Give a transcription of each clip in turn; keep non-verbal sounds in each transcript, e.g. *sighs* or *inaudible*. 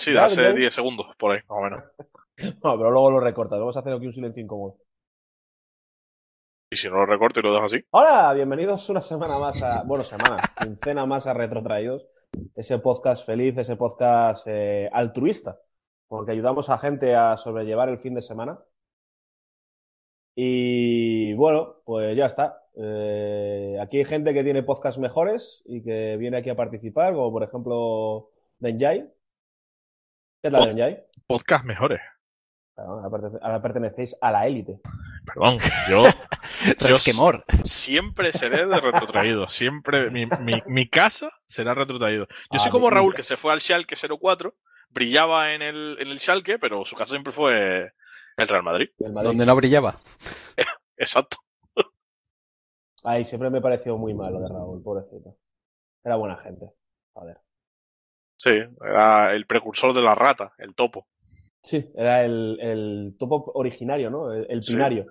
Sí, de hace ya. 10 segundos, por ahí, más o menos. *laughs* No, pero luego lo recortas. Vamos a hacer aquí un silencio incómodo. Y si no lo recorto y lo dejo así. Hola, bienvenidos una semana más a. Bueno, semana, quincena más a Retrotraídos. Ese podcast feliz, ese podcast eh, altruista. Porque ayudamos a gente a sobrellevar el fin de semana. Y bueno, pues ya está. Eh, aquí hay gente que tiene podcasts mejores y que viene aquí a participar, como por ejemplo Denjai. ¿Qué tal, Pod- Denjai? Podcast mejores. Claro, ahora pertene- ahora pertenecéis a la élite. Perdón, yo, *laughs* yo Resquemor. siempre seré de retrotraído. Siempre, mi, mi, mi casa será retrotraído. Yo soy Ah, como mi- Raúl, que se fue al Schalke 04, brillaba en el, en el Schalke, pero su casa siempre fue el Real Madrid. Madrid. Donde no brillaba. *laughs* Exacto. Ay, siempre me pareció muy malo de Raúl, pobrecito. Era buena gente. Joder. Sí, era el precursor de la rata, el topo. Sí, era el, el topo originario, ¿no? El, el Sí. pinario.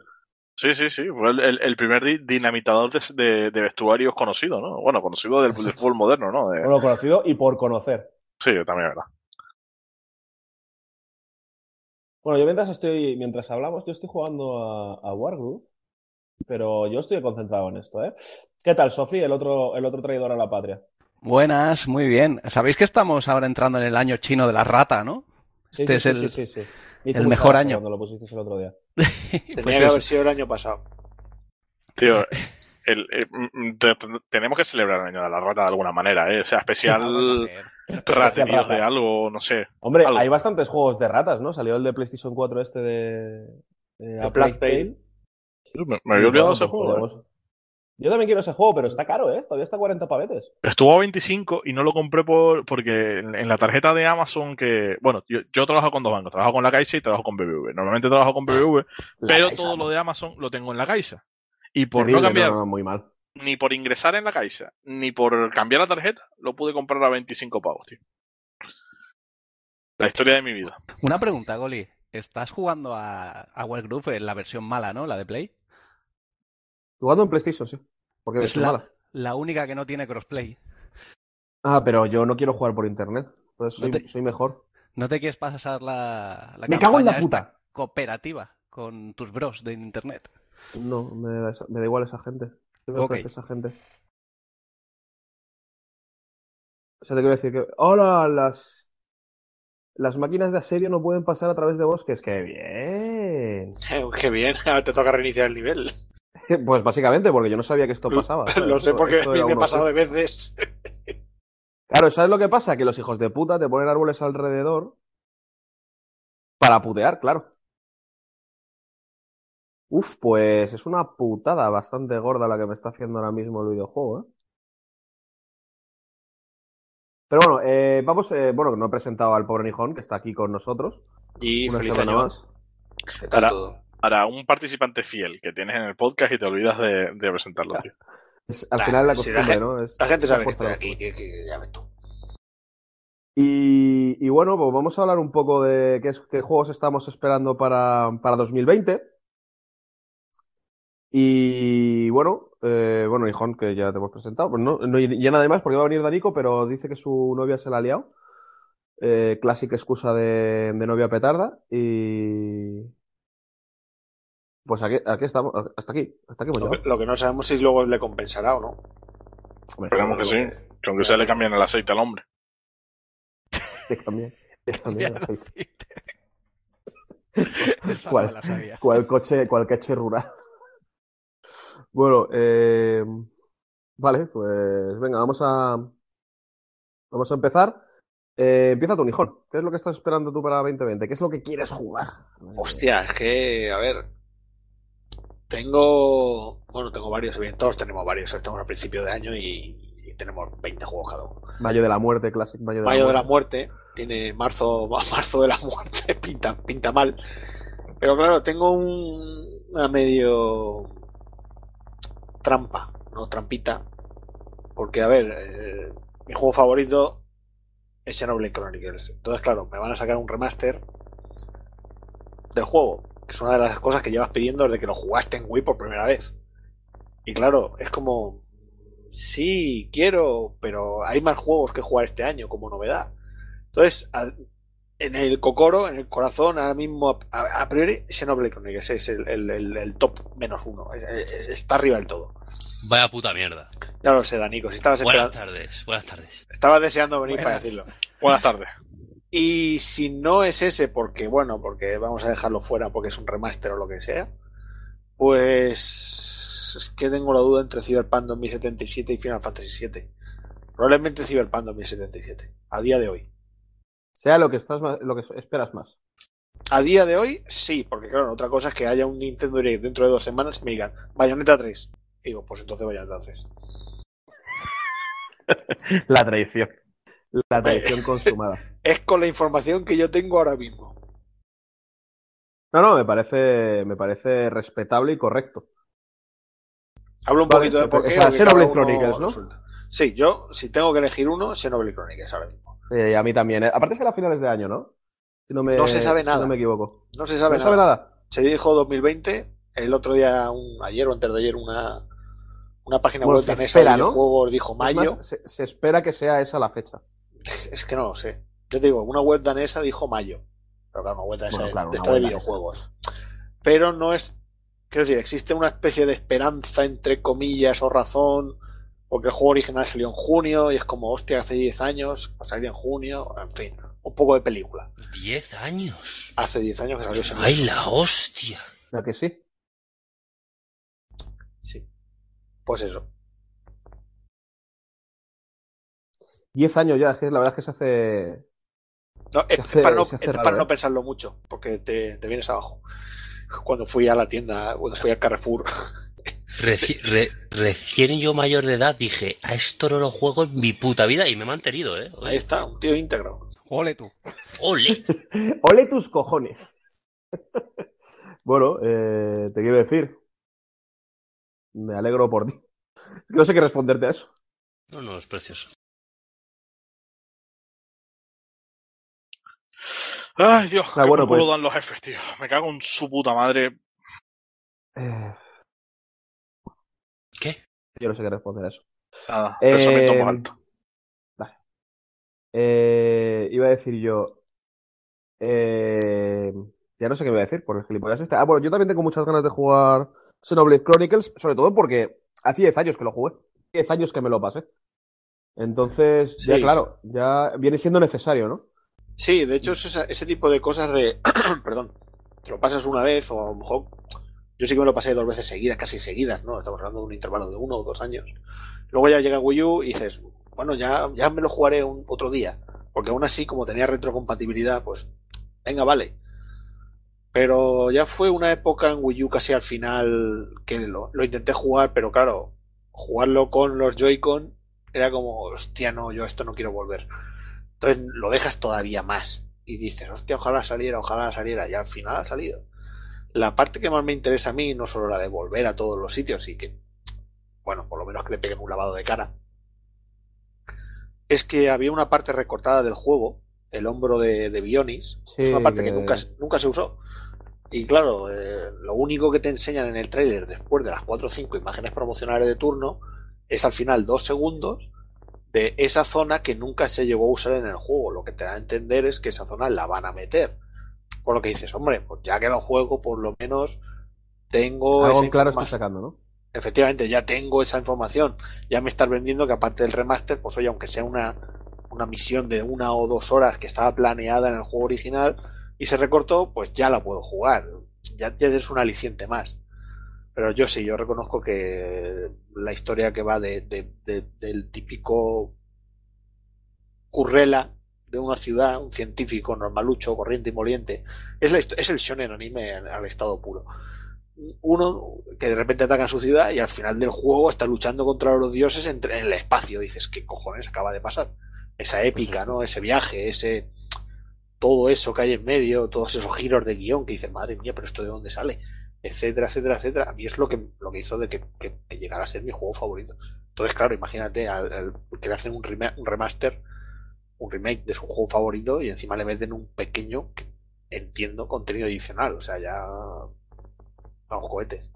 Sí, sí, sí. Fue el, el- primer di- dinamitador de, de- de vestuarios conocido, ¿no? Bueno, conocido del, del fútbol moderno, ¿no? De- Bueno, conocido y por conocer. sí, también es verdad. Bueno, yo mientras estoy, mientras hablamos, yo estoy jugando a, a Wargroove, pero yo estoy concentrado en esto, ¿eh? ¿Qué tal, Sofi, el otro, el otro traidor a la patria? Buenas, muy bien. ¿Sabéis que estamos ahora entrando en el año chino de la rata, no? Sí, Este sí, es sí, el- sí, sí, sí. Me hizo el mejor año. Cuando lo pusiste el otro día. *laughs* Tenía Pues que eso. haber sido el año pasado. Tío, *laughs* el- el- mm, te- te- tenemos que celebrar el año de la rata de alguna manera, ¿eh? O sea, especial *laughs* rateríos rata. de algo, no sé. Hombre, Algo. hay bastantes juegos de ratas, ¿no? Salió el de PlayStation 4 este de... de A De Plague Plague Tale. Me, me había olvidado Bueno, ese pues juego. Yo también quiero ese juego, pero está caro, ¿eh? Todavía está a 40 pavetes. Estuvo a 25 y no lo compré por, porque en, en la tarjeta de Amazon que... Bueno, yo, yo trabajo con dos bancos. Trabajo con la Caixa y trabajo con BBV. Normalmente trabajo con BBV, pero Caixa, todo ¿no? lo de Amazon lo tengo en la Caixa. Y por Terrible, no cambiar, no, no, muy mal. ni por ingresar en la Caixa, ni por cambiar la tarjeta, lo pude comprar a 25 pavos, tío. La historia de mi vida. Una pregunta, Goli. ¿Estás jugando a, a Wargroove en la versión mala, no? La de Play. Jugando en PlayStation, sí. Porque Es la, mala. la única que no tiene crossplay. Ah, pero yo no quiero jugar por internet. Entonces soy, No te- soy mejor. ¿No te quieres pasar la, la Me cago en la puta. cooperativa con tus bros de internet? No, me da, esa- me da igual esa gente. ¿Qué me Ok. ofrece esa gente? O sea, te quiero decir que. ¡Hola! Las. Las máquinas de asedio no pueden pasar a través de bosques. ¡Qué bien! *laughs* Qué bien, ahora te toca reiniciar el nivel. *laughs* Pues básicamente, porque yo no sabía que esto pasaba. *laughs* Lo sé porque Esto me era he pasado de veces. Claro, ¿sabes lo que pasa? Que los hijos de puta te ponen árboles alrededor para putear, claro. Uf, pues es una putada bastante gorda la que me está haciendo ahora mismo el videojuego, ¿eh? Pero bueno, eh, vamos, eh, bueno, no he presentado al pobre Nijón, que está aquí con nosotros. Y Una feliz semana año. más. ¿Qué tal Ahora- todo? Para un participante fiel que tienes en el podcast y te olvidas de, de presentarlo, tío. Es- al Nah, final la si la costumbre, gen- ¿no? Es- La gente sabe que estoy la aquí, que, que ya ves tú. Y, y bueno, pues vamos a hablar un poco de qué, es- qué juegos estamos esperando para, para 2020. Y bueno, eh, bueno, Hijón, que ya te hemos presentado, pues no, no ya nada más porque va a venir Danico, pero dice que su novia se la ha liado. Eh, clásica excusa de, de novia petarda. Y pues aquí, aquí estamos, hasta aquí, hasta aquí hemos Lo que, lo que no sabemos si luego le compensará o no. Hombre, Esperemos que sí. Que aunque sea le cambien el aceite al hombre. *laughs* también, que también Mira, aceite. *laughs* ¿Cuál? cual coche, cual coche rural. Bueno, eh, vale, pues venga, vamos a vamos a empezar. Eh, empieza tu Nijón. ¿Qué es lo que estás esperando tú para 2020? ¿Qué es lo que quieres jugar? Hostia, es que, a ver. Tengo. Bueno, tengo varios, bien, todos tenemos varios. Estamos al principio de año y, y tenemos 20 juegos cada uno. Mayo de la muerte, Classic Mayo de Mayo la de la muerte. muerte, tiene marzo, *laughs* marzo de la muerte, *laughs* pinta, pinta mal. Pero claro, tengo un, una medio trampa, no trampita. Porque, a ver, eh, mi juego favorito es Xenoblade Chronicles. Entonces, claro, me van a sacar un remaster del juego, que es una de las cosas que llevas pidiendo desde que lo jugaste en Wii por primera vez. Y claro, es como, sí, quiero, pero hay más juegos que jugar este año como novedad. Entonces, al- en el cocoro, en el corazón, ahora mismo, a, a priori, Xenoblade Chronicles es el, el- el- el top menos uno. Es- es- está arriba del todo. Vaya puta mierda. Ya lo sé, Danico, si estabas, Buenas esperando- tardes, buenas tardes. estabas deseando venir para decirlo. Buenas tardes. Y si no es ese, porque bueno, porque vamos a dejarlo fuera porque es un remaster o lo que sea, pues es que tengo la duda entre Cyberpunk 2077 y Final Fantasy VII. Probablemente Cyberpunk 2077, a día de hoy. Sea lo que estás más- lo que esperas más. A día de hoy, sí, porque claro, otra cosa es que haya un Nintendo Direct dentro de dos semanas y me digan, Bayonetta 3. Y digo, pues entonces Bayonetta 3. *laughs* La traición. La traición consumada. *laughs* Es con la información que yo tengo ahora mismo. No, no, me parece, me parece respetable y correcto. Hablo un Vale, poquito de por o qué. sea, porque Xenoblade Chronicles, ¿no? resulta. Sí, yo, si tengo que elegir uno, Xenoblade Chronicles ahora mismo. Eh, a mí también. eh. Aparte es que a finales de año, ¿no? Si no, me, No se sabe si nada. no me equivoco. No se sabe ¿No sabe nada. nada? Se dijo 2020, el otro día, un, ayer o antes de ayer, una, una página Bueno, web se espera, ¿no? videojuegos dijo mayo. más, se, se espera que sea esa la fecha. Es que no lo sé. Yo te digo, una web danesa dijo mayo. Pero claro, una web danesa Bueno, de- claro, de una esta de web danesa. videojuegos. Pero no es. Quiero decir, existe una especie de esperanza, entre comillas, o razón. Porque el juego original salió en junio y es como, hostia, hace 10 años, va a salir en junio, en fin, un poco de película. Diez años. Hace 10 años que salió ese Ay, la hostia. ¿A que sí? Sí. Pues eso. Diez años ya, es que la verdad es que se hace. No, es, hace- para, no, se hace es raro, para ¿eh? no pensarlo mucho, porque te, te vienes abajo. Cuando fui a la tienda, cuando fui al Carrefour, *laughs* Reci- re- recién yo mayor de edad dije, a esto no lo juego en mi puta vida y me he mantenido, ¿eh? ahí está, un tío íntegro. Ole tú. Ole. *laughs* ¡Ole tus cojones! *laughs* bueno, eh, te quiero decir. Me alegro por ti. Es que no sé qué responderte a eso. No, no, es precioso. Ay, Dios, Ah, qué bueno, pues- dan los jefes, tío. Me cago en su puta madre. Eh, ¿Qué? yo no sé qué responder a eso. Nada, Eh, pensamiento muy alto. Vale. Eh, iba a decir yo. eh, ya no sé qué voy a decir por el gilipollas este. Ah, bueno, yo también tengo muchas ganas de jugar Xenoblade Chronicles, sobre todo porque hace 10 años que lo jugué. 10 años que me lo pasé. Entonces, ya claro, ya viene siendo necesario, ¿no? Sí, de hecho es ese tipo de cosas de, *clears throat* perdón, te lo pasas una vez o a lo mejor, yo sí que me lo pasé dos veces seguidas, casi seguidas, ¿no? Estamos hablando de un intervalo de uno o dos años. Luego ya llega Wii U y dices, bueno, ya, ya me lo jugaré un, otro día, porque aún así, como tenía retrocompatibilidad, pues, venga, vale. Pero ya fue una época en Wii U casi al final que lo, lo intenté jugar, pero claro, jugarlo con los Joy-Con era como, hostia, no, yo esto no quiero volver. Entonces lo dejas todavía más y dices, hostia, ojalá saliera, ojalá saliera, y al final ha salido. La parte que más me interesa a mí, no solo la de volver a todos los sitios y que, bueno, por lo menos que le peguen un lavado de cara, es que había una parte recortada del juego, el hombro de, de Bionis, Sí, es una parte que, que- nunca, nunca se usó. Y claro, eh, lo único que te enseñan en el tráiler después de las 4 o 5 imágenes promocionales de turno es al final dos segundos de esa zona que nunca se llegó a usar en el juego. Lo que te da a entender es que esa zona la van a meter. Por lo que dices, hombre, pues ya que lo juego, por lo menos tengo Algo esa claro estoy información. sacando, ¿no? Efectivamente, ya tengo esa información. Ya me estás vendiendo que aparte del remaster, pues oye, aunque sea una, una misión de una o dos horas que estaba planeada en el juego original y se recortó, pues ya la puedo jugar. Ya tienes un aliciente más. Pero yo sí, yo reconozco que la historia que va de, de- de- del típico currela de una ciudad, un científico normalucho, corriente y moliente, es, la es el shonen anime al estado puro uno que de repente ataca su ciudad y al final del juego está luchando contra los dioses entre- en el espacio. Dices, ¿qué cojones acaba de pasar? Esa épica, ¿no? Ese viaje, ese. Todo eso que hay en medio, todos esos giros de guion que dices, madre mía, pero esto de dónde sale, etcétera, etcétera, etcétera. A mí es lo que, lo que hizo de que, que- que llegara a ser mi juego favorito. Entonces, claro, imagínate al, al- que le hacen un, rema- un remaster, un remake de su juego favorito y encima le meten un pequeño, que entiendo, contenido adicional. O sea, ya. Vamos, cohetes.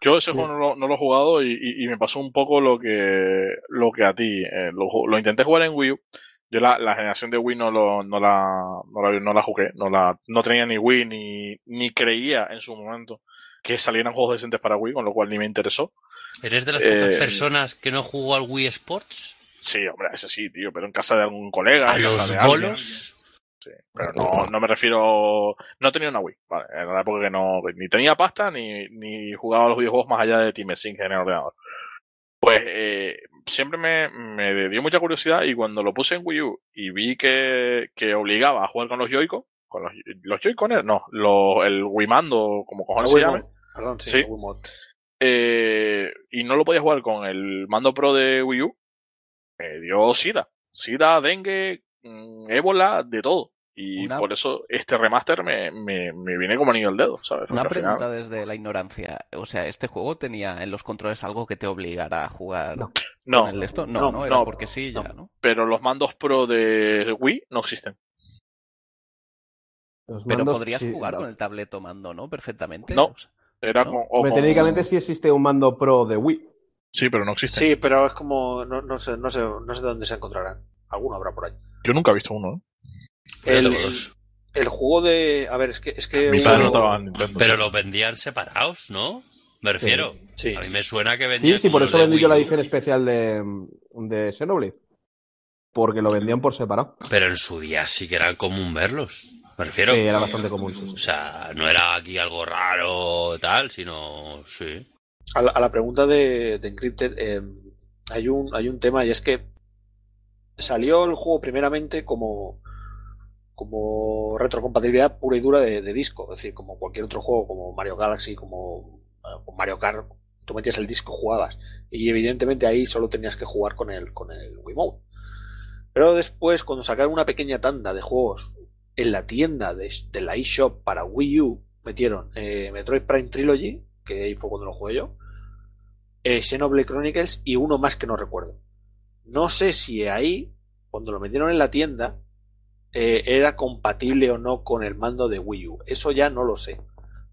Yo ese Sí. juego no lo, no lo he jugado y, y- y me pasó un poco lo que, lo que a ti. Eh, lo, lo intenté jugar en Wii U. Yo la, la generación de Wii no, lo, no, la, no, la, no la jugué. No, la, no tenía ni Wii ni, ni creía en su momento que salieran juegos decentes para Wii, con lo cual ni me interesó. ¿Eres de las Eh, pocas personas que no jugó al Wii Sports? Sí, hombre, ese sí, tío, pero en casa de algún colega. ¿A en casa los de alguien. bolos? Sí, pero no, no me refiero. No tenía una Wii, vale. En la época que no. Ni tenía pasta ni, ni jugaba a los videojuegos más allá de Team Sync en el ordenador. Pues eh, siempre me, me dio mucha curiosidad y cuando lo puse en Wii U y vi que, que obligaba a jugar con los Joy-Con, con los, los Joy-Con, no, los, el Wii Mando, como cojones se llame, Perdón, sí, Sí. eh, y no lo podía jugar con el mando pro de Wii U, me dio SIDA. SIDA, dengue, mm, ébola, de todo. Y Una- por eso este remaster me, me, me viene como anillo al dedo, ¿sabes? Una Porque al final- pregunta desde la ignorancia. O sea, ¿este juego tenía en los controles algo que te obligara a jugar No. No, con el esto? No, no, no, era no, porque sí, ya, no. pero los mandos pro de Wii no existen. Los Pero mandos, podrías sí, jugar no. con el tableto mando, ¿no? Perfectamente. No. O sea, Era ¿No? con, o Hombre, con- técnicamente sí existe un mando pro de Wii. Sí, pero no existe. Sí, pero es como. No, no, sé, no, sé, no sé dónde se encontrarán. Alguno habrá por ahí. Yo nunca he visto uno, ¿eh? El, juego de. A ver, es que. Es que Mi padre no. Pero los vendían separados, ¿no? Me refiero. Sí. A mí me suena que vendían Sí, sí, por eso vendí yo la edición especial de, de Xenoblade. Porque lo vendían por separado. Pero en su día sí que era común verlos. Me refiero. Sí, era bastante común. sí, O sea, no era aquí algo raro tal, sino sí. A la, a la pregunta de, de Encrypted, eh, hay, un, hay un tema y es que salió el juego primeramente como, como retrocompatibilidad pura y dura de, disco, es decir, como cualquier otro juego, como Mario Galaxy, como eh, Mario Kart, tú metías el disco, jugabas, y evidentemente ahí solo tenías que jugar con el, con el Wiimote. Pero después, cuando sacaron una pequeña tanda de juegos en la tienda de, de la eShop para Wii U, metieron eh, Metroid Prime Trilogy, que ahí fue cuando lo jugué yo, eh, Xenoblade Chronicles y uno más que no recuerdo. No sé si ahí, cuando lo metieron en la tienda, eh, era compatible o no con el mando de Wii U. Eso ya no lo sé.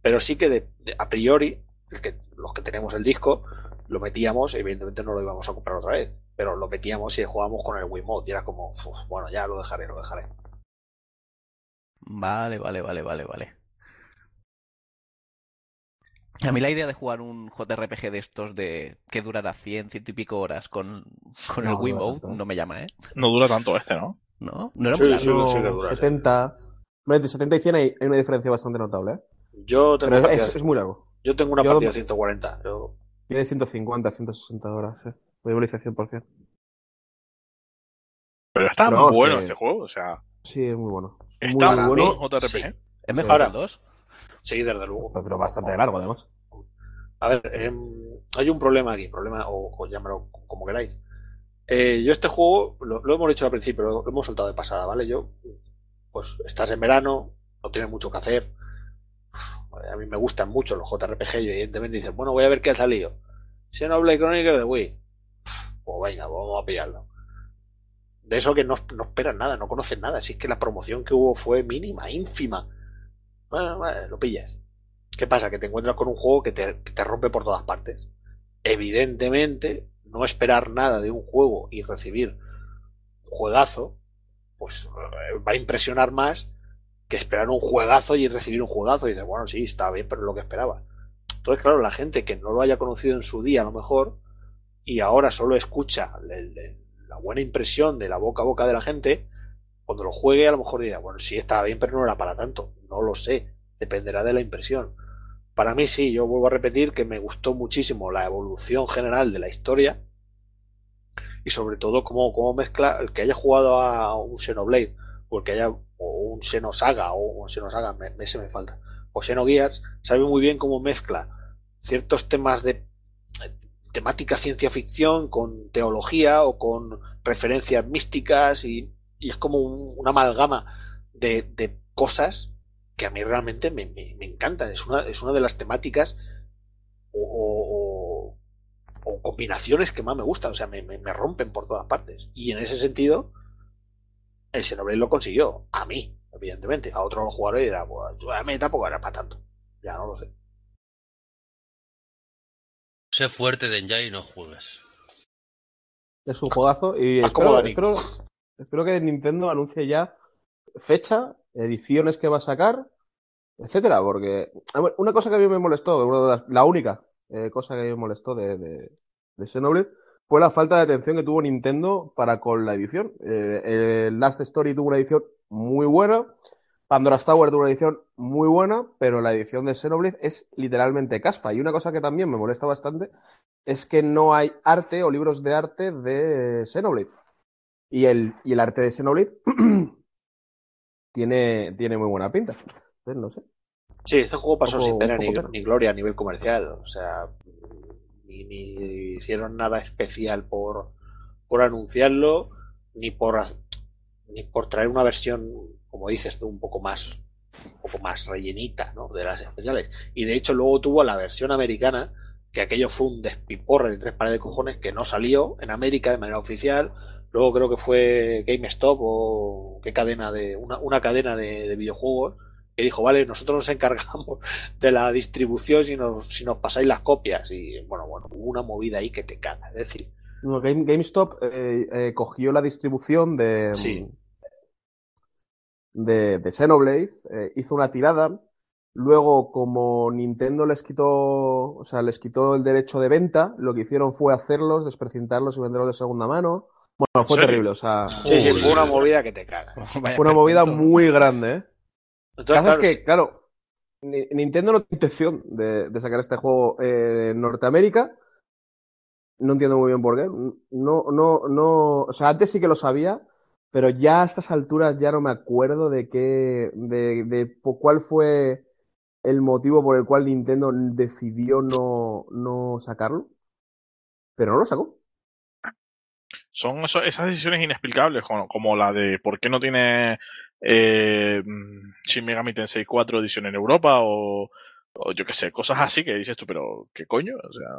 Pero sí que de- de- a priori, el que, los que tenemos el disco, lo metíamos, evidentemente no lo íbamos a comprar otra vez, pero lo metíamos y jugábamos con el Wiimote y era como, "Uf, bueno, ya lo dejaré, lo dejaré. Vale, vale, vale, vale, vale. A mí la idea de jugar un JRPG de estos de que durara 100, ciento y pico horas con, con No, el Wiimote ¿eh? no me llama, ¿eh? No dura tanto este, ¿no? ¿No? No era Sí, muy largo. sí, No, sí que dura, sí. 70. Hombre, entre 70 y 100 hay, hay una diferencia bastante notable, ¿eh? Yo tengo, Pero es, partidas- es- es muy largo. yo tengo una yo- partida de 140. Yo, Yo de 150, 160 horas, ¿eh? Voy a utilizar 100%. Pero está Pero muy bueno que- este juego, o sea, Sí, es muy bueno. Es está muy, muy bueno, JRPG. sí. ¿Es mejor el 2? sí, desde luego. pero bastante largo, además. A ver, em, hay un problema aquí, problema, o, o llámalo como queráis. Eh, yo este juego, lo, hemos dicho al principio, lo, hemos soltado de pasada, ¿vale? Yo, pues estás en verano, no tienes mucho que hacer. A mí me gustan mucho los JRPG y evidentemente dices, bueno, voy a ver qué ha salido. Xenoblade Chronicles de Wii. Pues venga, vamos a pillarlo. De eso que no, no esperan nada, no conocen nada. Si es que la promoción que hubo fue mínima, ínfima. Bueno, lo pillas. ¿Qué pasa? Que te encuentras con un juego que te, que te rompe por todas partes. Evidentemente, no esperar nada de un juego y recibir juegazo, pues eh, va a impresionar más que esperar un juegazo y recibir un juegazo. Y dices, bueno, sí, está bien, pero es lo que esperaba. Entonces, claro, la gente que no lo haya conocido en su día, a lo mejor, y ahora solo escucha la buena impresión de la boca a boca de la gente, cuando lo juegue, a lo mejor dirá, bueno, sí, estaba bien, pero no era para tanto. No lo sé, dependerá de la impresión. Para mí sí, yo vuelvo a repetir que me gustó muchísimo la evolución general de la historia y sobre todo cómo, cómo mezcla el que haya jugado a un Xenoblade o el que haya o un Xenosaga o un Xenosaga, me, ese me falta, o Xenogears, sabe muy bien cómo mezcla ciertos temas de temática ciencia ficción con teología o con referencias místicas y, es como un- una amalgama de cosas que a mí realmente me, me, me encantan. Es una, es una de las temáticas o, o- o combinaciones que más me gustan. O sea, me, me- me rompen por todas partes. Y en ese sentido, el Xenoblade lo consiguió. A mí, evidentemente. A otro jugador y dirá, pues, a mí tampoco era para tanto. Ya no lo sé. Sé fuerte de Engine y no juegues. Es un juegazo y Más espero, espero, espero que Nintendo anuncie ya fecha, ediciones que va a sacar, etcétera, porque una cosa que a mí me molestó, la única eh, cosa que a mí me molestó de, de, de Xenoblade fue la falta de atención que tuvo Nintendo para con la edición. Eh, Last Story tuvo una edición muy buena, Pandora's Tower tuvo una edición muy buena, pero la edición de Xenoblade es literalmente caspa. Y una cosa que también me molesta bastante es que no hay arte o libros de arte de Xenoblade. Y el, y el arte de Xenoblade *clears throat* tiene, tiene muy buena pinta. Entonces, no sé. Sí, este juego pasó Poco- sin pena ni, gloria a nivel comercial. O sea, ni, ni hicieron nada especial por, por anunciarlo, ni por, ni por traer una versión, como dices tú, un poco más un poco más rellenita ¿no? de las especiales. Y de hecho luego tuvo la versión americana, que aquello fue un despiporre de tres pares de cojones que no salió en América de manera oficial. Luego creo que fue GameStop o qué cadena de una, una cadena de, de videojuegos que dijo, vale, nosotros nos encargamos *laughs* de la distribución si nos, si nos pasáis las copias. Y bueno, bueno, hubo una movida ahí que te caga. Es decir, No, Game- GameStop eh, eh, cogió la distribución de, Sí. de, de Xenoblade, eh, hizo una tirada. Luego, como Nintendo les quitó, o sea, les quitó el derecho de venta, lo que hicieron fue hacerlos, desprecintarlos y venderlos de segunda mano. Bueno, fue terrible, o sea, sí, sí, fue una movida que te caga. *laughs* Fue una movida muy grande, ¿eh? El Entonces, caso es claro, que, claro, Ni- Nintendo no tiene intención de, de sacar este juego eh, en Norteamérica. No entiendo muy bien por qué. No, no, no. O sea, antes sí que lo sabía, pero ya a estas alturas ya no me acuerdo de qué. de, cuál fue el motivo por el cual Nintendo decidió no, no sacarlo. Pero no lo sacó. Son eso- esas decisiones inexplicables, como, como la de por qué no tiene eh, Shin Megami Tensei 4 edición en Europa o, o yo qué sé, cosas así que dices tú, pero ¿qué coño? O sea,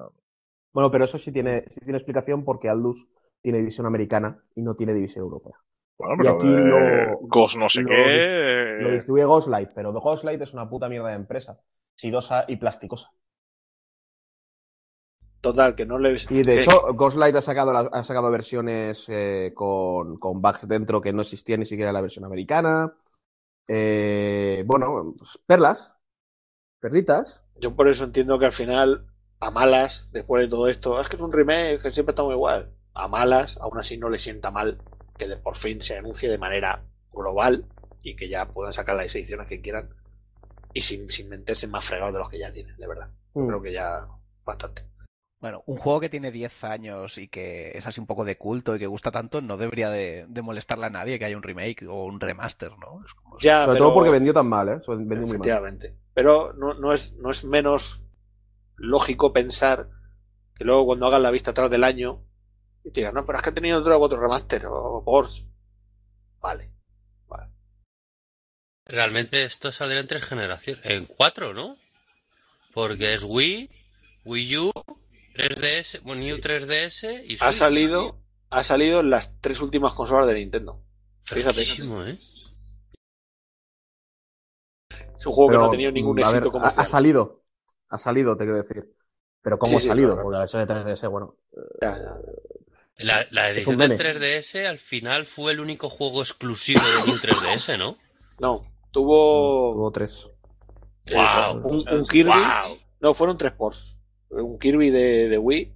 Bueno, pero eso sí tiene, sí tiene explicación porque Aldus tiene división americana y no tiene división europea. bueno, Y pero aquí eh, lo- Ghost no sé lo qué. Lo eh, distribuye Ghostlight, pero Ghostlight es una puta mierda de empresa. Sidosa y plasticosa. Total, que no les. Y de que- hecho, Ghostlight ha sacado, la- ha sacado versiones eh, con, con bugs dentro que no existía ni siquiera la versión americana. Eh, bueno, pues, perlas. Perditas. Yo por eso entiendo que al final, a malas, después de todo esto, es que es un remake que siempre está muy igual. A malas, aún así no le sienta mal que de por fin se anuncie de manera global y que ya puedan sacar las ediciones que quieran y sin, sin meterse más fregados de los que ya tienen, de verdad. Mm. creo que ya bastante. Bueno, un juego que tiene 10 años y que es así un poco de culto y que gusta tanto, no debería de, de molestarle a nadie que haya un remake o un remaster, ¿no? Es como- Ya, Sobre pero- todo porque vendió tan mal, ¿eh? Vendió muy mal. Efectivamente. Pero no, no, es, no es menos lógico pensar que luego cuando hagan la vista atrás del año y te digan, no, pero es que ha tenido tres o cuatro remaster o ports. Vale. vale. Realmente esto saldrá en tres generaciones. En cuatro, ¿no? Porque es Wii, Wii U 3DS, bueno, New 3DS y Ha Switch. salido, ha salido en las tres últimas consolas de Nintendo. Fíjate. ¿eh? Es un juego que no ha tenido ningún ver, éxito ha, comercial. ha salido. Ha salido, te quiero decir. Pero ¿cómo Sí, ha sí, salido? claro. Porque la versión de 3DS, bueno. Ya, ya. La, la edición del meme. 3DS al final fue el único juego exclusivo de New 3DS, ¿no? No, tuvo Tuvo tres. ¡Wow! un, un Kirby. ¡Wow! No, fueron tres ports. Un Kirby de, de Wii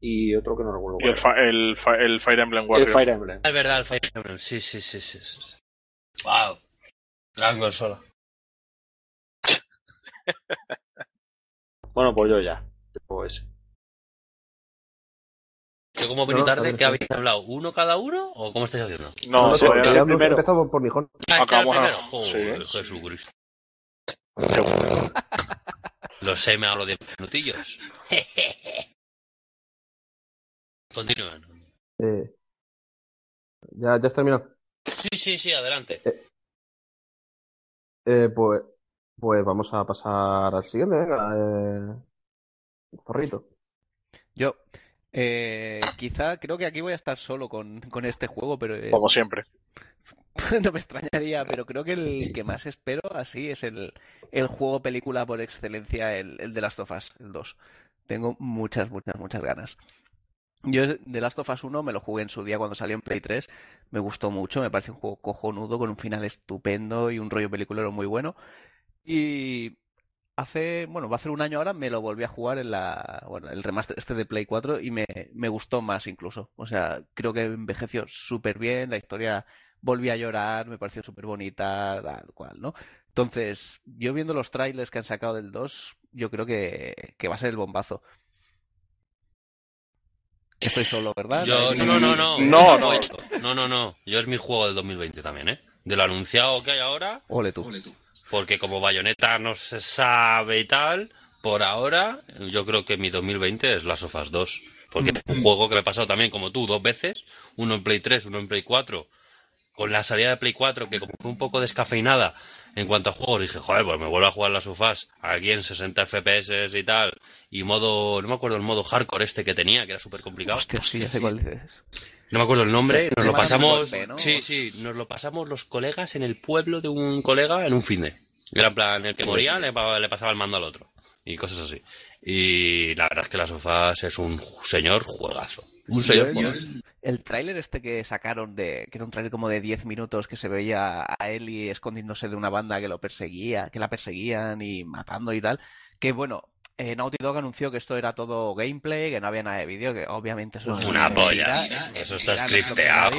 y otro que no recuerdo. Y el, el, fa- el Fire Emblem era. el Warrior. Fire Emblem. Es verdad, el Fire Emblem. Sí, sí, sí, sí. sí. ¡Wow! Gran consola. *laughs* Bueno, pues yo ya. Ese. Yo como vení no, tarde, ¿qué habéis hablado? ¿uno cada uno o cómo estáis haciendo? No, No, sí, no, primero. Empezamos por Nijón. Ah, este era el Acabamos a- primero. Joder, sí. Jesucristo. Seguro. Lo sé, me hablo de minutillos. *laughs* Continúen. Eh, ya, ya has terminado. Sí, sí, sí, adelante. Eh, pues, pues vamos a pasar al siguiente, venga. Eh, zorrito. Yo, eh, quizá creo que aquí voy a estar solo con, con este juego, pero eh, Como siempre. *laughs* no me extrañaría, pero creo que el que más espero así es el, el juego película por excelencia, el, el de Last of Us, el 2. Tengo muchas, muchas, muchas ganas. Yo de Last of Us 1 me lo jugué en su día cuando salió en Play 3, me gustó mucho, me parece un juego cojonudo con un final estupendo y un rollo peliculero muy bueno. Y hace, bueno, va a hacer un año ahora, me lo volví a jugar en la, bueno, el remaster este de Play 4 y me, me gustó más incluso. O sea, creo que envejeció súper bien, la historia volví a llorar, me pareció súper bonita, tal cual, ¿no? Entonces, yo viendo los trailers que han sacado del 2, yo creo que, que va a ser el bombazo. Estoy solo, ¿verdad? Yo, no, no, no, no. No, no. No, no, no. Yo es mi juego del 2020 también, ¿eh? De lo anunciado que hay ahora, Ole tú. Porque como Bayonetta no se sabe y tal, por ahora yo creo que mi 2020 es Last of Us 2. Porque es un juego que me he pasado también como tú dos veces, uno en Play 3, uno en Play 4, con la salida de Play 4 que como fue un poco descafeinada en cuanto a juegos, dije, joder, pues me vuelvo a jugar Last of Us aquí en 60 FPS y tal, y modo, no me acuerdo el modo hardcore este que tenía, que era súper complicado. Hostia, sí, ya sé cuál dices. No me acuerdo el nombre, nos lo pasamos. golpe, ¿no? Sí, sí, nos lo pasamos los colegas en el pueblo de un colega en un fin de. Era en plan, el que moría le, pa- le pasaba el mando al otro. Y cosas así. Y la verdad es que las sofás es un señor juegazo. Un señor juegazo. El tráiler este que sacaron de, que era un tráiler como de 10 minutos que se veía a Ellie escondiéndose de una banda que lo perseguía, que la perseguían y matando y tal, que bueno, eh, Naughty Dog anunció que esto era todo gameplay, que no había nada de vídeo, que obviamente eso es Una polla. es Eso está no es scripteado.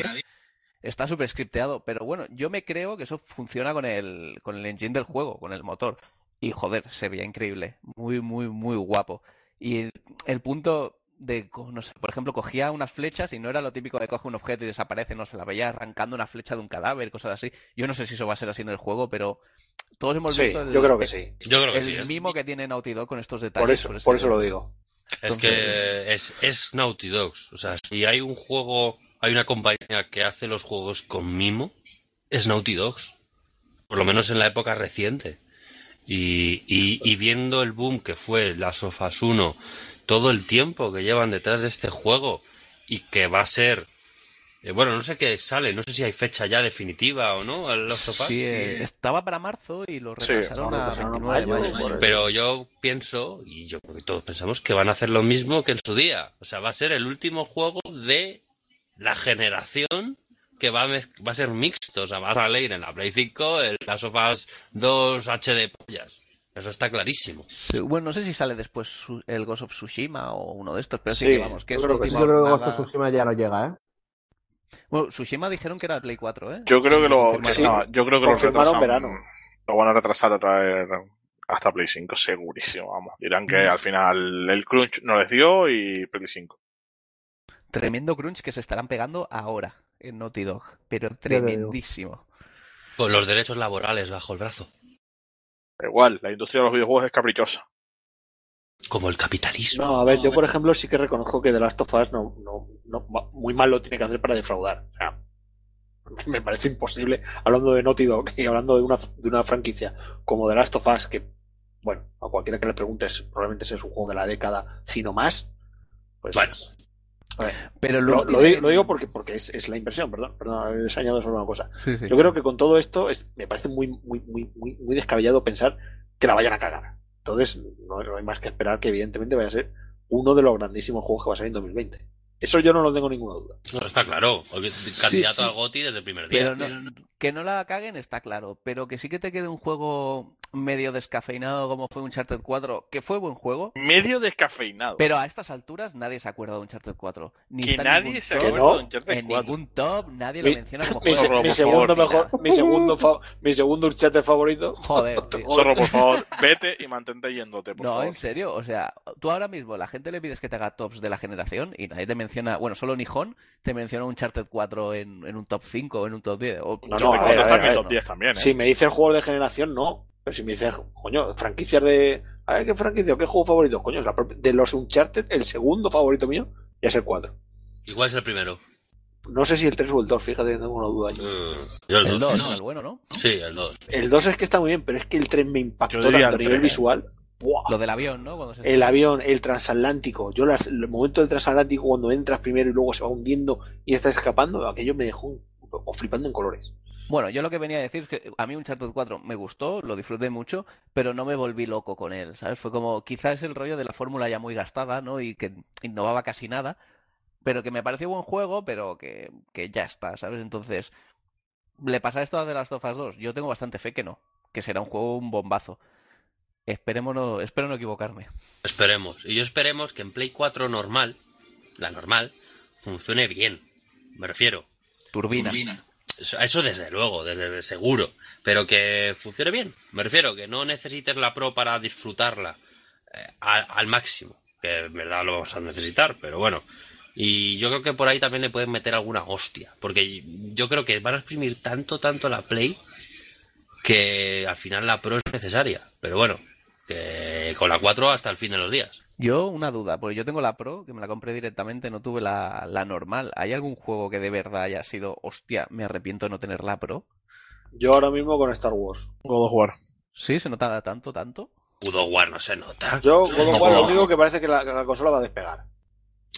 Está súper scripteado, pero bueno, yo me creo que eso funciona con el, con el engine del juego, con el motor. Y joder, se veía increíble, muy, muy, muy guapo. Y el, el punto de, no sé, por ejemplo, cogía unas flechas y no era lo típico de coge un objeto y desaparece, no se la veía arrancando una flecha de un cadáver, cosas así. Yo no sé si eso va a ser así en el juego, pero todos hemos Sí, visto el, yo creo que sí. Yo creo que el sí. ¿eh? mimo que tiene Naughty Dog con estos detalles. Por eso, por este- eso lo digo. Es que es, es Naughty Dogs. O sea, si hay un juego, hay una compañía que hace los juegos con mimo, es Naughty Dogs. Por lo menos en la época reciente. Y, y, y viendo el boom que fue las Sofas 1, todo el tiempo que llevan detrás de este juego y que va a ser. Eh, bueno, no sé qué sale, no sé si hay fecha ya definitiva o no, los sofás. Sí, eh, estaba para marzo y lo retrasaron a retrasaron a 29 de mayo, mayo. por- Pero yo pienso, y yo creo que todos pensamos, que van a hacer lo mismo que en su día. O sea, va a ser el último juego de la generación que va a, mez- va a ser mixto. O sea, va a salir en la Play 5 el Last of Us 2 HD pollas. Eso está clarísimo. Sí, Bueno, no sé si sale después su- el Ghost of Tsushima o uno de estos, pero sí, Sí, que vamos, que yo es creo que Yo creo que Ghost of Tsushima ya no llega, ¿eh? Bueno, Tsushima dijeron que era de Play 4, ¿eh? Yo creo que lo, no, yo creo que lo Confirmaron retrasan. verano. Lo van a retrasar otra vez hasta Play 5, segurísimo, vamos. Dirán que al final el crunch no les dio y Play 5. Tremendo crunch que se estarán pegando ahora en Naughty Dog, pero tremendísimo. Con los derechos laborales bajo el brazo. Da igual, la industria de los videojuegos es caprichosa. Como el capitalismo. No, a ver, yo por ejemplo sí que reconozco que The Last of Us no, no, no, muy mal lo tiene que hacer para defraudar. O sea, me parece imposible, hablando de Naughty Dog y hablando de una, de una franquicia como The Last of Us, que bueno, a cualquiera que le preguntes, probablemente ese es un juego de la década, si no más. Pues, Bueno. a ver, Pero lo, lo lo digo porque, porque es, es la impresión, perdón, perdón, les añado solo una cosa. Sí, sí. Yo creo que con todo esto es, me parece muy, muy, muy, muy, muy descabellado pensar que la vayan a cagar. Entonces, no, no hay más que esperar que evidentemente vaya a ser uno de los grandísimos juegos que va a salir en 2020. Eso yo no lo tengo ninguna duda. No, está claro. Candidato sí. al GOTI desde el primer día. Pero no- que no la caguen está claro, pero que sí que te quede un juego medio descafeinado como fue Uncharted 4, que fue buen juego, Medio descafeinado. pero a estas alturas nadie se acuerda de Uncharted 4. Ni que nadie ningún se top, acuerda no, de Uncharted en 4. ningún top, nadie Mi- lo menciona como Mi, juego. mi segundo favor, mejor, mi segundo, fa- mi segundo Uncharted favorito. *laughs* Joder, *laughs* tío. Zorro, por favor, vete y mantente yéndote, por No, favor. en serio, o sea, tú ahora mismo la gente le pides que te haga tops de la generación y nadie te menciona, bueno, solo Nihon te menciona Uncharted 4 en, en un top 5 o en un top 10. O, No, Yo no, mi a top ver, 10 también, ¿eh? Si me dices juegos de generación, no. Pero si me dices, coño, franquicias de. A ver, ¿qué franquicia? ¿Qué juego favorito? Coño, la propia- de los Uncharted, el segundo favorito mío ya es el 4. Igual es el primero. No sé si el 3 o el 2, fíjate, tengo una duda. ahí. Mm, yo el el 2. 2 era el bueno, ¿no? Sí, el 2. El 2 es que está muy bien, pero es que el 3 me impactó Yo tanto a el nivel 3, ¿eh? visual. ¡Buah! Lo del avión, ¿no? Cuando se El avión, el transatlántico. Yo, las- el momento del transatlántico, cuando entras primero y luego se va hundiendo y estás escapando, aquello me dejó un- o flipando en colores. Bueno, yo lo que venía a decir es que a mí Uncharted 4 me gustó, lo disfruté mucho, pero no me volví loco con él, ¿sabes? Fue como, quizás el rollo de la fórmula ya muy gastada, ¿no? Y que innovaba casi nada, pero que me pareció buen juego, pero que, que ya está, ¿sabes? Entonces, ¿le pasa esto a The Last of Us 2? Yo tengo bastante fe que no, que será un juego un bombazo. Esperemos no, espero no equivocarme. Esperemos. Y yo esperemos que en Play 4 normal, la normal, funcione bien. Me refiero. Turbina. Eso, eso desde luego, desde seguro. Pero que funcione bien. Me refiero, que no necesites la Pro para disfrutarla eh, al, al máximo. Que en verdad lo vamos a necesitar, pero bueno. Y yo creo que por ahí también le pueden meter alguna hostia. Porque yo creo que van a exprimir tanto, tanto la Play que al final la Pro es necesaria. Pero bueno, que con la 4 hasta el fin de los días. Yo, una duda, porque yo tengo la Pro, que me la compré directamente, no tuve la, la normal. ¿Hay algún juego que de verdad haya sido, hostia, me arrepiento de no tener la Pro? Yo ahora mismo con Star Wars. God of War. ¿Sí? ¿Se nota tanto, tanto? Pudo War no se nota. Yo, God of War, lo único que parece que la, que la consola va a despegar.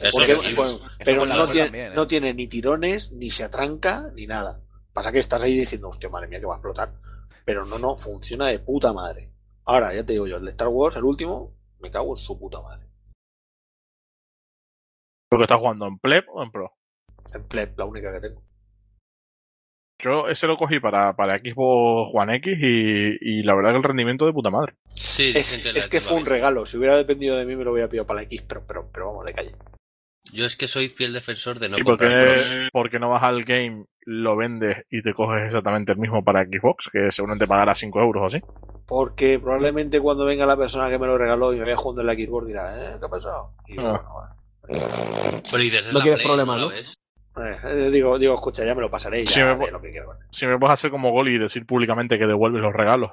Eso Porque, sí. bueno, Eso pero no tiene, también, ¿eh? no tiene ni tirones, ni se atranca, ni nada. Pasa que estás ahí diciendo, hostia, madre mía, que va a explotar. Pero no, no, funciona de puta madre. Ahora, ya te digo yo, el de Star Wars, el último, me cago en su puta madre. ¿Lo que estás jugando en Pleb o en Pro? En pleb, la única que tengo. Yo ese lo cogí para, para Xbox One X y, y la verdad que el rendimiento de puta madre. Sí, Es, que fue un regalo. Si hubiera dependido de mí, me lo hubiera pedido para la X, pero, pero, pero vamos, de calle. Yo es que soy fiel defensor de no ¿Y por comprar qué, pros. porque no vas al game, lo vendes y te coges exactamente el mismo para Xbox? Que seguramente pagará 5 euros o así. Porque probablemente cuando venga la persona que me lo regaló y me vea jugando en la Xbox dirá, ¿eh? ¿Qué ha pasado? Y Ah. bueno, bueno. Pero dices, es No quieres problemas, ¿no? ves? Eh, digo, digo, escucha, ya me lo pasaré y ya Sí, me haré lo que quiero. con él. Si me puedes hacer como gol y decir públicamente que devuelves los regalos.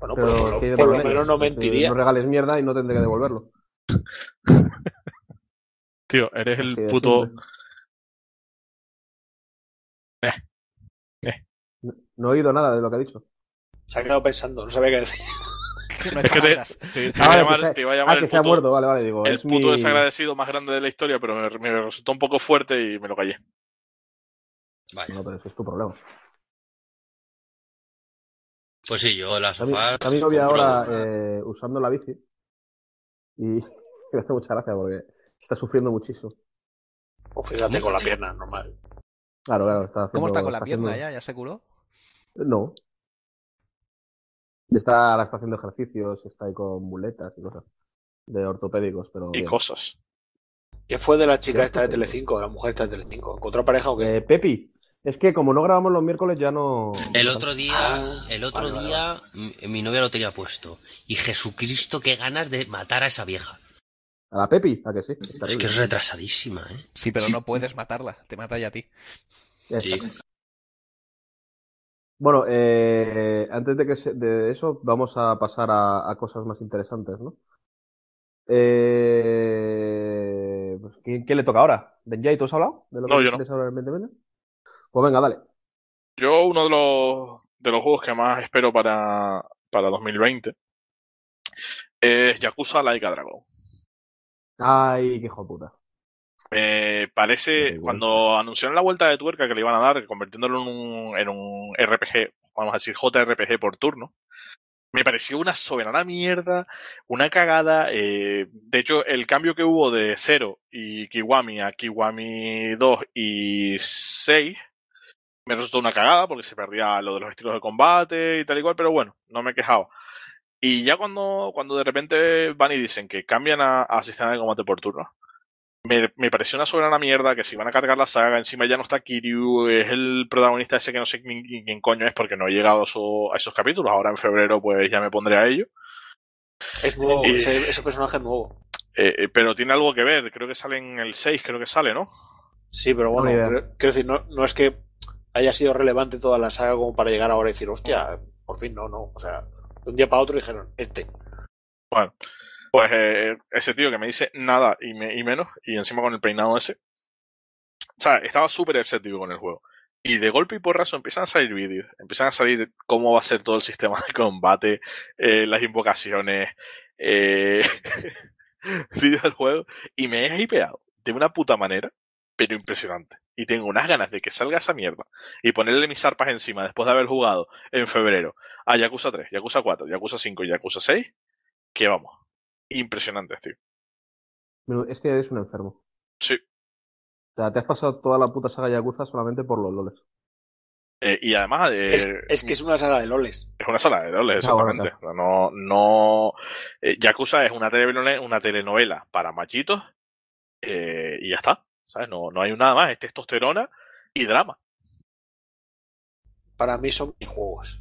Bueno, Pero pues por, lo- ¿qué por lo devolverías? menos no eh, mentiría. No regales mierda y no tendré que devolverlo. *laughs* Tío, eres el Así puto. Eh. Eh. No, no he oído nada de lo que ha dicho. Se ha quedado pensando, no sabía qué decir. *laughs* No Es que te, te- te Ah, iba vale, llamar, te iba a Ah, llamar que el se ha puto, muerto, vale, vale, digo. el es puto mi- desagradecido más grande de la historia, pero me, me resultó un poco fuerte y me lo callé. Vaya. No, pero eso es tu problema. Pues sí, yo las A mí, sofás. a mi novia ahora eh, usando la bici y *laughs* me hace mucha gracia porque está sufriendo muchísimo. Pues fíjate con la pierna, normal. Claro, claro, está haciendo, ¿Cómo está con la pierna haciendo- ya? ¿Ya se curó? No. Está, ahora está haciendo ejercicios, está ahí con muletas y cosas de ortopédicos, pero Y bien. cosas. ¿Qué fue de la chica esta de Telecinco, de la mujer esta de Telecinco? ¿Encontró pareja o qué? Eh, Pepi, es que como no grabamos los miércoles ya no... El otro día, Ah, el otro vale, vale, día, mi, mi novia lo tenía puesto. Y Jesucristo, qué ganas de matar a esa vieja. ¿A la Pepi? ¿A que sí? Es que es retrasadísima, ¿eh? Sí, pero no puedes matarla. Te mata ya a ti. Sí. Bueno, eh, antes de que se- de eso, vamos a pasar a, a cosas más interesantes, ¿no? Eh, pues, ¿quién, quién le toca ahora? ¿Benjay, tú has hablado? ¿De lo No, que yo no. hablar en 2020? Pues venga, dale. Yo, uno de los, de los juegos que más espero para, para 2020 Es Yakuza Laika Dragon. Ay, qué hijo de puta. Me Da parece, cuando anunciaron la vuelta de tuerca que le iban a dar, convirtiéndolo en un, en un RPG, vamos a decir JRPG por turno, me pareció una soberana mierda, una cagada. eh, de hecho, el cambio que hubo de 0 y Kiwami a Kiwami 2 y 6 me resultó una cagada porque se perdía lo de los estilos de combate y tal y cual, pero bueno, no me quejaba. Y ya cuando, cuando de repente van y dicen que cambian a, a sistema de combate por turno, me, me pareció una soberana mierda que si van a cargar la saga, encima ya no está Kiryu, es el protagonista ese que no sé quién, quién coño es porque no he llegado a, eso- a esos capítulos. Ahora en febrero pues ya me pondré a ello. Es nuevo, Y- ese, ese personaje es nuevo. Eh, eh, pero tiene algo que ver, creo que sale en el 6, creo que sale, ¿no? Sí, pero bueno, quiero decir, no, no es que haya sido relevante toda la saga como para llegar ahora y decir, hostia, por fin no, no. O sea, de un día para otro dijeron, este. Bueno, pues eh, ese tío que me dice nada y, me- y menos, y encima con el peinado ese. O sea, estaba súper escéptico con el juego. Y de golpe y porrazo empiezan a salir vídeos, empiezan a salir cómo va a ser todo el sistema de combate, eh, las invocaciones, eh, *laughs* vídeos del juego, y me he hipeado de una puta manera, pero impresionante. Y tengo unas ganas de que salga esa mierda y ponerle mis arpas encima después de haber jugado en febrero a Yakuza 3, Yakuza 4, Yakuza 5 y Yakuza 6, que vamos, impresionantes, tío. Pero Es que eres un enfermo. Sí. O sea, te has pasado toda la puta saga Yakuza solamente por los loles. Eh, y además, eh, Es, es que es una saga de loles. es una sala de dobles, Ah, bueno, exactamente. No, no. eh, Yakuza es una telenovela, una telenovela para machitos eh, y ya está. ¿Sabes? No, no hay nada más. Es testosterona y drama. Para mí son minijuegos.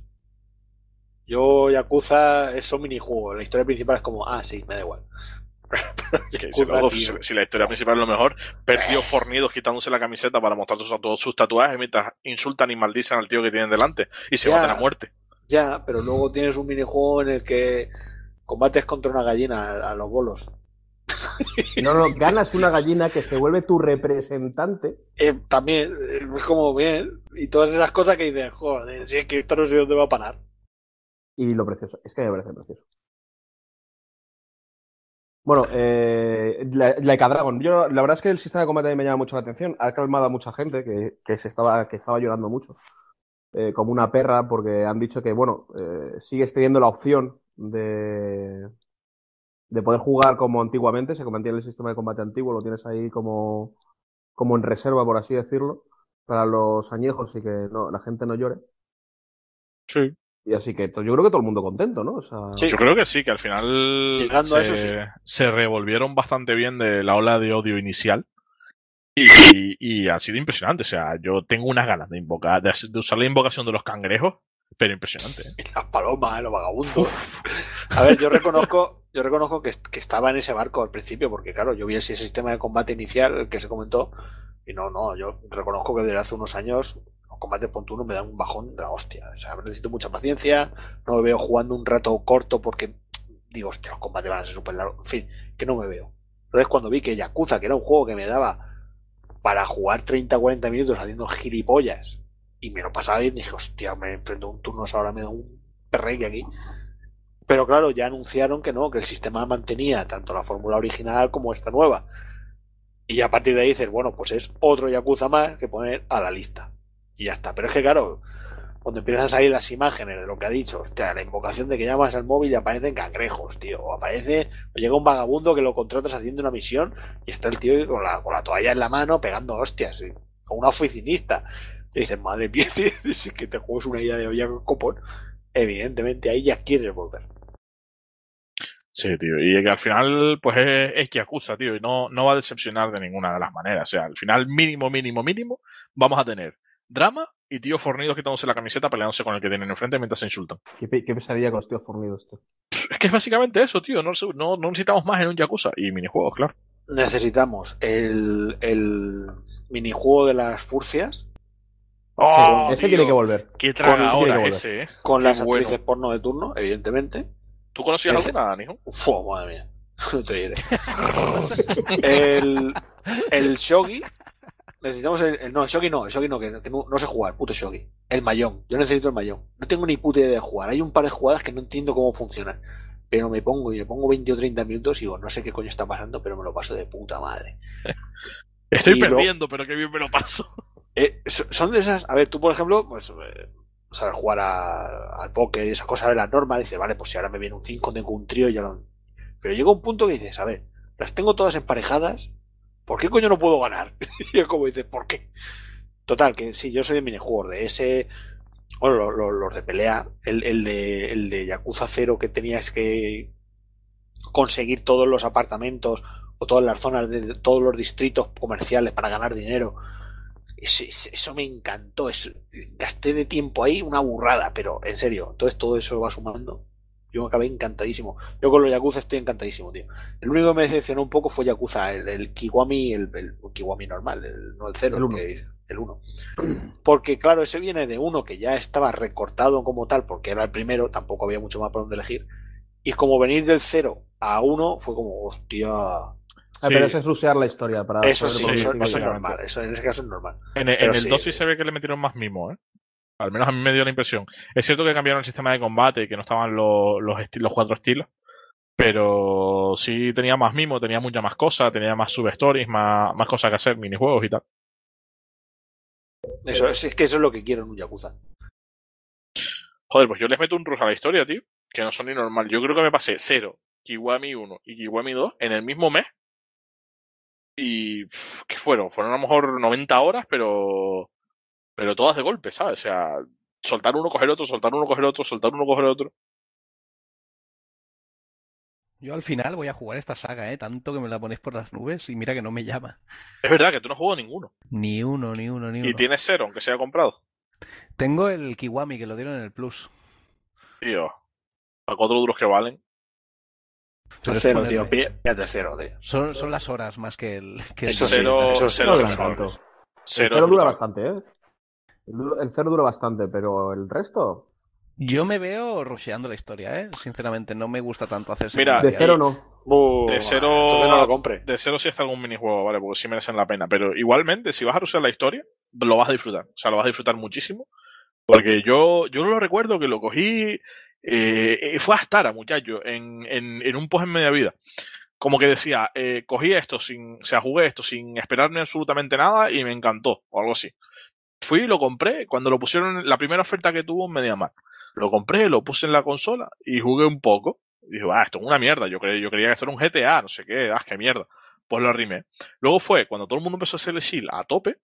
Yo, Yakuza, eh, son minijuegos. La historia principal es como, ah, sí, me da igual. *laughs* Si, Yakuza, luego, tío, si, si la historia principal es lo mejor, ver Eh. tíos fornidos quitándose la camiseta para mostrar todos sus tatuajes mientras insultan y maldicen al tío que tienen delante y se Ya. matan a muerte. Ya, pero luego tienes un minijuego en el que combates contra una gallina a, a los bolos. *laughs* No, no, ganas una gallina que se vuelve tu representante. Eh, también, eh, es como bien. Y todas esas cosas que dices, joder, si es que esto no sé dónde va a parar. Y lo precioso, es que me parece precioso. Bueno, eh, Laika Dragon. Yo, la verdad es que el sistema de combate me llama mucho la atención. Ha calmado a mucha gente que, que se estaba, que estaba llorando mucho. eh, como una perra, porque han dicho que, bueno, eh, sigues teniendo la opción de, de poder jugar como antiguamente. Se mantiene el sistema de combate antiguo, lo tienes ahí como, como en reserva, por así decirlo, para los añejos y que no, la gente no llore. Sí. Y así que yo creo que todo el mundo contento, ¿no? O sea, Sí. Yo creo que sí, que al final Llegando a se, eso, sí. se revolvieron bastante bien de la ola de odio inicial. Y, y ha sido impresionante. O sea, yo tengo unas ganas de invocar, de, de usar la invocación de los cangrejos, pero impresionante. ¿eh? Y las palomas, los vagabundos. A ver, yo reconozco, yo reconozco que, que estaba en ese barco al principio, porque claro, yo vi ese sistema de combate inicial, el que se comentó, y no, no, yo reconozco que desde hace unos años combates por turno me dan un bajón de la hostia. O sea, necesito mucha paciencia, no me veo jugando un rato corto porque digo, hostia, los combates van a ser súper largos. En fin, que no me veo. Entonces cuando vi que Yakuza, que era un juego que me daba para jugar 30-40 minutos haciendo gilipollas, y me lo pasaba bien, dije, hostia, me enfrento un turno, ahora me da un perreque aquí. Pero claro, ya anunciaron que no, que el sistema mantenía tanto la fórmula original como esta nueva. Y a partir de ahí dices, bueno, pues es otro Yakuza más que poner a la lista. Y ya está. Pero es que claro, cuando empiezan a salir las imágenes de lo que ha dicho, hostia, la invocación de que llamas al móvil y aparecen cangrejos, tío. O aparece, o llega un vagabundo que lo contratas haciendo una misión y está el tío con la, con la toalla en la mano pegando hostias, ¿sí? como una oficinista. Y dices, madre mía, *laughs* si que te juegas una idea de olla con copón. Evidentemente ahí ya quieres volver. Sí, tío. Y que al final, pues es, es Yakuza, tío. Y no, no va a decepcionar de ninguna de las maneras. O sea, al final, mínimo, mínimo, mínimo, vamos a tener drama y tíos fornidos quitándose la camiseta peleándose con el que tienen enfrente mientras se insultan. qué, qué pesadilla con los tíos fornidos, tío. Es que es básicamente eso, tío. No, no, no necesitamos más en un Yakuza. Y minijuegos, claro. Necesitamos el, el minijuego de las furcias Oh, ese tío, tiene que volver. Qué traga ahora ese, eh. con Qué las bueno. actrices porno de turno, evidentemente. ¿Tú conocías Ese- alguna, Nijo? Uf, madre mía. *laughs* No te diré. *laughs* el, el Shogi. Necesitamos el, el- No, el Shogi no, el Shogi no, que, que no, no sé jugar, puto Shogi. El Mayón. Yo necesito el Mayón. No tengo ni puta idea de jugar. Hay un par de jugadas que no entiendo cómo funcionan. pero me pongo y me pongo 20 o 30 minutos y digo, no sé qué coño está pasando, pero me lo paso de puta madre. *laughs* Estoy Y lo- perdiendo, pero qué bien me lo paso. Eh, so- son de esas, a ver, tú por ejemplo, pues eh, sabes jugar a- al póker y esas cosas de las normas, dices, vale, pues si ahora me viene un 5, tengo un trío y ya lo... Pero llega un punto que dices, a ver, las tengo todas emparejadas, ¿por qué coño no puedo ganar? *laughs* y como dices, ¿por qué? Total, que sí, yo soy de minijuegos, de ese, bueno, lo- lo- los, de pelea, el, de, el de Yakuza 0 que tenías que conseguir todos los apartamentos o todas las zonas de todos los distritos comerciales para ganar dinero. Eso, me encantó. Gasté de tiempo ahí una burrada, pero en serio, entonces todo eso va sumando. Yo acabé encantadísimo. Yo con los Yakuza estoy encantadísimo, tío. El único que me decepcionó un poco fue Yakuza, el, el Kiwami, el, el Kiwami normal, el, no el cero, El uno. que es el 1. Porque claro, ese viene de uno que ya estaba recortado como tal, porque era el primero, tampoco había mucho más por donde elegir. Y como venir del 0 a 1 fue como, hostia. Ah, Sí. Pero eso es rusear la historia para Eso sí, eso, eso es normal. Eso en ese caso es normal. En, en el sí. 2 sí se ve que le metieron más mimo, ¿eh? Al menos a mí me dio la impresión. Es cierto que cambiaron el sistema de combate y que no estaban los, los, cuatro estilos, pero sí tenía más mimo, tenía mucha más cosas, tenía más substories, más, más cosas que hacer, minijuegos y tal. Eso, es, es que eso es lo que quiero en un Yakuza. Joder, pues yo les meto un rush a la historia, tío, que no son ni normal. Yo creo que me pasé 0, Kiwami 1 y Kiwami 2 en el mismo mes. Y. ¿Qué fueron? Fueron a lo mejor 90 horas, pero. Pero todas de golpe, ¿sabes? O sea, soltar uno, coger otro, soltar uno, coger otro, soltar uno, coger otro. Yo al final voy a jugar esta saga, ¿eh? Tanto que me la ponéis por las nubes y mira que no me llama. Es verdad que tú no has jugado ninguno. Ni uno, ni uno, ni Y uno. tienes cero, aunque sea comprado. Tengo el Kiwami que lo dieron en el Plus. Tío. A cuatro duros que valen. Pero es cero, ponerle- tío. pí- Fíjate, cero, tío. Son, son las horas más que el. Que el Eso sí, cero, cero Cero, cero es dura bastante, ¿eh? El, cero dura bastante, pero el resto. Yo me veo rusheando la historia, ¿eh? Sinceramente, no me gusta tanto hacer Mira, De cero no. Uh, De cero- no lo compre. De cero sí está algún minijuego, ¿vale? Porque sí merecen la pena. Pero igualmente, si vas a usar la historia, lo vas a disfrutar. O sea, lo vas a disfrutar muchísimo. Porque yo, yo lo recuerdo que lo cogí. eh, fue a Astara, muchacho, en, en, en un post en media vida. Como que decía, eh, cogí esto sin, o sea, jugué esto sin esperarme absolutamente nada y me encantó, o algo así. Fui y lo compré cuando lo pusieron, la primera oferta que tuvo en MediaMarkt. Lo compré, lo puse en la consola y jugué un poco. Y dije, ah, esto es una mierda. Yo, creía, yo creía que esto era un GTA, no sé qué, ah, qué mierda. Pues lo arrimé. Luego fue cuando todo el mundo empezó a hacer el shield a tope,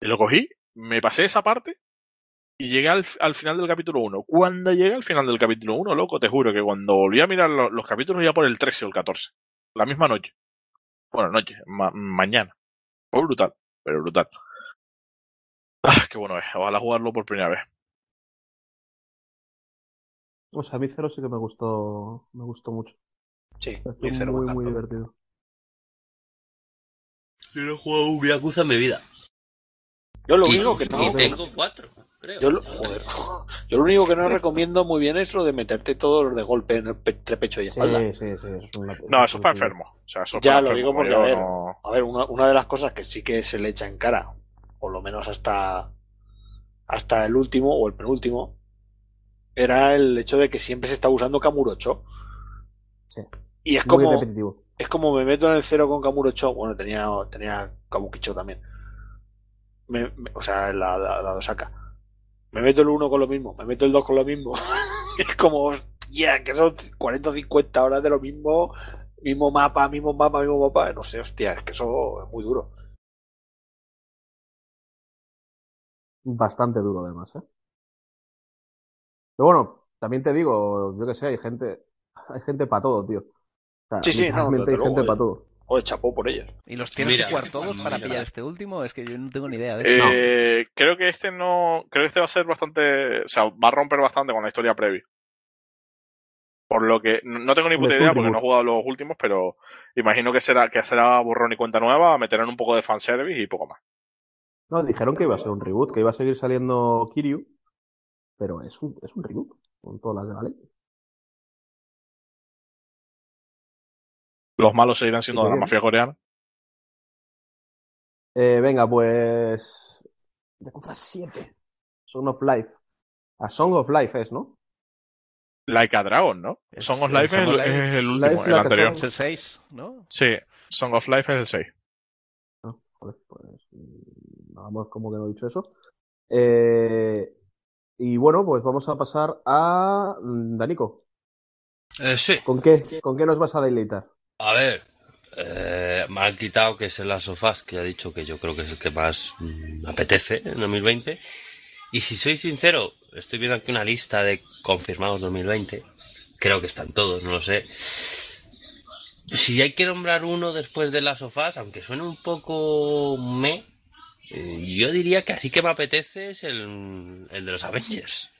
y lo cogí, me pasé esa parte y llegué al, al final del capítulo 1. Cuando llegué al final del capítulo 1, loco, te juro que cuando volví a mirar lo- los capítulos ya por el 13 o el 14. La misma noche. Bueno, noche, ma- mañana. Fue brutal, pero brutal. Ah, qué bueno es. Ojalá jugarlo por primera vez. O sea, a mí cero sí que me gustó, me gustó mucho. Sí, Me cero muy, muy divertido. Yo no he jugado un Yakuza en mi vida. Yo lo único que no. y tengo cuatro, creo. Yo lo, joder. Yo lo único que no recomiendo muy bien es lo de meterte todos de golpe en el pe- entre pecho y espalda. Sí, sí, sí. Eso es una, No, eso es para enfermos. O sea, eso es Ya para lo digo porque, a ver, no- A ver, una, una de las cosas que sí que se le echa en cara, por lo menos hasta, hasta el último o el penúltimo, era el hecho de que siempre se está usando Kamurocho. Sí. Y es Muy como, repetitivo. es como me meto en el cero con Kamurocho, bueno, tenía, tenía Kabukicho también. Me- me- o sea, la, la, la Osaka. Me meto el 1 con lo mismo, me meto el 2 con lo mismo. *laughs* es como, hostia, que son 40 o 50 horas de lo mismo, mismo mapa, mismo mapa, mismo mapa. No sé, hostia, es que eso es muy duro. Bastante duro, además, ¿eh? Pero bueno, también te digo, yo que sé, hay gente, *laughs* hay gente para todo, tío. O sea, Sí, sí, no, hay luego, gente eh. para todo. Joder, chapó por ellos. ¿Y los tienes Mira, que jugar todos para mira. pillar este último? Es que yo no tengo ni idea de esto. Eh, Creo que este no. Creo que este va a ser bastante. O sea, va a romper bastante con la historia previa. Por lo que. No tengo ni puta idea porque no he jugado los últimos, pero imagino que será, que será borrón y cuenta nueva, meterán un poco de fanservice y poco más. No, dijeron que iba a ser un reboot, que iba a seguir saliendo Kiryu, pero es un, es un reboot, con todas las de la ley. Los malos seguirán siendo Sí, de la mafia coreana. Eh, venga, pues. Yakuza 7. Song of Life. A Song of Life es, ¿no? Like a Dragon, ¿no? Es- Song of Life es Song el, of Life. es el Life último, anterior. Es el 6, ¿no? Sí, Song of Life es el 6. Joder, pues mm, hagamos como que no he dicho eso. Eh, y bueno, pues vamos a pasar a mm, Danico. Eh, sí. ¿Con qué, ¿Con qué nos vas a deleitar? A ver, eh, me han quitado que es el Last of Us, que he dicho que yo creo que es el que más mm, me apetece en 2020. Y si soy sincero, estoy viendo aquí una lista de confirmados 2020. Creo que están todos, no lo sé. Si hay que nombrar uno después de Last of Us, aunque suene un poco me, eh, yo diría que así que me apetece es el, el de los Avengers.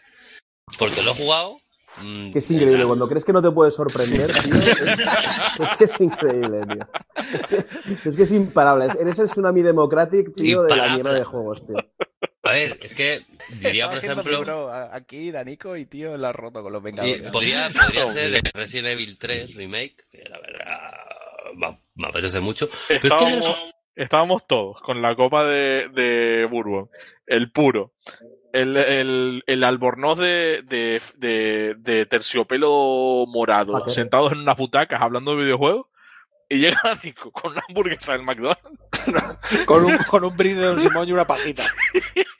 Porque lo he jugado. mm, Que es increíble, la- cuando crees que no te puedes sorprender, *laughs* tío, es, es que es increíble, tío. Es que es, que es imparable. Es- Eres el Tsunami Democratic, tío, de la mierda de juegos, tío. A ver, es que diría, por ejemplo. aquí, Danico, y tío, la has roto con los Vengadores. podría, *laughs* podría ser el Resident Evil 3 Remake, que la verdad me, me apetece mucho. Pero es que los- estábamos todos con la copa de, de Bourbon, el puro, el, el, el albornoz de, de, de, de terciopelo morado, sentados en unas butacas hablando de videojuegos, y llega *laughs* Nico con una hamburguesa del McDonald's. *laughs* Con un, con un brindis de Don Simón y una pajita.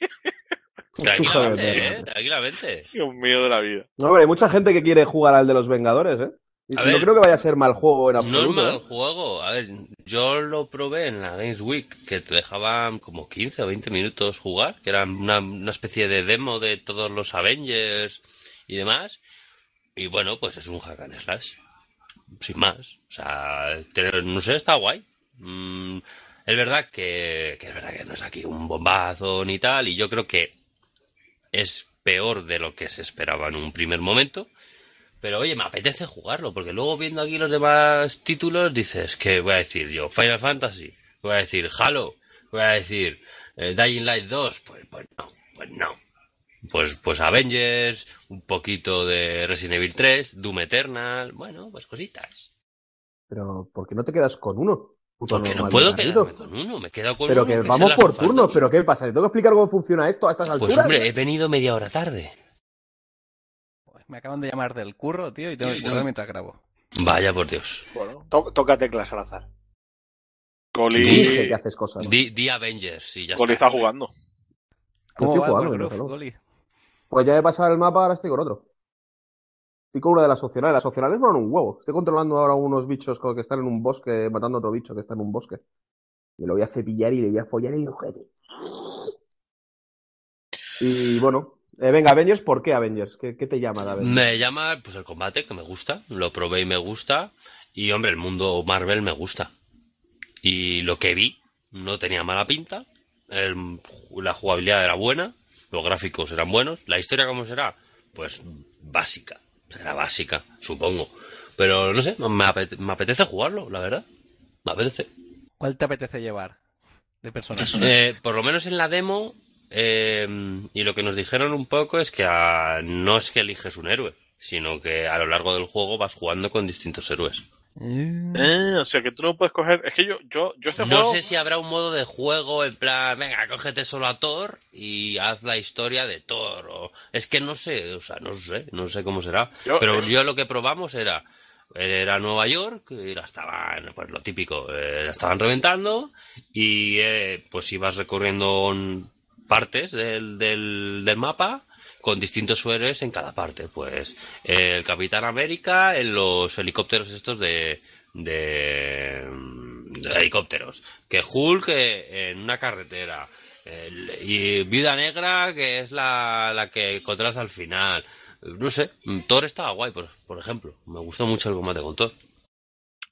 *laughs* tranquilamente, Joder, ¿eh? Tranquilamente. Dios mío de la vida. No, hombre, hay mucha gente que quiere jugar al de los Vengadores, ¿eh? A no ver. creo que vaya a ser mal juego en No es absoluto. mal ¿eh? juego. A ver, yo lo probé en la Games Week, que te dejaban como 15 o 20 minutos jugar, que era una, una especie de demo de todos los Avengers y demás. Y bueno, pues es un hack and slash. Sin más. O sea, te- no sé, está guay. Mm, es verdad que, que es verdad que no es aquí un bombazo ni tal, y yo creo que es peor de lo que se esperaba en un primer momento. Pero oye, me apetece jugarlo, porque luego viendo aquí los demás títulos dices que voy a decir yo Final Fantasy, voy a decir Halo, voy a decir eh, Dying Light 2, pues, pues no, pues no. Pues, pues Avengers, un poquito de Resident Evil 3, Doom Eternal, bueno, pues cositas. Pero, ¿por qué no te quedas con uno? Puto Porque no puedo quedarme con uno, me quedo con Pero uno. que es vamos por turnos, 2. ¿pero qué pasa? ¿Te tengo que explicar cómo funciona esto a estas alturas? Pues hombre, he venido media hora tarde. Me acaban de llamar del curro, tío, y tengo que currar mientras grabo. Vaya por Dios. Bueno, To- toca teclas al azar. Coli, Dije que haces cosas. ¿no? Di, di Avengers y ya Coli está. está jugando. ¿Cómo estoy va jugando, Warcraft. Goli? Pues ya he pasado el mapa, ahora estoy con otro. Estoy con una de las opcionales. Las opcionales van un huevo. Estoy controlando ahora unos bichos que están en un bosque, matando a otro bicho que está en un bosque. Me lo voy a cepillar y le voy a follar el ojete. Y bueno, eh, venga, Avengers, ¿por qué Avengers? ¿Qué, qué te llama Avengers? Me llama pues el combate, que me gusta. Lo probé y me gusta. Y hombre, el mundo Marvel me gusta. Y lo que vi no tenía mala pinta. El- la jugabilidad era buena. Los gráficos eran buenos. La historia, ¿cómo será? Pues básica. Será básica, supongo. Pero no sé, me apete- me apetece jugarlo, la verdad. Me apetece. ¿Cuál te apetece llevar de personas? Eh, por lo menos en la demo, eh, y lo que nos dijeron un poco es que ah, no es que eliges un héroe, sino que a lo largo del juego vas jugando con distintos héroes. Mm. Eh, o sea que tú no puedes coger. Es que yo, yo, yo este No juego. sé si habrá un modo de juego en plan, venga, cógete solo a Thor y haz la historia de Thor. O... Es que no sé, o sea, no sé, no sé cómo será. Yo, Pero eh, yo lo que probamos era, era Nueva York y la estaban, pues lo típico, eh, la estaban reventando y eh, pues ibas recorriendo un- partes del, del, del mapa con distintos héroes en cada parte. Pues el Capitán América en los helicópteros estos de, de, de helicópteros. Que Hulk eh, en una carretera. Y Viuda Negra, que es la, la que controlas al final. No sé, Thor estaba guay, por, por ejemplo. Me gustó mucho el combate con Thor.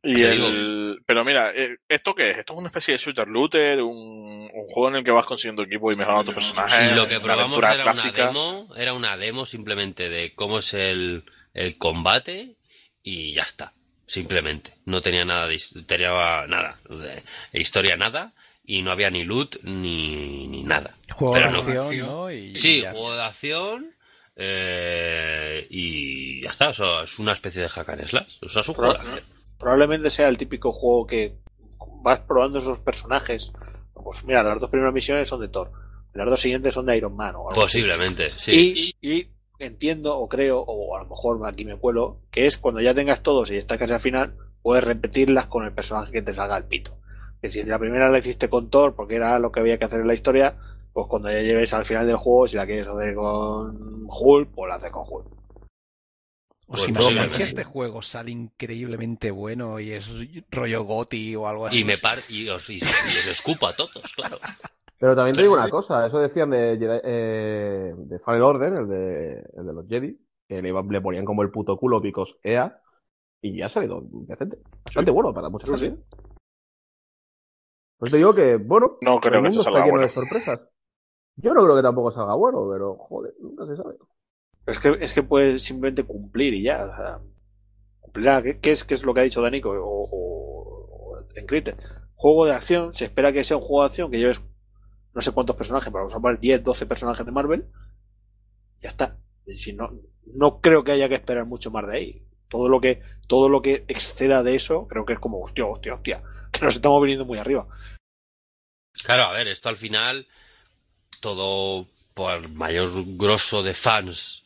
Y el... Pero mira, eh, ¿esto qué es? ¿Esto es una especie de shooter looter? Un, un juego en el que vas consiguiendo equipo y mejorando tu personaje? Lo que probamos era clásica. una demo, era una demo simplemente de cómo es el, el combate y ya está. Simplemente. No tenía nada de tenía nada. De historia nada. Y no había ni loot ni, ni nada. Juego Pero de no. acción, ¿no? Y, Sí, y juego de acción. eh, y ya está. O sea, es una especie de hack and slash. O sea, es un juego de acción. Probablemente sea el típico juego que vas probando esos personajes. Pues mira, las dos primeras misiones son de Thor. Las dos siguientes son de Iron Man o algo así. Posiblemente, sí. Y, y entiendo o creo, o a lo mejor aquí me cuelo, que es cuando ya tengas todos y estás casi al final, puedes repetirlas con el personaje que te salga al pito. Que si la primera la hiciste con Thor porque era lo que había que hacer en la historia, pues cuando ya llegues al final del juego, si la quieres hacer con Hulk, pues la haces con Hulk. ¿Os Pues imagináis posiblemente. que este juego sale increíblemente bueno y es rollo Goti o algo así? Y me par y os, y, y os escupo a todos, claro. Pero también te digo una cosa, eso decían de, eh, de Fallen Order, el de, el de los Jedi, que le, iba- le ponían como el puto culo picos EA, y ya ha salido decente. Bastante bueno para mucha Sí, gente. Pues te digo que, bueno, No el creo que mundo se está lleno bueno. de sorpresas. Yo no creo que tampoco salga bueno, pero joder, nunca se sabe. Es que, es que puedes simplemente cumplir y ya. O sea, cumplir a- ¿qué, es, qué es lo que ha dicho Danico o, o- en Critter? Juego de acción, se espera que sea un juego de acción que lleves no sé cuántos personajes, pero vamos a poner 10, 12 personajes de Marvel. Ya está. Si no, no creo que haya que esperar mucho más de ahí. Todo lo que, todo lo que exceda de eso, creo que es como, hostia, hostia, hostia, que nos estamos viniendo muy arriba. Claro, a ver, esto al final, todo por mayor grosso de fans,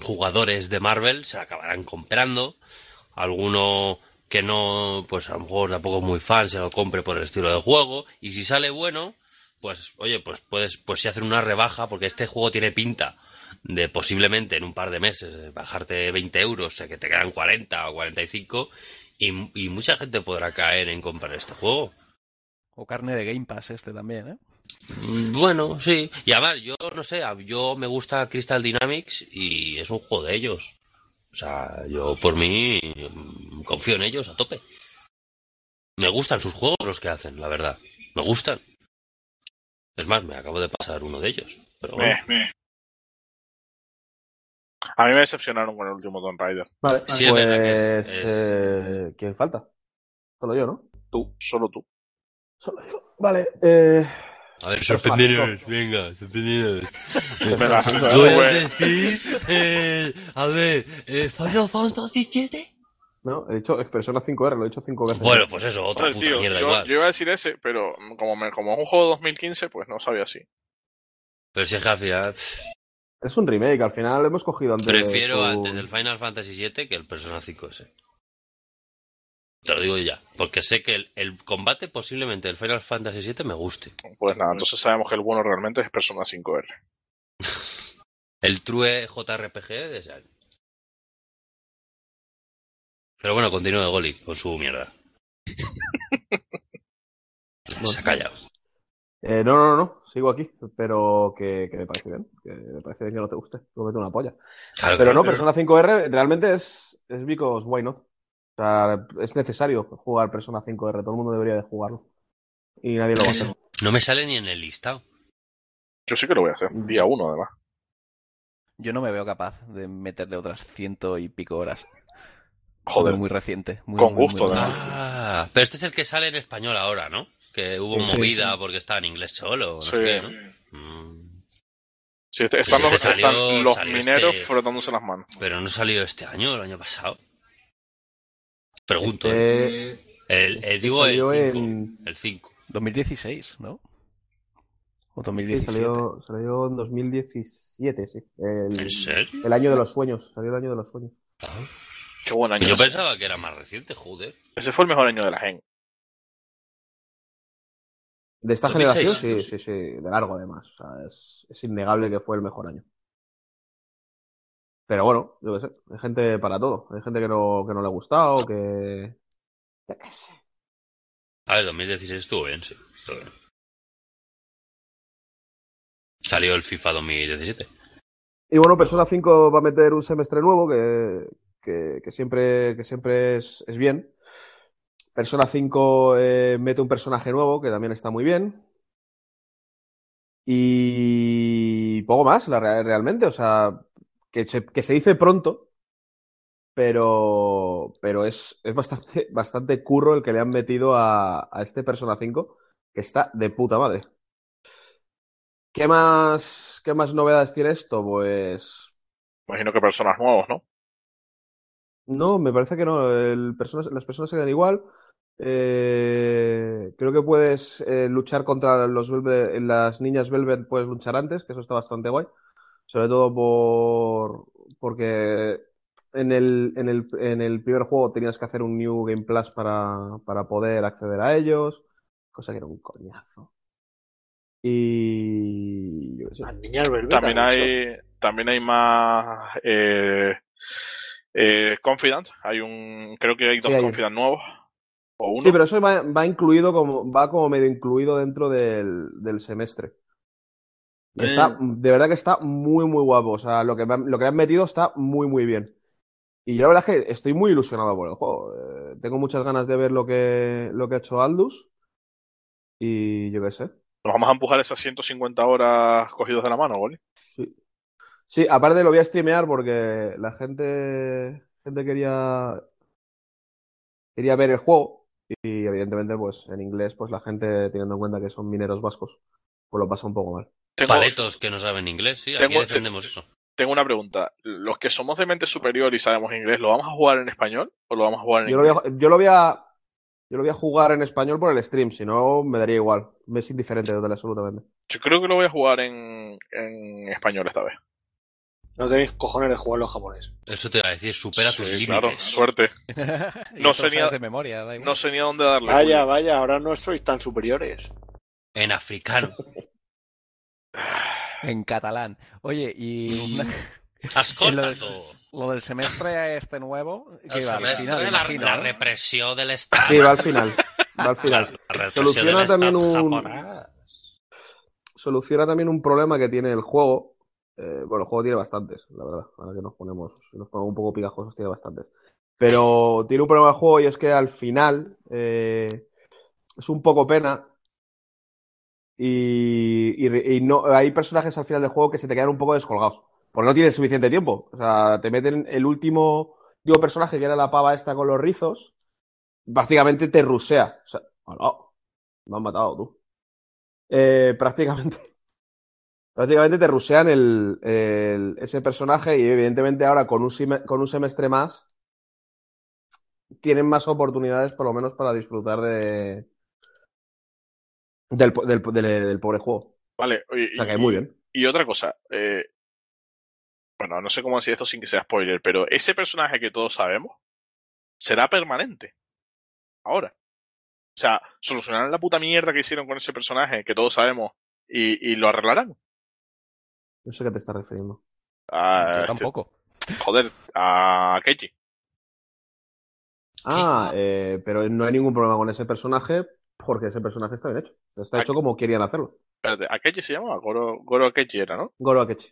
jugadores de Marvel, se la acabarán comprando. Alguno que no, pues a lo mejor tampoco es muy fan, se lo compre por el estilo de juego. Y si sale bueno, pues oye, pues puedes, pues si hacer una rebaja, porque este juego tiene pinta de posiblemente en un par de meses eh, bajarte 20 euros, o sea que te quedan 40 o 45, y, y mucha gente podrá caer en comprar este juego. O carne de Game Pass este también, ¿eh? Bueno, sí. Y además, yo no sé, yo me gusta Crystal Dynamics y es un juego de ellos. O sea, yo por mí mm, confío en ellos a tope. Me gustan sus juegos los que hacen, la verdad. Me gustan. Es más, me acabo de pasar uno de ellos. Pero bueno. A mí me decepcionaron con el último Tomb Raider. Vale, Sí, es pues, verdad que es- es- eh, ¿quién falta? Solo yo, ¿no? Tú, solo tú. Solo yo. Vale, eh, A ver, sorprenderos, venga, sorprenderos. *laughs* Venga, Voy a decir, eh, a ver, Final Fantasy VII. no, he dicho Persona 5R, lo he dicho 5 veces. Bueno, pues eso, otra Joder, puta tío, mierda yo, igual. yo iba a decir ese, pero como, me- como es un juego de 2015, pues no sabía así. Pero si es que al final, Es un remake, al final hemos cogido antes. Prefiero su- antes el Final Fantasy VII que el Persona 5S. Te lo digo ya, porque sé que el, el combate posiblemente del Final Fantasy VII me guste. Pues nada, entonces sabemos que el bueno realmente es Persona 5R. *laughs* El True JRPG de ese año. Pero bueno, continúe Goli con su mierda. *laughs* Se ha callado. Eh, no, no, no, sigo aquí, pero que, que me parece bien. Que me parece bien que no te guste. Lo meto una polla. Claro, Pero claro. no, Persona 5R realmente es, es because why not. O sea, es necesario jugar Persona 5R, todo el mundo debería de jugarlo. Y nadie lo va a hacer. No me sale ni en el listado. Yo sí que lo voy a hacer, día uno además. Yo no me veo capaz de meterle otras ciento y pico horas. Joder, Muy reciente. Muy, Con muy, gusto, muy además. Ah, pero este es el que sale en español ahora, ¿no? Que hubo Sí, movida porque estaba en inglés solo. No Sí. sé qué, ¿no? Mm, Sí, este- están, los, este salió- están los salió mineros este- frotándose las manos. Pero no salió este año, el año pasado. Pregunto, ¿eh? Este, El, este el- digo el salió 5. en- El 5. 2016, ¿no? O sí, 2017. salió, salió en 2017, sí. El, ¿En serio? el año de los sueños. Salió el año de los sueños. Qué buen año. Yo ese. pensaba que era más reciente, joder. Ese fue el mejor año de la gen. De esta 2006, generación, sí, sí, sí, de largo además. O sea, es, es innegable que fue el mejor año. Pero bueno, yo qué sé, hay gente para todo. Hay gente que no, que no le ha gustado, que. Yo qué sé. A ver, 2016 estuvo bien, sí. estuvo bien. Salió el FIFA 2017. Y bueno, Persona 5 va a meter un semestre nuevo que, que, que siempre, que siempre es, es bien. Persona 5 eh, mete un personaje nuevo que también está muy bien. Y poco más, la, realmente. O sea, que se, que se dice pronto, pero, pero es, es bastante, *laughs* bastante curro el que le han metido a, a este Persona 5, que está de puta madre. ¿Qué más, qué más novedades tiene esto? Pues Imagino que personas nuevos, ¿no? no, me parece que no. El personas, las personas se quedan igual. Eh, creo que puedes eh, luchar contra los las niñas Velvet, puedes luchar antes, que eso está bastante guay. Sobre todo por porque en el, en el, en el primer juego tenías que hacer un New Game Plus para, para poder acceder a ellos, cosa que era un coñazo. Y... Yo sé. También hay, también hay más eh, eh, Confidant. Hay un, creo que hay dos Sí, hay- Confidant nuevos. O uno. Sí, pero eso va, va incluido como, va como medio incluido dentro del, del semestre. Está, de verdad que está muy, muy guapo. O sea, lo que, me han- lo que han metido está muy, muy bien. Y yo la verdad es que estoy muy ilusionado por el juego. Eh, tengo muchas ganas de ver lo que, lo que ha hecho Aldus. Y yo qué sé. Nos vamos a empujar esas 150 horas cogidos de la mano, Goli. Sí. Sí, aparte lo voy a streamear porque la gente, gente quería, quería ver el juego. Y evidentemente, pues en inglés, pues la gente, teniendo en cuenta que son mineros vascos, pues lo pasa un poco mal. Tengo, Paletos que no saben inglés, sí, aquí defendemos eso. tengo una pregunta. Los que somos de mente superior y sabemos inglés, ¿lo vamos a jugar en español o lo vamos a jugar en Yo lo inglés? voy a, yo lo voy a, yo lo voy a jugar en español por el stream, si no me daría igual. Me es indiferente total, absolutamente. Yo creo que lo voy a jugar en, en español esta vez. No tenéis cojones de jugarlo en japonés. Eso te iba a decir, supera tus Sí, claro, límites. suerte. *laughs* No lo sería- sabes de memoria, da igual. No sé ni a dónde darle. Vaya, vaya, ahora no sois tan superiores. En africano. *laughs* En catalán. Oye, y una- *laughs* Ascolta En lo del semestre este nuevo, que El va al final, la, imagino, la ¿no? represión del Estado. Sí, va al final. Va al final. *laughs* la Soluciona del también un- japonés. Soluciona también un problema que tiene el juego. Eh, bueno, el juego tiene bastantes, la verdad. Ahora que nos ponemos, si nos ponemos un poco picajosos, tiene bastantes. Pero tiene un problema el juego y es que al final eh, es un poco pena. Y, y- y no, hay personajes al final del juego que se te quedan un poco descolgados. Porque no tienes suficiente tiempo. O sea, te meten el último digo, personaje que era la pava esta con los rizos. Prácticamente te rusea. O sea, hola, me han matado tú. Eh, prácticamente. *laughs* Prácticamente te rusean el, el- ese personaje y evidentemente ahora con un, con un semestre más tienen más oportunidades por lo menos para disfrutar de del, po- del, del- del pobre juego. Vale, y, O sea que y- muy bien. y otra cosa. eh, bueno, no sé cómo decir esto sin que sea spoiler, pero ese personaje que todos sabemos será permanente. Ahora. O sea, solucionarán la puta mierda que hicieron con ese personaje que todos sabemos y, y lo arreglarán. No sé a qué te estás refiriendo. A, Yo este- tampoco. joder, a Keiji. Ah, eh, pero no hay ningún problema con ese personaje porque ese personaje está bien hecho. Está hecho como querían hacerlo. Espérate, Akechi se llama, Goro, Goro Akechi era, ¿no? Goro Akechi.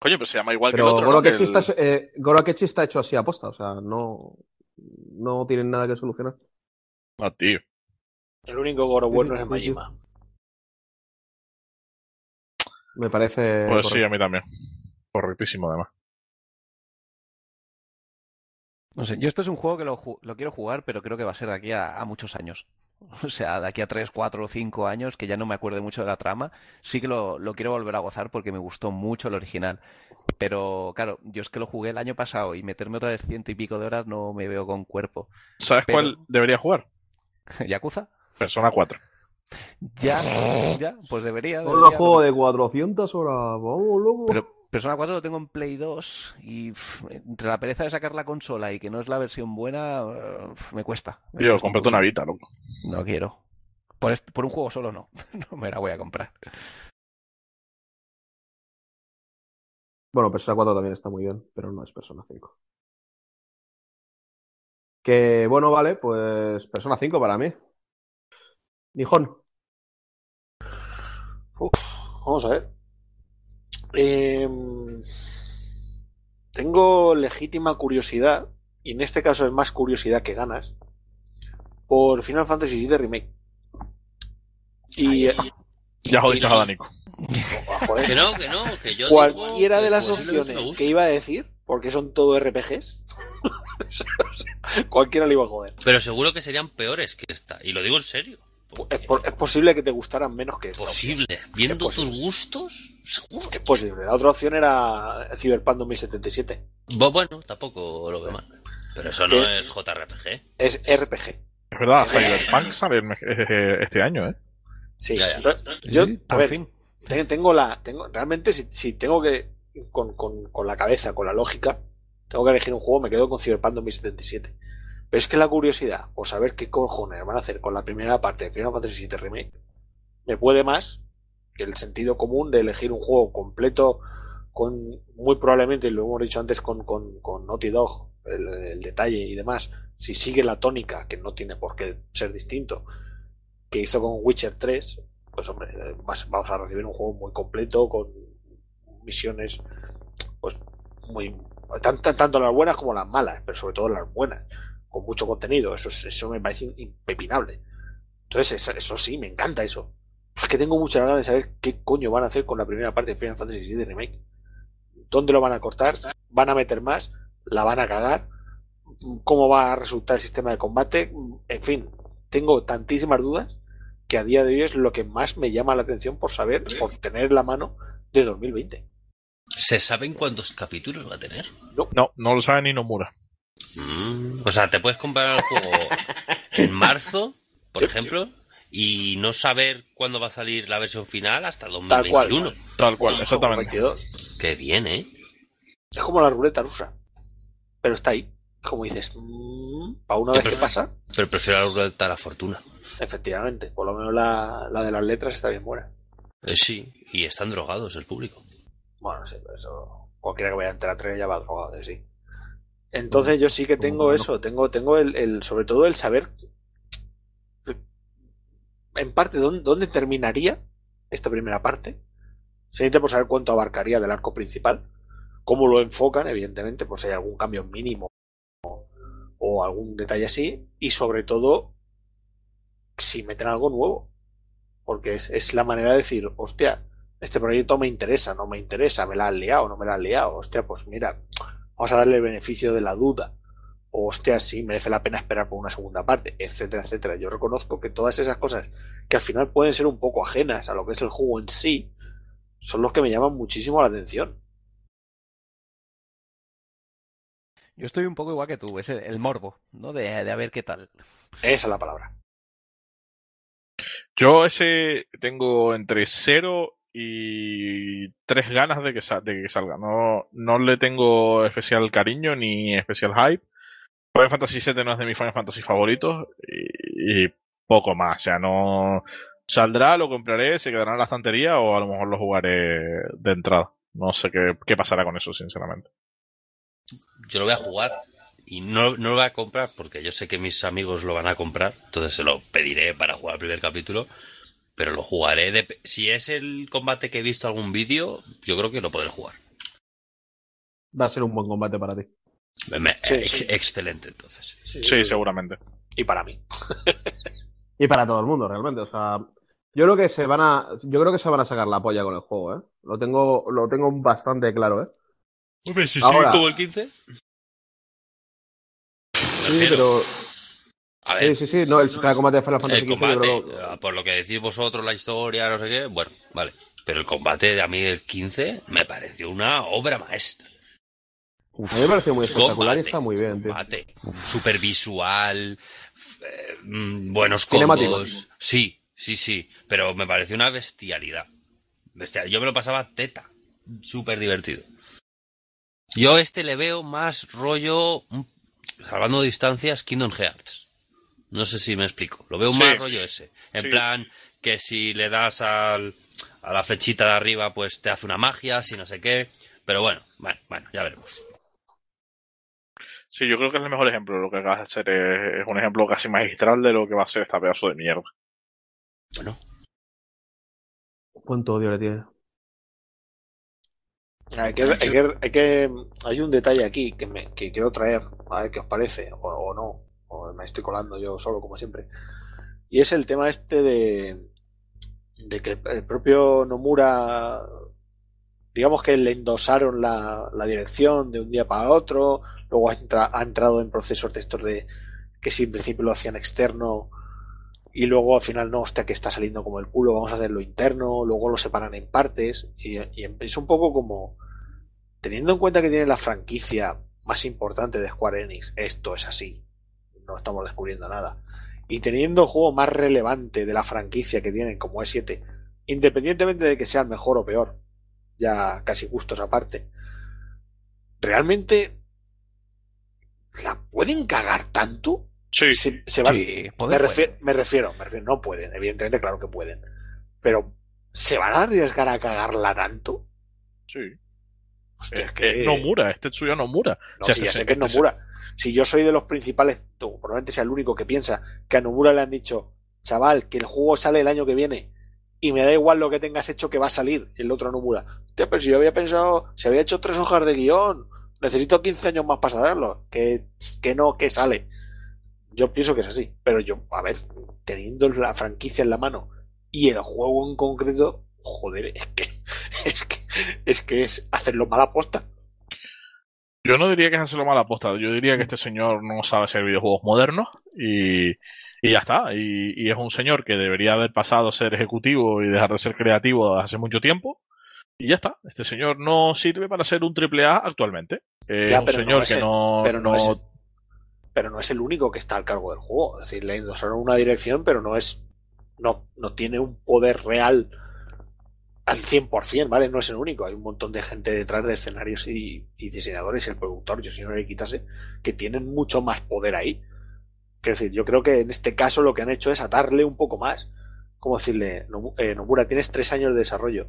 Coño, pero se llama igual que Pero el otro, Goro ¿no? Que Akechi, el- está, eh, Goro Akechi está hecho así a posta. O sea, no, no tienen nada que solucionar. Ah, tío. El único Goro bueno es el. Majima. Me parece. Pues sí, a mí también. Correctísimo, además. No sé, yo esto es un juego que lo, quiero jugar, pero creo que va a ser de aquí a, a muchos años. *laughs* O sea, de aquí a 3, 4 o 5 años, que ya no me acuerdo mucho de la trama, sí que lo, lo quiero volver a gozar porque me gustó mucho el original. Pero claro, yo es que lo jugué el año pasado y meterme otra vez ciento y pico de horas no me veo con cuerpo. ¿Sabes Pero- cuál debería jugar? *laughs* ¿Yakuza? Persona 4. Ya, ya, pues debería. Un debería, juego lo- de 400 horas. Vamos, loco. Pero Persona 4 lo tengo en Play 2 y pff, entre la pereza de sacar la consola y que no es la versión buena, pff, me cuesta. Me un cómprate una. Vita, loco. No quiero. Por, por un juego solo no. *laughs* No me la voy a comprar. Bueno, Persona 4 también está muy bien, pero no es Persona 5. Que bueno, vale, pues Persona 5 para mí. Nihon. Vamos a ver. Em, tengo legítima curiosidad, y en este caso es más curiosidad que ganas, por Final Fantasy VII Remake. Y, Ay, ay, Ya jodiste a Danico. Joder, Que no, que no, que yo cualquiera digo de que las me opciones que iba a decir, porque son todo RPGs, *laughs* cualquiera le iba a joder. Pero seguro que serían peores que esta. Y lo digo en serio. Porque Es, por- es posible que te gustaran menos que esta. posible. Viendo Es tus gustos, seguro. Es posible. La otra opción era Cyberpunk 2077. Bu- Bueno, tampoco lo veo mal. Pero eso no ¿Qué? es JRPG. Es RPG. Es verdad, Cyberpunk sale eh, este año, ¿eh? Sí. Ya, yo, Sí, a ver, fin. tengo la. Tengo, realmente, si, si tengo que. Con, con, con la cabeza, con la lógica, tengo que elegir un juego, me quedo con Cyberpunk 2077. Pero es que la curiosidad, por saber qué cojones van a hacer con la primera parte de Final Fantasy VII Remake, me puede más que el sentido común de elegir un juego completo con muy probablemente, y lo hemos dicho antes con, con, con Naughty Dog, el, detalle y demás, si sigue la tónica, que no tiene por qué ser distinto, que hizo con Witcher 3, pues hombre, vamos a recibir un juego muy completo, con misiones, pues muy, tan- tan- tanto las buenas como las malas, pero sobre todo las buenas, con mucho contenido, eso, es- eso me parece impepinable. Entonces, eso, eso sí, me encanta eso. Es que tengo mucha ganas de saber qué coño van a hacer con la primera parte de Final Fantasy VII Remake. ¿Dónde lo van a cortar? ¿Van a meter más? ¿La van a cagar? ¿Cómo va a resultar el sistema de combate? En fin, tengo tantísimas dudas que a día de hoy es lo que más me llama la atención por saber, por tener en la mano de 2020. ¿Se saben cuántos capítulos va a tener? No, no lo sabe ni Nomura. Mm, O sea, te puedes comprar el juego en marzo, por ejemplo, y no saber cuándo va a salir la versión final hasta Tal cual. 2021. Tal cual, exactamente. 22. Qué bien, ¿eh? Es como la ruleta rusa. Pero está ahí. Como dices, para una vez que pero- pasa, Pero prefiero la ruleta a la fortuna. efectivamente, por lo menos la, la de las letras está bien buena. Eh, sí, y están drogados el público. Bueno, sí, pero eso. Cualquiera que vaya a entrar a tren ya va drogado de sí. Entonces yo sí que tengo eso, tengo, tengo el, el- sobre todo el saber en parte dónde, dónde terminaría esta primera parte. Simplemente por saber cuánto abarcaría del arco principal, cómo lo enfocan, evidentemente, por si hay algún cambio mínimo o, o algún detalle así, y sobre todo si meten algo nuevo. Porque es, es la manera de decir, hostia, este proyecto me interesa, no me interesa, me la han liado, no me la han liado, hostia, pues mira, vamos a darle el beneficio de la duda, o hostia, sí, merece la pena esperar por una segunda parte, etcétera, etcétera. Yo reconozco que todas esas cosas que al final pueden ser un poco ajenas a lo que es el juego en sí, son los que me llaman muchísimo la atención. Yo estoy un poco igual que tú, es el, el morbo, ¿no? De, de a ver qué tal. Esa es la palabra. Yo ese tengo entre cero y tres ganas de que, de que salga. No, no le tengo especial cariño ni especial hype. Final Fantasy VII no es de mis Final Fantasy favoritos y, y poco más. O sea, no saldrá, lo compraré, se quedará en la estantería o a lo mejor lo jugaré de entrada. No sé qué, qué pasará con eso, sinceramente. Yo lo voy a jugar y no, no lo voy a comprar porque yo sé que mis amigos lo van a comprar, entonces se lo pediré para jugar el primer capítulo, pero lo jugaré. De, si es el combate que he visto algún vídeo, yo creo que lo podré jugar. Va a ser un buen combate para ti. Me- Sí, ex- sí. Excelente, entonces. Sí, seguramente. Y para mí. Y para todo el mundo, realmente. O sea, yo creo que se van a, yo creo que se van a sacar la polla con el juego, ¿eh? Lo tengo, lo tengo bastante claro, ¿eh? Hombre, si Ahora- como el 15. Sí, pero, A ver, sí, sí, sí, no, el sistema de combate de Final Fantasy el combate, eh, por lo que decís vosotros, la historia, no sé qué, bueno, vale. Pero el combate a mí el 15 me pareció una obra maestra. a mí me pareció muy espectacular Combate, y está muy bien, tío. combate, super visual, eh, mm, buenos combos. Sí, sí, sí, pero me pareció una bestialidad. Bestial. Yo me lo pasaba teta, súper divertido. Yo a este le veo más rollo, mm, salvando distancias, Kingdom Hearts. No sé si me explico. Lo veo Sí. más rollo ese. En Sí. plan, que si le das al, a la flechita de arriba, pues te hace una magia, si no sé qué. Pero bueno, bueno, bueno, ya veremos. Sí, yo creo que es el mejor ejemplo. Lo que acabas de hacer es, es un ejemplo casi magistral de lo que va a ser esta pedazo de mierda. Bueno, ¿Cuánto odio le tiene? Hay que, hay que, hay que- hay un detalle aquí que, me, que quiero traer, a ver qué os parece, o, o no, o me estoy colando yo solo como siempre. Y es el tema este de, que el propio Nomura, digamos que le endosaron la, dirección de un día para otro, luego ha, entra- ha entrado en procesos de estos de que si en principio lo hacían externo y luego al final no, hostia, que está saliendo como el culo, vamos a hacerlo interno, luego lo separan en partes y, y es un poco como teniendo en cuenta que tiene la franquicia más importante de Square Enix, esto es así, no estamos descubriendo nada. Y teniendo el juego más relevante de la franquicia que tienen como E7, independientemente de que sean mejor o peor, ya casi gustos aparte, ¿realmente la pueden cagar tanto? Sí, Se, se van- Sí, me, refiero, me refiero, me refiero, no pueden, evidentemente, claro que pueden. Pero, ¿se van a arriesgar a cagarla tanto? sí. Hostia, Es que Nomura, este Nomura. No, O sea, si este ya sé que es este Nomura. Si yo soy de los principales, tú, probablemente sea el único que piensa que a Nomura le han dicho, chaval, que el juego sale el año que viene y me da igual lo que tengas hecho que va a salir el otro Nomura. Hostia, pero si yo había pensado, se había hecho tres hojas de guion, necesito 15 años más para saberlo. Que, que no, que sale. Yo pienso que es así. Pero yo, a ver, teniendo la franquicia en la mano y el juego en concreto, joder, es que *laughs* es que es, que es hacerlo mala posta. Yo no diría que es hacerlo mala aposta. Yo diría que este señor no sabe hacer videojuegos modernos y, y ya está. Y, y es un señor que debería haber pasado a ser ejecutivo y dejar de ser creativo hace mucho tiempo. Y ya está. Este señor no sirve para ser un triple A actualmente. Es Ya, un no señor es que el- no, pero no no- es el- pero no es el único que está al cargo del juego. Es decir, le endosaron una dirección, pero no es. No, no tiene un poder real al 100%, ¿vale? No es el único. Hay un montón de gente detrás de escenarios y, diseñadores y el productor, yo si no le quitase, que tienen mucho más poder ahí. Quiero decir, yo creo que en este caso lo que han hecho es atarle un poco más. Como decirle, "Nomu- eh, Nomura, tienes tres años de desarrollo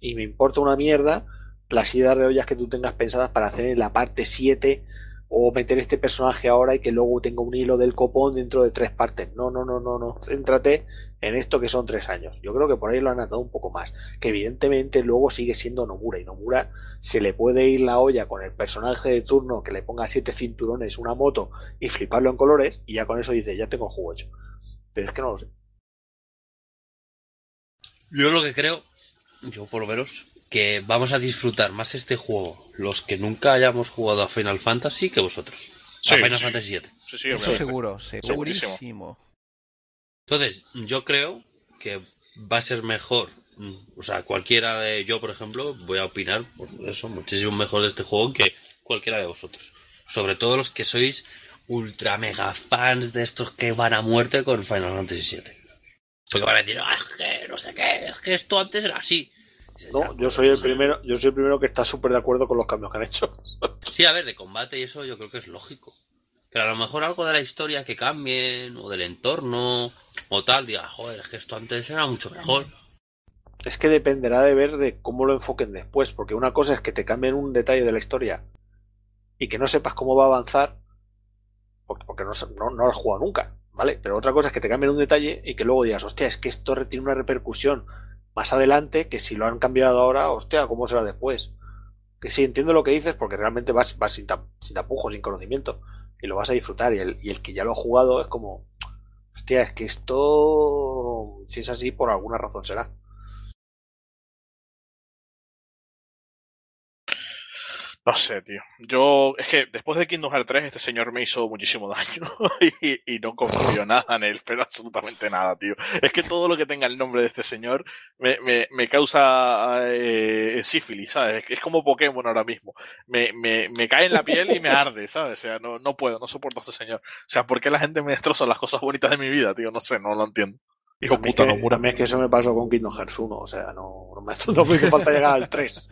y me importa una mierda las ideas de ollas que tú tengas pensadas para hacer en la parte 7 o meter este personaje ahora y que luego tenga un hilo del copón dentro de tres partes. No, no, no, no, no. Céntrate en esto que son tres años. Yo creo que por ahí lo han atado un poco más. Que evidentemente luego sigue siendo Nomura y Nomura se le puede ir la olla con el personaje de turno que le ponga siete cinturones, una moto y fliparlo en colores y ya con eso dice, ya tengo el juego hecho. Pero es que no lo sé. Yo lo que creo, yo por lo menos, que vamos a disfrutar más este juego los que nunca hayamos jugado a Final Fantasy que vosotros. Sí, a Final sí. Fantasy VII. Sí, sí, Eso seguro, Segurísimo. segurísimo. Entonces, yo creo que va a ser mejor. O sea, cualquiera de yo, por ejemplo, voy a opinar por eso, muchísimo mejor de este juego que cualquiera de vosotros. Sobre todo los que sois ultra mega fans de estos que van a muerte con Final Fantasy VII. Porque van a decir, ah, es que no sé qué, es que esto antes era así. Dices, "Ya, No, yo soy el primero, yo soy el primero que está súper de acuerdo con los cambios que han hecho. *laughs* Sí, a ver, de combate y eso yo creo que es lógico. Pero a lo mejor algo de la historia que cambien, o del entorno, o tal, diga, joder, es que esto antes era mucho mejor. Es que dependerá de ver de cómo lo enfoquen después, porque una cosa es que te cambien un detalle de la historia y que no sepas cómo va a avanzar, porque, porque no, no, no lo has jugado nunca, ¿vale? Pero otra cosa es que te cambien un detalle y que luego digas, hostia, es que esto tiene una repercusión más adelante que si lo han cambiado ahora, hostia, ¿cómo será después? Que sí, entiendo lo que dices porque realmente vas, vas sin, sin tapujos, sin conocimiento y lo vas a disfrutar y el, y el que ya lo ha jugado es como, hostia, es que esto, si es así, por alguna razón será. No sé, tío. Yo, es que después de Kingdom Hearts 3, este señor me hizo muchísimo daño *laughs* y, y no confío nada en él, pero absolutamente nada, tío. Es que todo lo que tenga el nombre de este señor me, me, me causa eh, sífilis, ¿sabes? Es como Pokémon ahora mismo. Me, me, me cae en la piel y me arde, ¿sabes? O sea, no, no puedo, no soporto a este señor. O sea, ¿por qué la gente me destroza las cosas bonitas de mi vida, tío? No sé, no lo entiendo. Hijo puta, que, no mura. a mí es que eso me pasó con Kingdom Hearts 1, o sea, no, no, me, *laughs* no me hizo falta llegar al 3.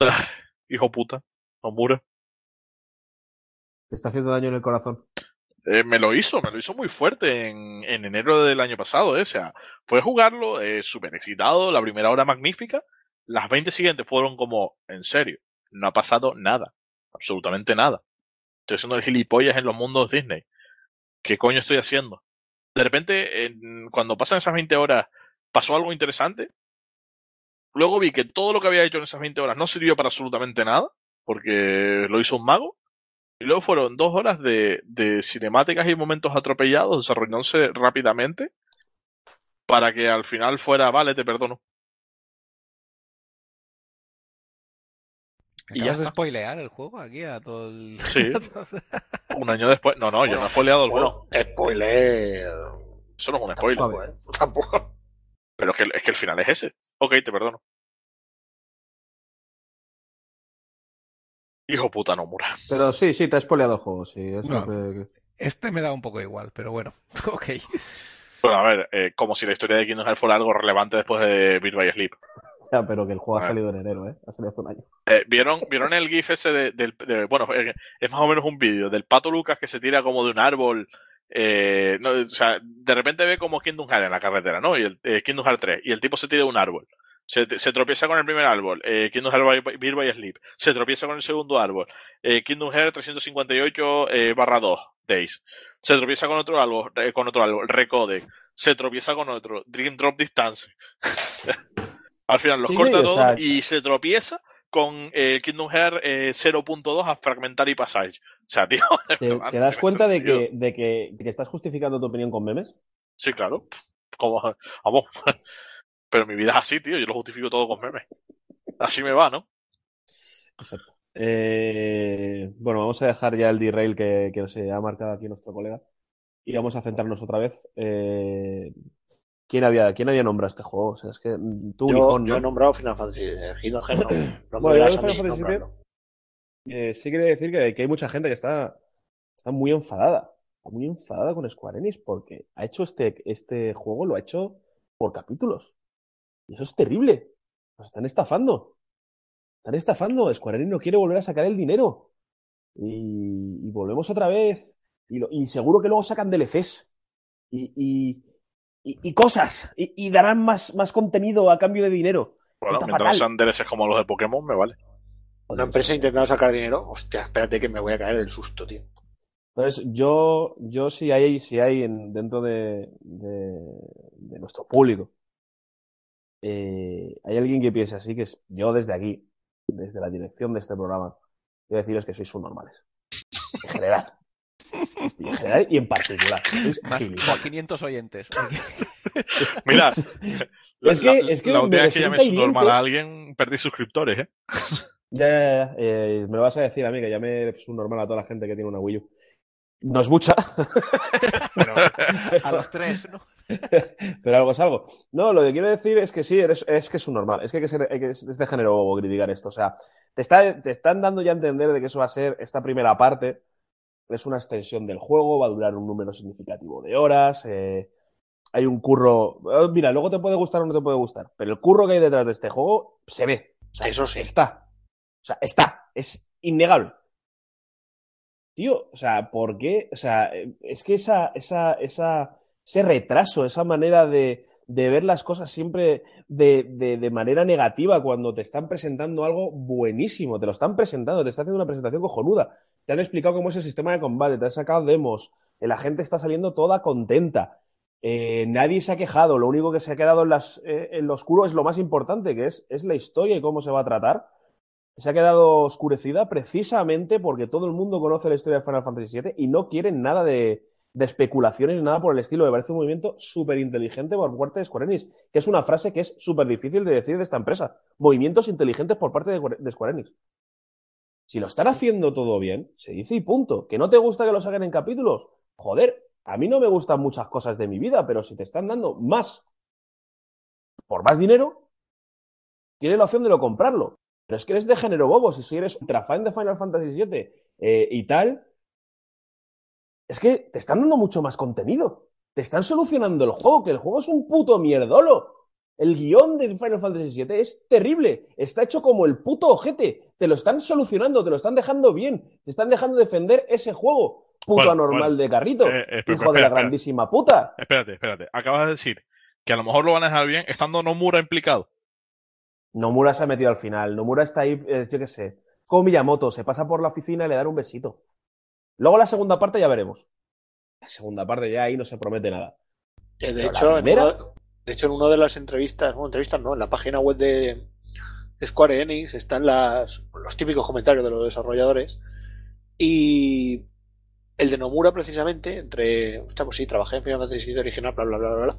*laughs* Hijo puta, no mura. Te está haciendo daño en el corazón. Eh, me lo hizo, me lo hizo muy fuerte en, en enero del año pasado, eh. o sea, fue jugarlo eh, súper excitado, la primera hora magnífica, las 20 siguientes fueron como, en serio, no ha pasado nada, absolutamente nada. Estoy haciendo el gilipollas en los mundos Disney. ¿Qué coño estoy haciendo? De repente, en- cuando pasan esas 20 horas, pasó algo interesante. Luego vi que todo lo que había hecho en esas 20 horas no sirvió para absolutamente nada, porque lo hizo un mago. Y luego fueron dos horas de, de cinemáticas y momentos atropellados desarrollándose rápidamente para que al final fuera, vale, te perdono. Y ya de spoilear el juego aquí a todo el... Sí. *laughs* *laughs* Un año después. No, no, yo no he spoileado el juego. Bueno, spoiler. Eso no es un spoiler. Tampoco, ¿eh? Tampoco. Pero es que, es que el final es ese. Ok, te perdono. Hijo puta, no mura. Pero sí, sí, te has spoileado el juego, sí. Eso No. que- Este me da un poco igual, pero bueno. *laughs* Ok. Bueno, a ver, eh, como si la historia de Kingdom Hearts fuera algo relevante después de Beat by Sleep. Ya, pero que el juego ha salido en enero, ¿eh? Ha salido hace un año. Eh, ¿vieron, ¿Vieron el GIF ese de, del. de- bueno, eh, es más o menos un vídeo del pato Lucas que se tira como de un árbol. Eh, no, o sea, de repente ve como Kingdom Hearts en la carretera, ¿no? Y el eh, Kingdom Hearts 3. Y el tipo se tira de un árbol. Se, se tropieza con el primer árbol, eh, Kingdom Hearts by, Sleep. Se tropieza con el segundo árbol, eh, Kingdom Hearts 358 eh, barra 2, Days. Se tropieza con otro árbol, eh, con otro árbol, Recode. Se tropieza con otro, Dream Drop Distance. *laughs* Al final los Sí, corta sí, todos y se tropieza con eh, Kingdom Hearts eh, 0.2 a Fragmentary Passage. O sea, tío. *laughs* ¿Te, das cuenta de sentido. que, de, que, de que estás justificando tu opinión con memes? Sí, claro. Como, vamos. *laughs* Pero mi vida es así, tío. Yo lo justifico todo con memes. Así me va, ¿no? Exacto. Eh, bueno, vamos a dejar ya el derail que, que se ha marcado aquí nuestro colega y vamos a centrarnos otra vez. Eh, ¿quién había, quién había nombrado este juego? O sea, es que tú, Yo, Nijón, yo ¿no? he nombrado Final Fantasy. eh, Kingdom Hearts *coughs* no. Bueno, yo Final Fantasy nombrarlo. Eh, sí quiere decir que, que hay mucha gente que está, está muy enfadada, muy enfadada con Square Enix porque ha hecho este, este juego, lo ha hecho por capítulos. Y eso es terrible. Nos están estafando. Están estafando. Square Enix no quiere volver a sacar el dinero. Y, y volvemos otra vez. Y, lo- y seguro que luego sacan DLCs. Y, y, y, y cosas. Y, y darán más, más contenido a cambio de dinero. Bueno, Está mientras no fatal. sean DLCs como los de Pokémon, me vale. Una empresa intentando sacar dinero. Hostia, espérate que me voy a caer del susto, tío. Entonces, yo, yo si hay, si hay en- dentro de, de, de nuestro público, eh, hay alguien que piense así, que es yo desde aquí, desde la dirección de este programa, quiero deciros que sois subnormales. En general. Y *laughs* en general y en particular. Más, más 500 oyentes. *laughs* Mira, *laughs* la, Es que- la- es que la me última vez que llamé resulta subnormal hiriente. a alguien, perdí suscriptores, ¿eh? Ya, ya, ya, eh, me lo vas a decir a mí, que llame subnormal a toda la gente que tiene una Wii U. No es mucha, Pero, A los tres, ¿no? pero algo es algo. No, lo que quiero decir es que sí, eres, es que es un normal. Es que, hay que ser- hay que- es de género bobo criticar esto. O sea, te, está, te están dando ya a entender de que eso va a ser esta primera parte. Es una extensión del juego, va a durar un número significativo de horas. eh, hay un curro. eh, Mira, luego te puede gustar o no te puede gustar, pero el curro que hay detrás de este juego se ve. O sea, Eso sí. Está. O sea, está. Es innegable. Tío, o sea, ¿por qué? O sea, eh, es que esa, esa, esa, ese retraso, esa manera de, de ver las cosas siempre de, de, de manera negativa cuando te están presentando algo buenísimo, te lo están presentando, te están haciendo una presentación cojonuda, te han explicado cómo es el sistema de combate, te han sacado demos, eh, la gente está saliendo toda contenta, eh, nadie se ha quejado, lo único que se ha quedado en, las, eh, lo oscuro es lo más importante, que es, la historia y cómo se va a tratar se ha quedado oscurecida precisamente porque todo el mundo conoce la historia de Final Fantasy VII y no quieren nada de, de especulaciones ni nada por el estilo. Me parece un movimiento súper inteligente por parte de Square Enix, que es una frase que es súper difícil de decir de esta empresa. Movimientos inteligentes por parte de, de Square Enix. Si lo están haciendo todo bien, se dice y punto. ¿Que no te gusta que lo saquen en capítulos? Joder, a mí no me gustan muchas cosas de mi vida, pero si te están dando más por más dinero, tienes la opción de no comprarlo. Pero es que eres de género bobo. Si eres ultra fan de Final Fantasy VII eh, y tal, es que te están dando mucho más contenido. Te están solucionando el juego, que el juego es un puto mierdolo. El guion de Final Fantasy VII es terrible. Está hecho como el puto ojete. Te lo están solucionando, te lo están dejando bien. Te están dejando defender ese juego. Puto anormal de carrito. Eh, eh, espera, hijo de la espera. grandísima puta. espérate, espérate. Acabas de decir que a lo mejor lo van a dejar bien estando Nomura implicado. Nomura se ha metido al final. Nomura está ahí, eh, yo qué sé. Como Miyamoto, se pasa por la oficina y le dan un besito. Luego la segunda parte ya veremos. La segunda parte ya ahí no se promete nada. De, Pero la hecho, primera- de hecho, en una de las entrevistas, bueno, entrevistas no, en la página web de Square Enix están las, los típicos comentarios de los desarrolladores y el de Nomura precisamente, entre, pues sí, trabajé en Final Fantasy VII original, bla, bla, bla, bla.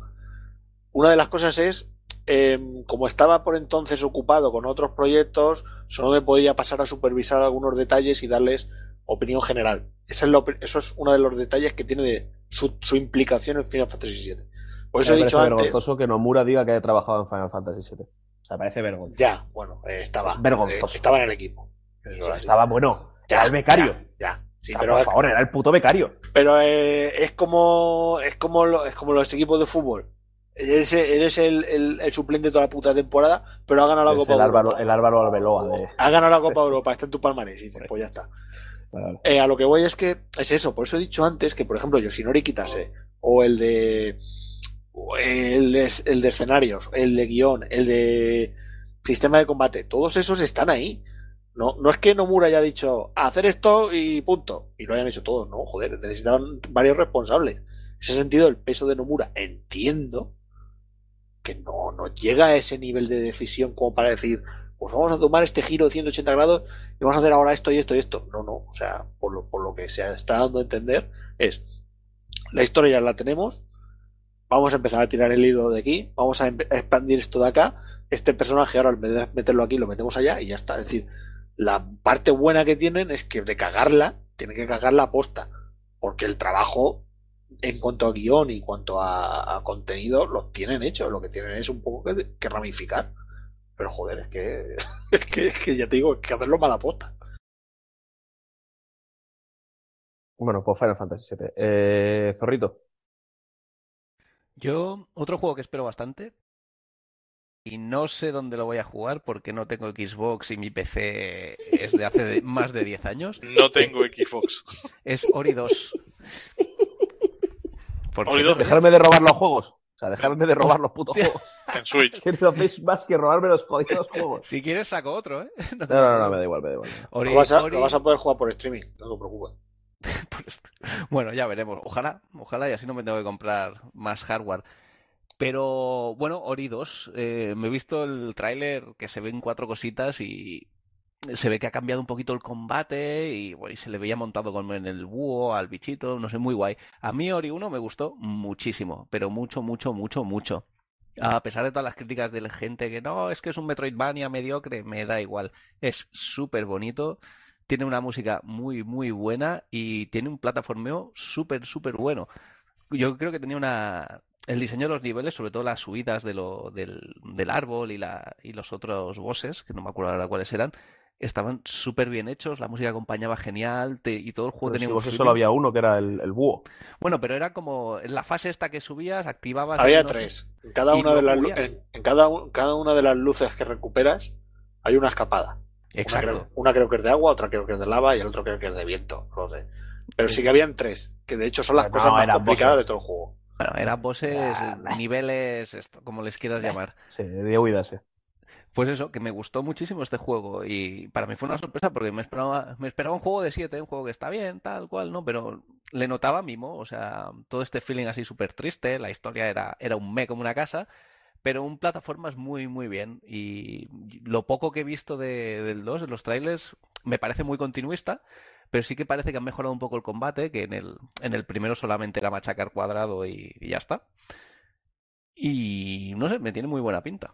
Una de las cosas es, em, como estaba por entonces ocupado con otros proyectos, solo me podía pasar a supervisar algunos detalles y darles opinión general. Esa es la eso es uno de los detalles que tiene de su, su implicación en Final Fantasy VII. Por eso me he parece dicho antes, vergonzoso que Nomura diga que haya trabajado en Final Fantasy VII. O sea, parece vergonzoso. ya, bueno, eh, estaba, Es vergonzoso. eh, estaba en el equipo. Eso O sea, así. estaba bueno. Ya, Era el becario. Ya, ya. Sí, O sea, pero, por favor, era el puto becario. pero eh, es como es como lo- es como los equipos de fútbol. Eres, eres el, el- el suplente toda la puta temporada, pero ha ganado la Es Copa el Europa. Álvaro, el Álvaro Arbeloa de... Ha ganado la Copa Europa, está en tu palmarés. Y pues ya está. Vale. Eh, a lo que voy es que es eso, por eso he dicho antes que, por ejemplo, Yoshinori Kitase, o el de el el de escenarios, el de guion, el de sistema de combate, todos esos están ahí. No, no es que Nomura haya dicho hacer esto y punto, y lo hayan hecho todos, no, joder, necesitaban varios responsables. Ese sentido, el peso de Nomura, entiendo que no, no llega a ese nivel de decisión como para decir, pues vamos a tomar este giro de 180 grados y vamos a hacer ahora esto y esto y esto. No, no, o sea, por lo, por lo que se está dando a entender es, la historia ya la tenemos, vamos a empezar a tirar el hilo de aquí, vamos a expandir esto de acá, este personaje ahora en vez de meterlo aquí lo metemos allá y ya está. Es decir, la parte buena que tienen es que de cagarla, tienen que cagarla a posta, porque el trabajo en cuanto a guion y cuanto a, contenido lo tienen hecho, lo que tienen es un poco que, ramificar. Pero joder, es que, *laughs* es que, es que ya te digo, es que hacerlo mala posta. Bueno, pues Final Fantasy VII. Eh, Zorrito. Yo, otro juego que espero bastante, y no sé dónde lo voy a jugar porque no tengo Xbox y mi PC es de hace de- más de 10 años, No tengo Xbox. es Ori 2. Porque Ori 2. Dejarme de robar los juegos. O sea, dejarme de robar los putos juegos. En Switch. *laughs* Que no hacéis más que robarme los jodidos juegos. Si quieres saco otro, ¿eh? *laughs* No, no, no, me da igual, me da igual. Ori- Lo vas, a, Ori- lo vas a poder jugar por streaming, no te preocupes. *laughs* Bueno, ya veremos. Ojalá, ojalá y así no me tengo que comprar más hardware. Pero bueno, Ori 2, eh, me he visto el tráiler que se ven cuatro cositas y se ve que ha cambiado un poquito el combate y, bueno, se le veía montado como en el búho al bichito, no sé, muy guay. A mí Ori 1 me gustó muchísimo, pero mucho, mucho, mucho, mucho. A pesar de todas las críticas de la gente que no, es que es un Metroidvania mediocre, me da igual. Es súper bonito, tiene una música muy, muy buena y tiene un plataformeo súper, súper bueno. Yo creo que tenía una... El diseño de los niveles, sobre todo las subidas de lo, del, del árbol y, la, y los otros bosses, que no me acuerdo ahora cuáles eran, estaban súper bien hechos, la música acompañaba genial te- y todo el juego Pero tenía si un vos solo había uno, que era el, el búho. Bueno, pero era como en la fase esta que subías, activabas Había algunos- tres. En cada una de las en, en cada una de las luces que recuperas hay una escapada. Una Exacto. creo, una creo que es de agua, otra creo que es de lava y el otro creo que es de viento. No sé. Pero sí que habían tres, que de hecho son las No, cosas más complicadas bosses. de todo el juego. Bueno, eran bosses, Ah, eh, niveles, esto, como les quieras llamar. Sí, de huida ese. Pues eso, que me gustó muchísimo este juego y para mí fue una sorpresa porque me esperaba, me esperaba un juego de 7, un juego que está bien, tal cual, ¿no? Pero le notaba mimo, o sea, todo este feeling así súper triste, la historia era, era un me como una casa, pero un plataformas muy, muy bien y lo poco que he visto de, del 2 en los trailers me parece muy continuista, pero sí que parece que han mejorado un poco el combate, que en el, en el primero solamente era machacar cuadrado y, ya está. Y no sé, me tiene muy buena pinta.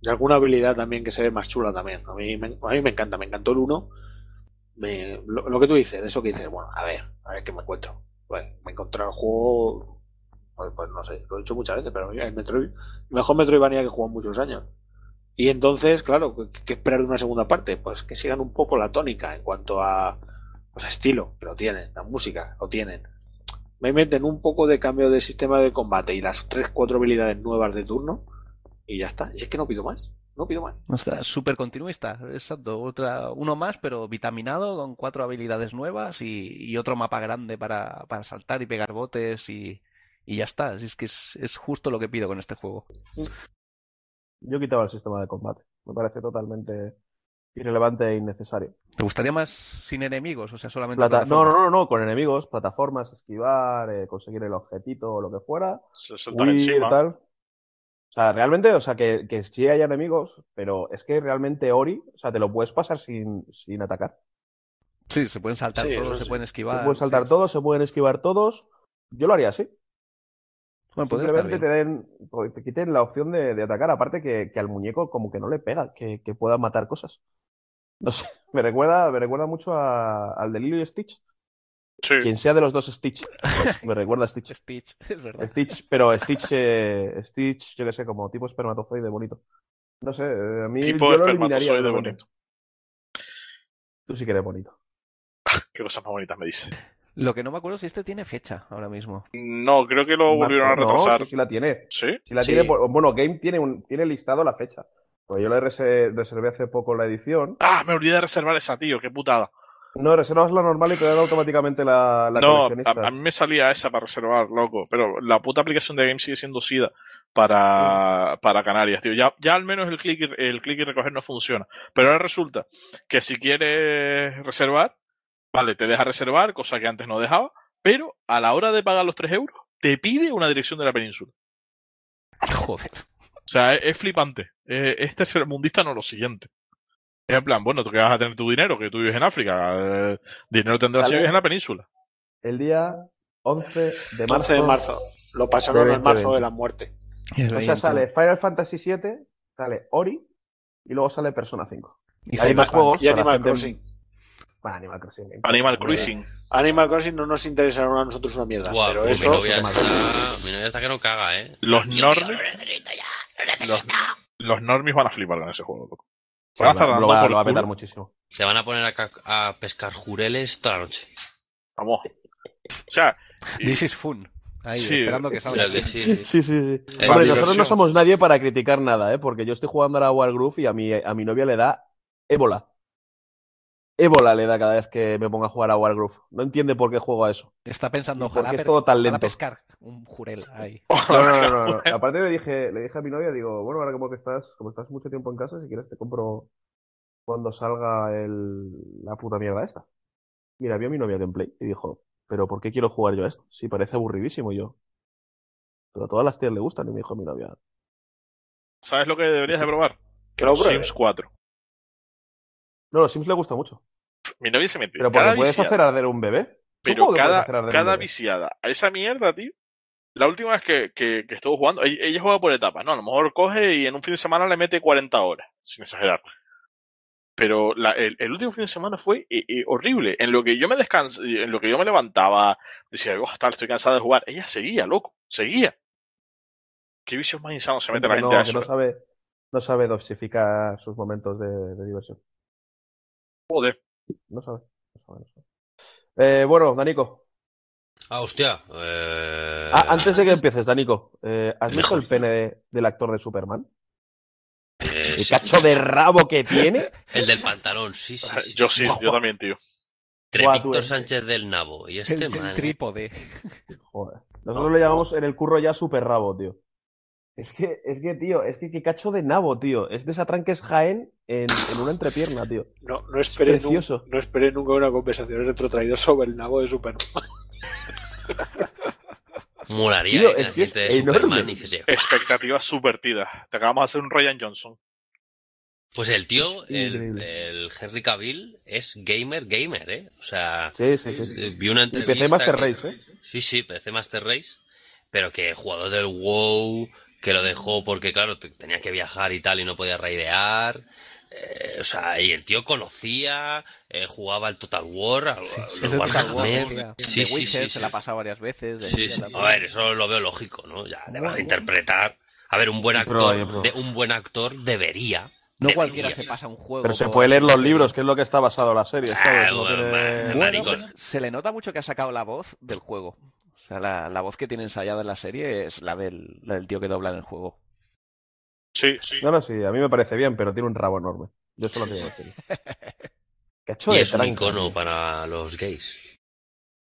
Y alguna habilidad también que se ve más chula también. A mí me, a mí me encanta, me encantó el 1. Me, lo, lo que tú dices, eso que dices, bueno, a ver, a ver qué me encuentro. Bueno, me encontré el juego, pues, no sé, lo he dicho muchas veces, pero el Metroid, mejor Metroidvania que en muchos años. Y entonces, claro, ¿qué, esperar una segunda parte? Pues que sigan un poco la tónica en cuanto a, pues estilo, que lo tienen, la música, lo tienen. Me meten un poco de cambio de sistema de combate y las 3-4 habilidades nuevas de turno y ya está. Y es que no pido más, no pido más. O sea, súper continuista, exacto. Otra, uno más, pero vitaminado, con cuatro habilidades nuevas y, y otro mapa grande para, para saltar y pegar botes y, y ya está. Así es que es, es justo lo que pido con este juego. Yo quitaba el sistema de combate. Me parece totalmente irrelevante e innecesario. ¿Te gustaría más sin enemigos? O sea, solamente Plata- No, no, no, no, con enemigos, plataformas, esquivar, eh, conseguir el objetito o lo que fuera. Se huir, tal. O sea, realmente, o sea, que, que sí haya enemigos, pero es que realmente Ori, o sea, te lo puedes pasar sin, sin atacar. Sí, se pueden saltar Sí, todos, se sí. pueden Se esquivar. pueden saltar sí. todos, se pueden esquivar todos. Yo lo haría así. Bueno, estar Simplemente te den, o te quiten la opción de, de atacar, aparte que, que al muñeco como que no le pega, que, que pueda matar cosas. No sé, *laughs* me recuerda, me recuerda mucho a- al de Lilo y Stitch. Sí. Quien sea de los dos Stitch, pues, *laughs* me recuerda a Stitch. Stitch, *laughs* es verdad. Stitch, pero Stitch, eh, Stitch, yo que sé, como tipo espermatozoide bonito. No sé, eh, a mí Tipo yo lo eliminaría espermatozoide totalmente. bonito. Tú sí que eres bonito. qué cosas más bonitas me dice. Lo que no me acuerdo si este tiene fecha ahora mismo. No, creo que lo volvieron a No, retrasar. sí, sí la tiene. ¿Sí? Sí la Sí. tiene bueno, Game tiene, un, tiene listado la fecha. Pues yo le rese- reservé hace poco la edición. Ah, me olvidé de reservar esa, tío, qué putada. No, reservas la normal y te dan automáticamente la, la no, a, mí me salía esa para reservar, loco. Pero la puta aplicación de Game sigue siendo SIDA para, para Canarias, tío. Ya, ya al menos el click, y, el click y recoger no funciona. Pero ahora resulta que si quieres reservar, vale, te deja reservar, cosa que antes no dejaba. Pero a la hora de pagar los 3 euros, te pide una dirección de la península. Joder. O sea, es, es flipante. Eh, es tercermundista, no lo siguiente. Es en plan, bueno, tú que vas a tener tu dinero, que tú vives en África, eh, dinero tendrás si vives en la península. El día 11 de marzo. 11 de marzo. Lo pasaron al marzo 2020. de la muerte. O sea, sale Final Fantasy VII, sale Ori y luego sale Persona 5. Y hay más juegos. Y Animal gente- Crossing. Bueno, Animal Crossing. Animal. Cruising. Animal Crossing no nos interesaron a nosotros una mierda. Pero pues eso. mi novia está, mi novia está que no caga, ¿eh? Los necesito. Los, van a flipar con ese juego, loco. Van a estar lo, dando va, por lo va a petar muchísimo. Se van a poner a, ca- a pescar jureles toda la noche. Vamos. O sea, y- This is fun. Ahí, Sí, esperando que salga. Sí, sí. Sí, sí, sí. Hombre, nosotros no somos nadie para criticar nada, ¿eh? Porque yo estoy jugando a Wargroove y a mi, a mi novia le da ébola. Ébola le da cada vez que me pongo a jugar a Wargroove. No entiende por qué juego a eso. Está pensando, ¿Y por ojalá, es todo tan ojalá lento? pescar un jurel ahí. *laughs* No, no, no, no, no. *laughs* Aparte le dije, le dije a mi novia, digo, bueno, ahora como que estás, como estás mucho tiempo en casa, si quieres te compro cuando salga el, la puta mierda esta. Mira, vio a mi novia gameplay y dijo, pero ¿por qué quiero jugar yo a esto? Si parece aburridísimo y yo. Pero a todas las tías le gustan y me dijo mi novia. ¿sabes lo que deberías de probar? Que lo pruebe. Sims 4. No, los Sims le gusta mucho. Mi novia se mete. Pero cada puedes viciada, hacer arder un bebé. Pero cada, cada viciada a esa mierda, tío. La última vez que, que, que estuvo jugando, ella, ella juega por etapas, ¿no? A lo mejor coge y en un fin de semana le mete 40 horas, sin exagerar. Pero la- el, el último fin de semana fue eh, eh, horrible. En lo que yo me descans en lo que yo me levantaba, decía, oh, tal, estoy cansado de jugar. Ella seguía, loco, seguía. ¿Qué vicios más insanos se mete la gente no, a que no sabe, no sabe dosificar sus momentos de, de diversión. Joder. No sabe. No sabe, no sabe. Eh, bueno, Danico. Ah, hostia. Eh... Ah, antes de que empieces, Danico, eh, ¿has visto el pene de- del actor de Superman? eh, El sí. cacho de rabo que tiene. *laughs* El del pantalón, sí, sí. sí. yo sí, yo también, tío. Víctor. Sánchez del Nabo. Y El, este, el madre. trípode. Joder. *laughs* Nosotros le llamamos en el curro ya super rabo, tío. Es que, es que, tío, es que qué cacho de nabo, tío. Es desatranques Jaén en, en una entrepierna, tío. No, no esperé, precioso. nu- no esperé nunca una conversación retrotraída sobre el nabo de Superman. *laughs* Molaría Tío, eh, es que es de enorme. Superman hiciese, "Guau". Expectativas subvertidas. Te acabamos de hacer un Ryan Johnson. Pues el tío, Es el, el Henry Cavill, es gamer, gamer, ¿eh? O sea, Sí, sí, sí. eh, vi una Y entrevista. PC Master que- Race, ¿eh? Sí, sí, PC Master Race. Pero que jugador del WoW, que lo dejó porque, claro, te- tenía que viajar y tal y no podía raidear. Eh, o sea, y el tío conocía, eh, jugaba al Total War, al, a los Total War, Warhammer. Sí, sí, Witcher sí, se sí. la ha pasado varias veces. Sí, sí. A ver, eso lo veo lógico, ¿no? Ya le vas a interpretar. A ver, un buen actor, pro. de, un buen actor debería. No cualquiera se pasa un juego. Pero se puede leer los libros, que es lo que está basado la serie. Ah, bueno, Bueno, se le nota mucho que ha sacado la voz del juego. O sea, la, la voz que tiene ensayada en la serie es la del, la del tío que dobla en el juego. Sí, sí. No, no, sí, a mí me parece bien, pero tiene un rabo enorme. Yo solo quiero *laughs* decir. Y es un icono tío. para los gays.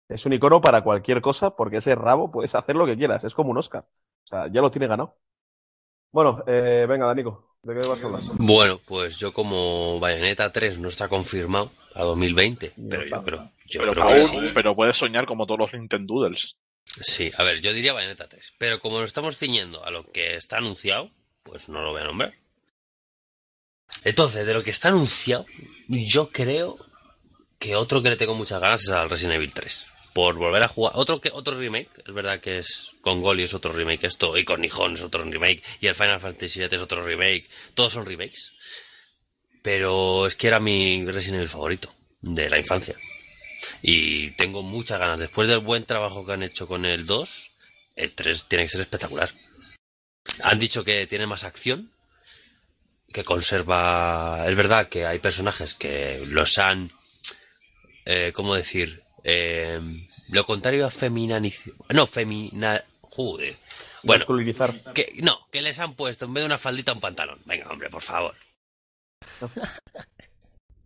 Es un icono para cualquier cosa, porque ese rabo puedes hacer lo que quieras. Es como un Oscar. O sea, ya lo tiene ganado. Bueno, eh, venga, Danico, ¿de qué vas a hablar? Bueno, pues yo como Bayonetta 3 no está confirmado a 2020, No pero está. yo creo, yo Pero, creo que aún- sí. pero puedes soñar como todos los Nintendoodles. Sí, a ver, yo diría Bayonetta 3, pero como nos estamos ciñendo a lo que está anunciado, pues no lo voy a nombrar. Entonces, de lo que está anunciado, yo creo que otro que le tengo muchas ganas es al Resident Evil 3. Por volver a jugar. Otro que otro remake, es verdad que es con Goli es otro remake esto, y con Nihon es otro remake, y el Final Fantasy VII es otro remake. Todos son remakes. Pero es que era mi Resident Evil favorito de la infancia. Y tengo muchas ganas. Después del buen trabajo que han hecho con el 2, el 3 tiene que ser espectacular. Han dicho que tiene más acción, que conserva... Es verdad que hay personajes que los han eh, ¿cómo decir? Eh, lo contrario a feminizar. No, femina. Joder. Bueno, Masculinizar. que, no, que les han puesto en vez de una faldita un pantalón. Venga, hombre, por favor. *laughs*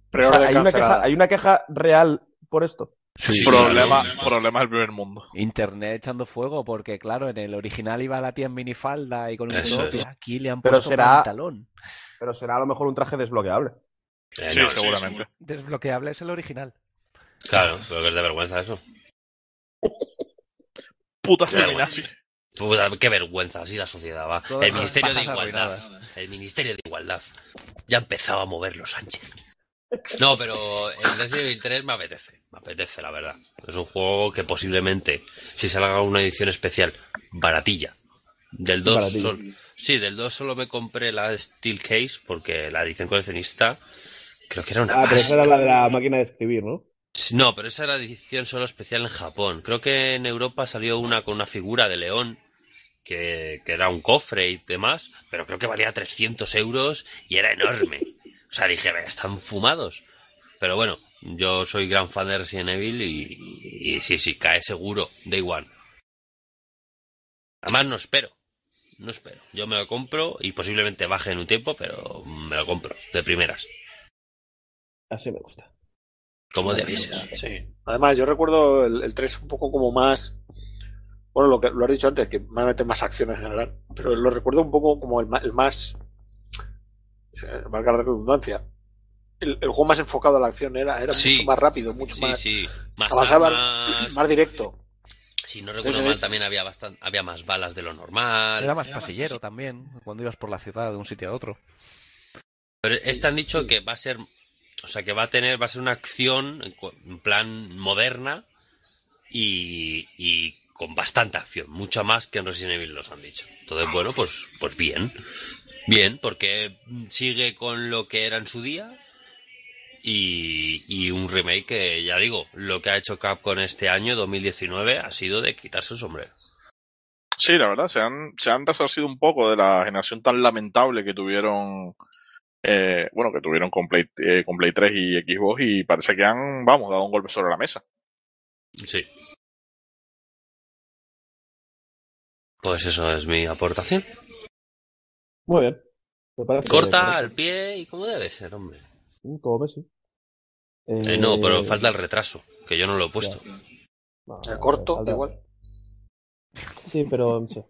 Pero O sea, ahora hay, una queja, hay una queja real por esto. Sí, problema, claro. problema del primer mundo. Internet echando fuego, porque claro, en el original iba la tía en minifalda y con un y es. aquí le han Pero puesto será- pantalón. Pero será a lo mejor un traje desbloqueable. Eh, Sí, no, seguramente. Desbloqueable es el original. Claro, pero que es de vergüenza eso. Puta feminazi. Puta, qué vergüenza, así la sociedad va. Todas El Ministerio de Igualdad. arruinadas. El Ministerio de Igualdad. Ya empezaba a moverlo Sánchez. No, pero el Resident Evil 3 me apetece. Me apetece, la verdad. Es un juego que posiblemente, si salga una edición especial, baratilla. Del 2 Baratilla. sol- Sí, del 2 solo me compré la Steel Case porque la edición coleccionista creo que era una Ah, pero esa era la de la máquina de escribir, ¿no? No, pero esa era edición solo especial en Japón. Creo que en Europa salió una con una figura de león que, que era un cofre y demás, pero creo que valía 300 euros y era enorme. O sea, dije, "Venga, están fumados. Pero bueno, yo soy gran fan de Resident Evil y, y sí, sí, cae seguro, Day One. Además, no espero. No espero. Yo me lo compro y posiblemente baje en un tiempo, pero me lo compro de primeras. Así me gusta. Como debe ser. Sí. Además, yo recuerdo el, el 3 un poco como más. Bueno, lo que lo has dicho antes, que van a meter más acciones en general. Pero lo recuerdo un poco como el, el más. Valga la redundancia. El, el juego más enfocado a la acción era, era Sí. mucho más rápido, mucho Sí, más. sí. Más, avanzaba armas. más directo. Si no recuerdo mal, también había bastante, había más balas de lo normal. Era más pasillero también, cuando ibas por la ciudad de un sitio a otro. Pero este han dicho que va a ser, o sea, que va a tener, va a ser una acción en plan moderna y, y con bastante acción, mucha más que en Resident Evil nos han dicho. Entonces, bueno, pues, pues bien, bien, porque sigue con lo que era en su día y, y un remake que, ya digo, lo que ha hecho Capcom este año, 2019, ha sido de quitarse el sombrero. Sí, la verdad, se han, se han resarcido un poco de la generación tan lamentable que tuvieron, eh, bueno, que tuvieron con Play, eh, con Play 3 y Xbox y parece que han, vamos, dado un golpe sobre la mesa. Sí. Pues eso es mi aportación. Muy bien. Me parece Corta correcto. al pie y como debe ser, hombre. Mm, Como Messi. Eh, no, pero falta el retraso, que yo no lo he puesto. No, El corto, falta- igual. Sí, pero sí.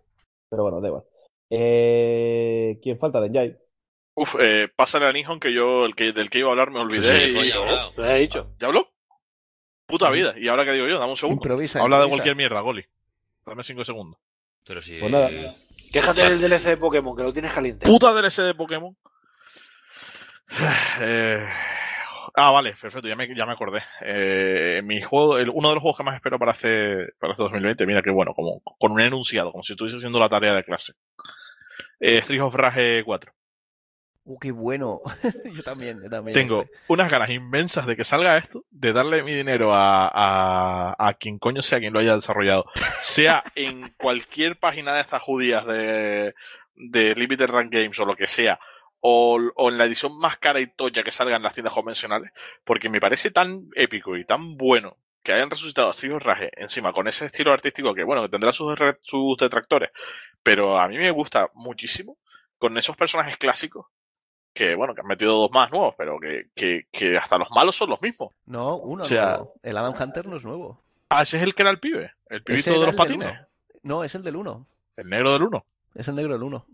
Pero bueno, da igual. Eh, ¿Quién falta? Denjai. Uf, eh, pásale a Nihon que yo, el que, del que iba a hablar me olvidé. Sí, y-. Lo he dicho. ¿Ya habló? Puta vida. ¿Y ahora qué digo yo? Dame un segundo. Improvisa, Habla de cualquier mierda, Goli. Dame cinco segundos. Pero sí. Pues nada. Quéjate del DLC de Pokémon, que lo tienes caliente. Puta DLC de Pokémon. *sighs* Eh, Ah, vale, perfecto, ya me, ya me acordé. Eh, mi juego, el- uno de los juegos que más espero para este, para este 2020, mira que bueno, como con un enunciado, como si estuviese haciendo la tarea de clase. Eh, Street of Rage 4. Uh, qué bueno. *laughs* yo también, yo también. Tengo este. unas ganas inmensas de que salga esto, de darle mi dinero a, a, a quien coño sea quien lo haya desarrollado. Sea *laughs* en cualquier página de estas judías de, de Limited Run Games o lo que sea, o, o en la edición más cara y toya que salga en las tiendas convencionales, porque me parece tan épico y tan bueno que hayan resucitado a of Rage encima con ese estilo artístico que, bueno, que tendrá sus, sus detractores, pero a mí me gusta muchísimo con esos personajes clásicos que bueno, que han metido dos más nuevos, pero que, que, que hasta los malos son los mismos. No, uno O sea- nuevo. El Adam Hunter no es nuevo. Ah, ese es el que era el pibe, el pibito de los patines, uno. No, es el del 1. el negro del uno. Es el negro del 1.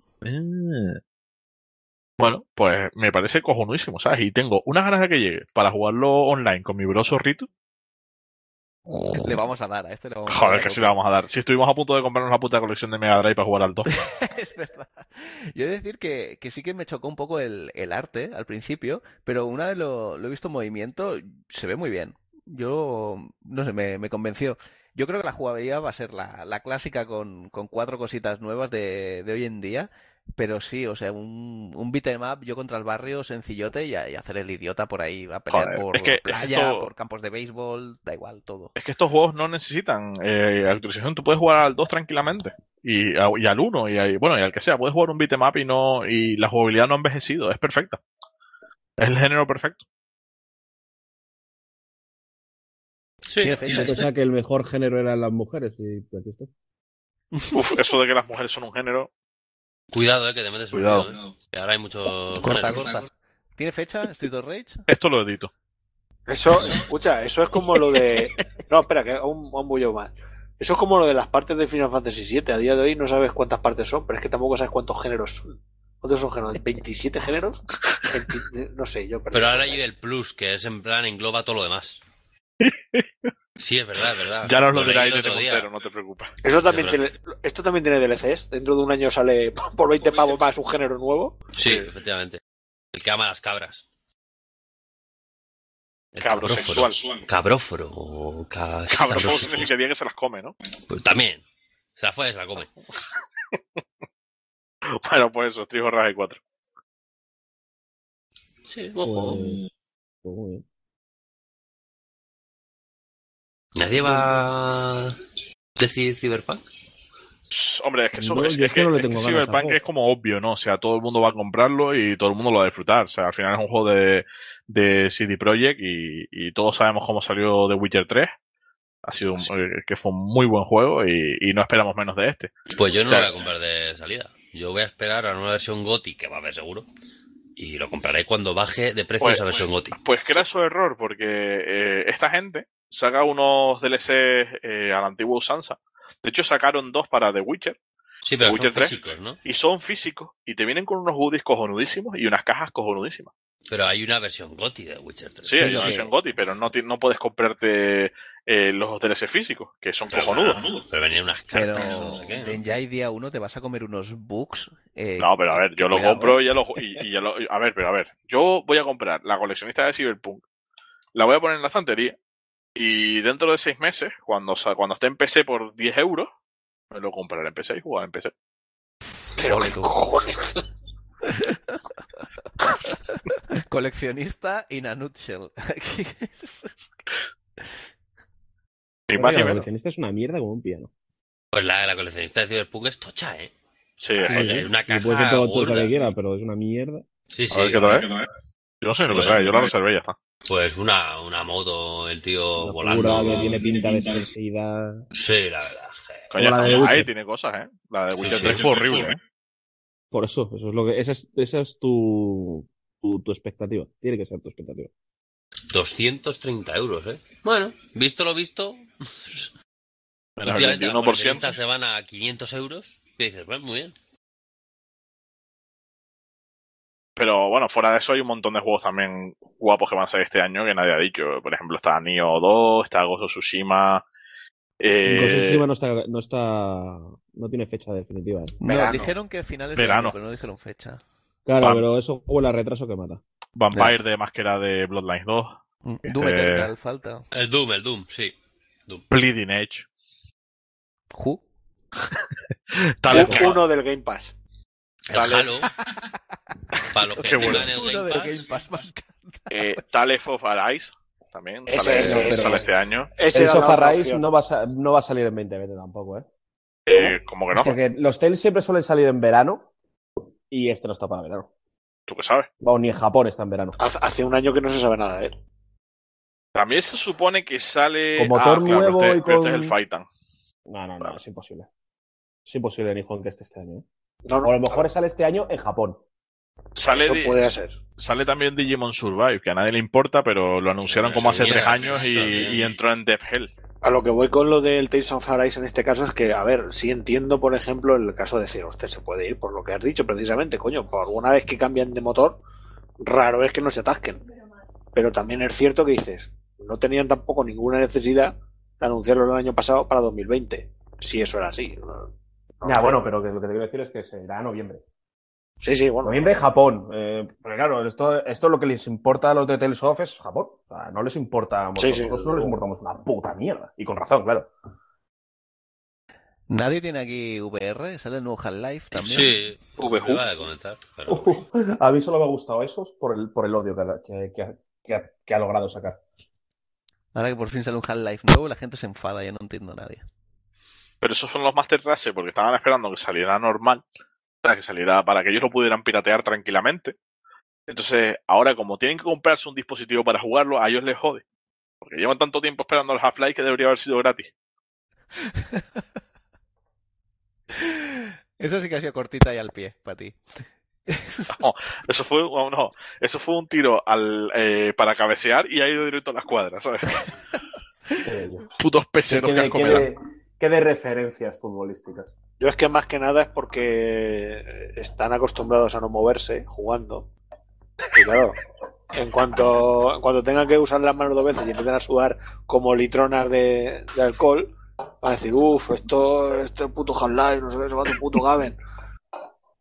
Bueno, pues me parece cojonuísimo, ¿sabes? Y tengo unas ganas de que llegue para jugarlo online con mi bro zorrito. Le vamos a dar a este. Le vamos a Joder, dar que a sí le vamos a dar. Si estuvimos a punto de comprarnos la puta colección de Mega Drive para jugar al 2. *laughs* es verdad. Yo he de decir que, que sí que me chocó un poco el, el arte al principio, pero una vez lo, lo he visto en movimiento, se ve muy bien. Yo, no sé, me, me convenció. Yo creo que la jugabilidad va a ser la, la clásica con, con cuatro cositas nuevas de, de hoy en día, pero sí, o sea, un, un beat 'em up yo contra el barrio sencillote y, a- y hacer el idiota por ahí, a pelear Joder, por es que- es que playa, esto- por campos de béisbol, da igual, todo. Es que estos juegos no necesitan eh, actualización. Tú puedes jugar al 2 tranquilamente. Y, a- y al 1, y, a- bueno, y al que sea. Puedes jugar un beat'em up y, no, y la jugabilidad no ha envejecido. Es perfecta. Es el género perfecto. Sí. Yo pensaba que el mejor género eran las mujeres y aquí. Uf, eso de que las mujeres son un género. Cuidado, eh, que te metes un Cuidado. lío, eh. Que ahora hay mucho. Corta, corta. ¿Tiene fecha Street of Rage? *laughs* Esto lo edito. Eso, escucha, eso es como lo de. *laughs* No, espera, que un, un bullo más. Eso es como lo de las partes de Final Fantasy VII. A día de hoy no sabes cuántas partes son, pero es que tampoco sabes cuántos géneros son. ¿Cuántos son géneros? ¿27 géneros? *laughs* 20 no sé, yo. Pero ahora hay el plus, que es en plan, engloba todo lo demás. Sí, es verdad, es verdad. Ya nos lo dirá el de otro día. Montero, no te preocupes. Eso también tiene, esto también tiene DLCs. Dentro de un año sale *laughs* por 20 pavos más un género nuevo. Sí, efectivamente. El que ama las cabras. El Cabrosexual. cabróforo. Cabróforo. o ca- Cabrón, ¿cómo cabrosexual. significaría que se las come, no? Pues también. Se la fue, se la come. *laughs* Bueno, pues eso, Trijo Rage 4. Sí, ojo. Pues, pues muy bien. Nadie va a decir Cyberpunk. Hombre, es que eso No, es, que que, no le es que tengo Cyberpunk es como obvio, ¿no? O sea, todo el mundo va a comprarlo y todo el mundo lo va a disfrutar. O sea, al final es un juego de, de CD Projekt y, y todos sabemos cómo salió The Witcher 3. Ha sido un, eh, que fue un muy buen juego y, y no esperamos menos de este. Pues yo no O sea, lo voy a comprar de salida. Yo voy a esperar a una versión GOTI, que va a haber seguro. Y lo compraré cuando baje de precio Pues- esa versión GOTI. Pues que era su error, porque eh, esta gente saca unos DLC eh, a la antigua usanza. De hecho, sacaron dos para The Witcher Sí, pero Witcher son 3. físicos, ¿no? y son físicos y te vienen con unos goodies cojonudísimos y unas cajas cojonudísimas. Pero hay una versión GOTI de Witcher 3. Sí, hay una versión GOTY, pero no, no puedes comprarte eh, los DLC físicos, que son Pero, cojonudos. pero venían unas Pero cartas o no sé qué. ya hay día uno te vas a comer unos bugs. eh, No, pero a ver, yo lo compro eh. y ya lo, y, y ya lo- A ver, pero a ver, yo voy a comprar la coleccionista de Cyberpunk, la voy a poner en la estantería y dentro de seis meses, cuando, cuando esté en PC por 10 euros, me lo compraré en PC y jugar en PC. Pero qué tú. cojones. *laughs* Coleccionista in a nutshell. Ni más Oye, ni la menos. coleccionista es una mierda como un piano. Pues la, la coleccionista de Cyberpunk es tocha, ¿eh? Sí, es una Y caja puede ser todo todo lo que quiera, pero es una mierda. Sí, A sí. ver qué trae. Yo no sé lo que trae, yo la reservé y ya está. Pues una, una moto, el tío Una volando. que tiene pinta de sersidad. Sí, la verdad. Coño, la de ahí tiene cosas, ¿eh? La de Witcher sí. 3 fue horrible, ¿eh? Por eso, eso es lo que. Esa es, esa es tu, tu, tu expectativa. Tiene que ser tu expectativa. 230 euros, ¿eh? Bueno, visto lo visto, *laughs* últimamente las 21%. coleccionistas se van a 500 euros. Y dices, bueno, muy bien. Pero bueno, fuera de eso hay un montón de juegos también guapos que van a salir este año que nadie ha dicho. Por ejemplo, está Nioh 2, está Ghost of Tsushima. Eh, Ghost of Tsushima no está, no está. No tiene fecha definitiva. ¿eh? Verano. dijeron que finales de Verano. pero no dijeron fecha. Claro, pero eso huele a retraso que mata. Vampire de Máscara de Bloodlines 2. Doom Eh, Eternal falta. El Doom, el Doom, sí. Doom. Bleeding Edge. Who? *laughs* Tal Un- Uno del Game Pass. El Dale. Halo. *laughs* Para los que Qué tengan bueno. el Game Pass. Game Pass eh, Tales of Arise. También Ese, sale, ese, sale ese. este año. Ese El Sofa Rise no va, a, sa- no va a salir en 2020 tampoco, ¿eh? Eh, como que no, Porque los Tales siempre suelen salir en verano y este no está para verano. tú que sabes. O ni en Japón está en verano. Hace hace un año que no se sabe nada de él. También se supone que sale. Con motor Ah, claro, nuevo pero este, y este con- es el Fightan. No, no, no, es imposible. Es imposible ni Juan que esté este año. ¿eh? No, no, O a lo mejor sale este año en Japón. Sale, eso puede ser. sale también Digimon Survive, que a nadie le importa, pero lo anunciaron como hace tres años y, entró en Death Hell. A lo que voy con lo del Tales of Arise en este caso es que, a ver, sí entiendo, por ejemplo, el caso de decir, usted se puede ir por lo que has dicho precisamente, coño, por alguna vez que cambian de motor, raro es que no se atasquen. Pero también es cierto que dices, no tenían tampoco ninguna necesidad de anunciarlo el año pasado para 2020, si eso era así. No Ya, bueno, pero que lo que te quiero decir es que será noviembre. Sí, sí, bueno. Noviembre Japón. Eh, porque claro, esto, esto es lo que les importa a los de Tales of es Japón. O sea, no les importa. Sí, sí, nosotros no les importamos una puta mierda. Y con razón, claro. Nadie tiene aquí VR, sale el nuevo Half-Life también. Sí, me iba a comentar. Pero... Uh, a mí solo me ha gustado esos por el, por el odio que, ha- que, que ha- que ha, que ha logrado sacar. Ahora que por fin sale un Half-Life nuevo, la gente se enfada, ya no entiendo a nadie. Pero esos son los Master Race porque estaban esperando que saliera normal, para que saliera para que ellos lo pudieran piratear tranquilamente. Entonces, ahora como tienen que comprarse un dispositivo para jugarlo, a ellos les jode. Porque llevan tanto tiempo esperando el Half-Life que debería haber sido gratis. *laughs* Eso sí que ha sido cortita y al pie, para ti. *laughs* Eso fue, oh, no, eso fue un tiro al, eh, para cabecear y ha ido directo a la escuadra, ¿sabes? Eh, *laughs* Putos ¿Qué, peseros que de- qué de referencias futbolísticas? Yo es que más que nada es porque están acostumbrados a no moverse jugando. Y claro, en cuanto, en cuanto tengan que usar las manos dos veces y empiecen a sudar como litronas de, de alcohol, van a decir, uff, esto, este puto Half-Life, no sé qué, se va tu puto Gaben.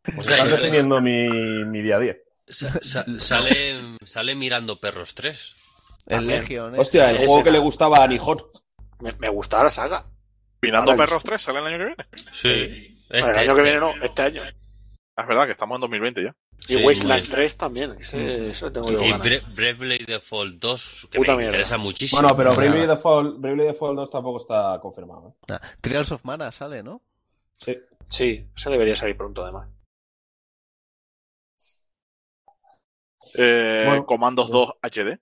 Pues Hostia, estás definiendo mi, mi día a día. Sa- sa- sale, sale mirando perros 3. El. Legion. ¿eh? Hostia, el juego que le gustaba a Nijón. Me, me gustaba la saga. Pinando Ahora, Perros 3 sale el año que viene. Sí. el Este, año que este. viene no, este año. Ah, Es verdad que estamos en 2020 ya. Y Sí, Wasteland muy- 3 también, ese, eso tengo yo Y ganas. Bre- Bravely Default 2, que Puta me mierda. interesa muchísimo. Bueno, pero. Bravely Default, Bravely Default 2 tampoco está confirmado. ¿eh? Ah, Trials of Mana sale, ¿no? Sí. Sí, ese debería salir pronto además. Eh, Bueno. Comandos 2 HD.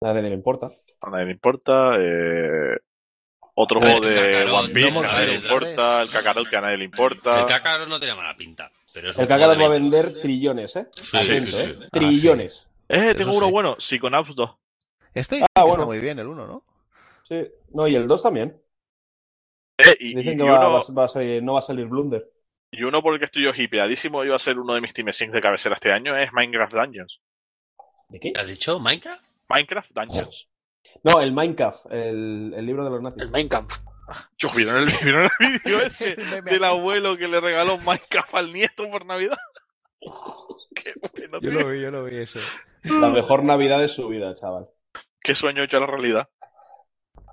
A nadie le importa. A nadie le importa. Eh, otro ver, juego de Kakarot, One Piece no que a nadie le importa. El Kakarot que a nadie le importa. El Kakarot no tenía mala pinta. Pero es El Kakarot va a 20. vender trillones, ¿eh? Sí, Atento, sí, ¿eh? sí. Trillones. Eh, Eso tengo uno sí. bueno. Psychonauts 2. Este Ah, está bueno. muy bien, el 1, ¿no? Sí. No, y el 2 también. Eh, y, Dicen y- que y va, uno, va a- va a salir- no va a salir Blunder. y uno por el que estoy yo hipeadísimo iba a ser uno de mis Team Sinks de cabecera este año es Minecraft Dungeons. ¿De qué? ¿Has dicho Minecraft? Minecraft Dungeons. No, el Minecraft, el, el libro de los nazis. El Main Camp. *laughs* Yo, ¿vieron el, *laughs* ¿vieron el vídeo ese del abuelo que le regaló Minecraft al nieto por Navidad? *laughs* Qué bueno, Yo lo vi, yo lo vi eso. La mejor Navidad de su vida, chaval. Qué sueño hecho a la realidad.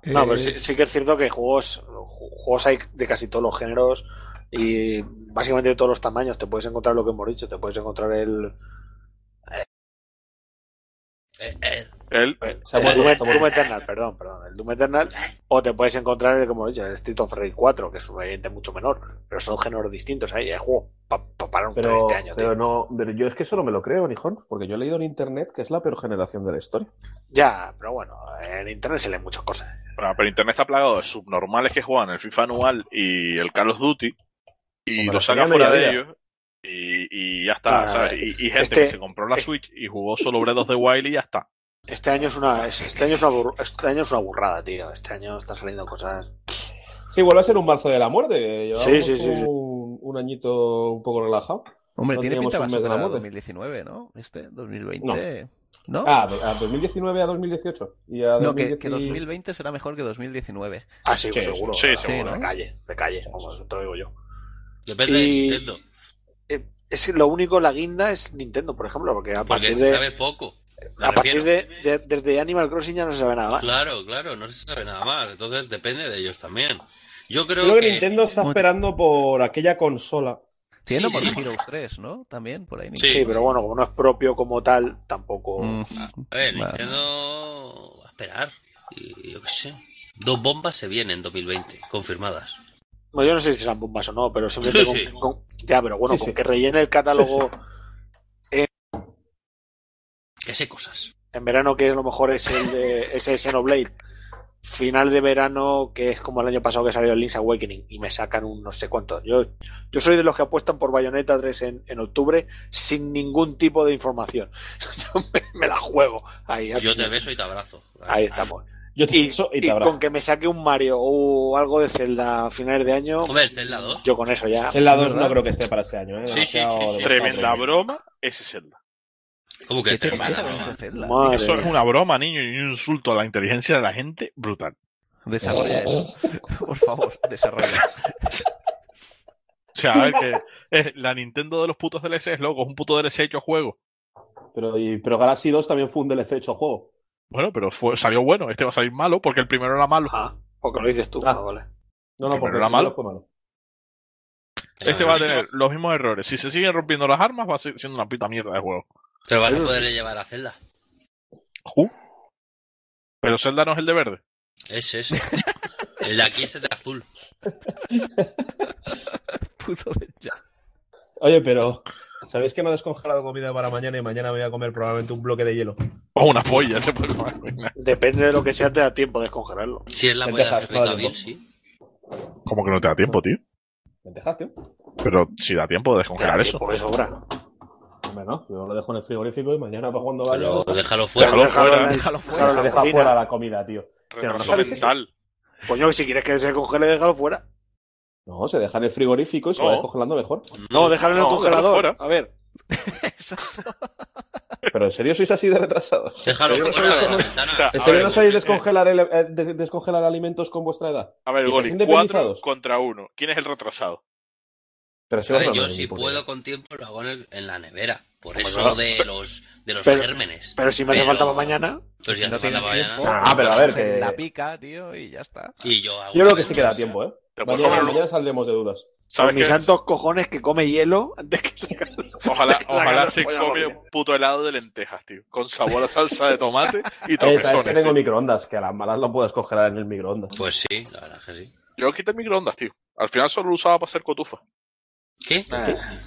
No, pero sí, que es cierto que juegos, ju- juegos hay de casi todos los géneros y básicamente de todos los tamaños. Te puedes encontrar lo que hemos dicho, te puedes encontrar el, Eh, El, el *laughs* Doom, Eternal, perdón, perdón, el Doom Eternal, o te puedes encontrar el, como hemos dicho, el Street of Rage 4, que es obviamente mucho menor, pero son géneros distintos. Ahí hay juegos para parar un Pero, este año. tío. pero no, pero yo es que eso no me lo creo, Nijón, porque yo he leído en internet que es la peor generación de la historia. Ya, pero bueno, en internet se leen muchas cosas. Bueno, pero Internet está plagado de subnormales que juegan el FIFA anual y el Call of Duty y lo saca tenía fuera de ellos y, y ya está, Ah, ¿sabes? Y, y gente este- que se compró la este- Switch y jugó solo Breath of the Wild y ya está. Este año es una, es- este año es una, este año es una burrada, tío. Este año están saliendo cosas. Sí, vuelve a ser un marzo de la muerte. Sí, sí, sí. Un, un añito un poco relajado. Hombre, no tiene teníamos pinta mes de la muerte. 2019, ¿no? Este, 2020. ¿No? Ah, a 2019 a 2018. Y a no, que, 2010 que 2020 será mejor que 2019. Ah, sí, Sí, seguro. sí, seguro. De calle, de calle, vamos, te lo digo yo. depende Y- de Nintendo. Eh, Es que lo único, la guinda es Nintendo, por ejemplo, porque a Porque partir se de, sabe poco. Me a partir de, de- desde Animal Crossing ya no se sabe nada más. Claro, claro, no se sabe nada más. Entonces depende de ellos también. Yo creo, Creo que que. Nintendo está esperando por aquella consola. Tiene Sí, por sí. Heroes 3, ¿no? También, por ahí. Sí. Sí, pero bueno, como no es propio como tal, tampoco. Mm, A ver, vale. Nintendo va a esperar. Y yo qué sé. Dos bombas se vienen en 2020, confirmadas. Bueno, yo no sé si serán bombas o no, pero siempre Sí, con- sí. con- ya, pero bueno, Sí, con sí. que rellene el catálogo Que sé cosas. en verano, que a lo mejor es el de ese Xenoblade. Final de verano, que es como el año pasado que salió el Link's Awakening, y me sacan un no sé cuánto. Yo, yo soy de los que apuestan por Bayonetta 3 en, en octubre sin ningún tipo de información. *laughs* Yo me, me la juego. Ahí, Yo te beso y te abrazo. Ahí estamos. Yo te Y, beso y y te abrazo. con que me saque un Mario o algo de Zelda a finales de año, Hombre, el Zelda 2. yo con eso ya. Zelda 2 no creo que esté para este año, ¿eh? Sí, sí, sí, Tremenda broma, ese Zelda. ¿Cómo que ¿Qué te tremenda pasa con broma? ese Zelda? Madre Eso es una broma, niño, y un insulto a la inteligencia de la gente brutal. Desarrolla eso. *laughs* Por favor, desarrolla. *laughs* O sea, a ver que eh, la Nintendo de los putos DLC es loco, es un puto DLC hecho juego. Pero, y- pero Galaxy 2 también fue un DLC hecho juego. Bueno, pero fue, salió bueno. Este va a salir malo porque el primero era malo. Ah, porque lo dices tú. Ah. ah, vale. No, no, porque era el malo. primero fue malo. Este va a tener los mismos errores. Si se siguen rompiendo las armas, va a seguir siendo una puta mierda de juego. Pero van a poder llevar a Zelda. Ju. Pero Zelda no es el de verde. Es ese. El de aquí es el de azul. *laughs* Puto ya. Oye, pero ¿Sabéis que no he descongelado comida para mañana y mañana me voy a comer probablemente un bloque de hielo? O una polla, se puede comer. Depende de lo que sea, te da tiempo de descongelarlo. Si es la polla de no. sí. ¿Cómo que no te da tiempo, tío? ¿Lentejas, tío? Pero si da tiempo de descongelar eso. Tiempo de sobra. No. Yo lo dejo en el frigorífico y mañana para cuando vaya... Pero déjalo fuera. Déjalo fuera. Déjalo fuera. déjalo se deja fuera la comida, tío. Eso. mental. Coño, si quieres que se congele, déjalo fuera. No, se deja en el frigorífico y se No. va descongelando mejor. No, déjalo en el No, congelador. fuera. A ver, *laughs* Pero ¿en serio sois así de retrasados? Déjalo Pero fuera de la ventana. o sea, ¿En serio ver, no sabéis descongelar, el- eh, de- descongelar alimentos con vuestra edad? A ver, ¿Y Goli, estáis cuatro independizados? contra uno. ¿Quién es el retrasado? Pero si yo si puedo con tiempo lo hago en, el- en la nevera. Por Hombre, eso claro. de los, de los Pero- gérmenes. pero si me hace Pero- falta para mañana. Pero si no hace falta mañana. tiempo, Ah, pero a ver, pues que- la pica, tío, y ya está. Y yo hago Yo creo que sí que da tiempo, ¿eh? Mañana, mañana saldremos de dudas. Por ¿Sabes mis santos cojones que come hielo antes que se Ojalá, *laughs* ojalá se come un puto helado de lentejas, tío. Con sabor a salsa de tomate y *laughs* tropezones. sabes que tengo tío. microondas, que a las malas lo puedes congelar en el microondas. Pues sí, la verdad que sí. Yo quité el microondas, tío. Al final solo lo usaba para hacer cotufa. ¿Qué?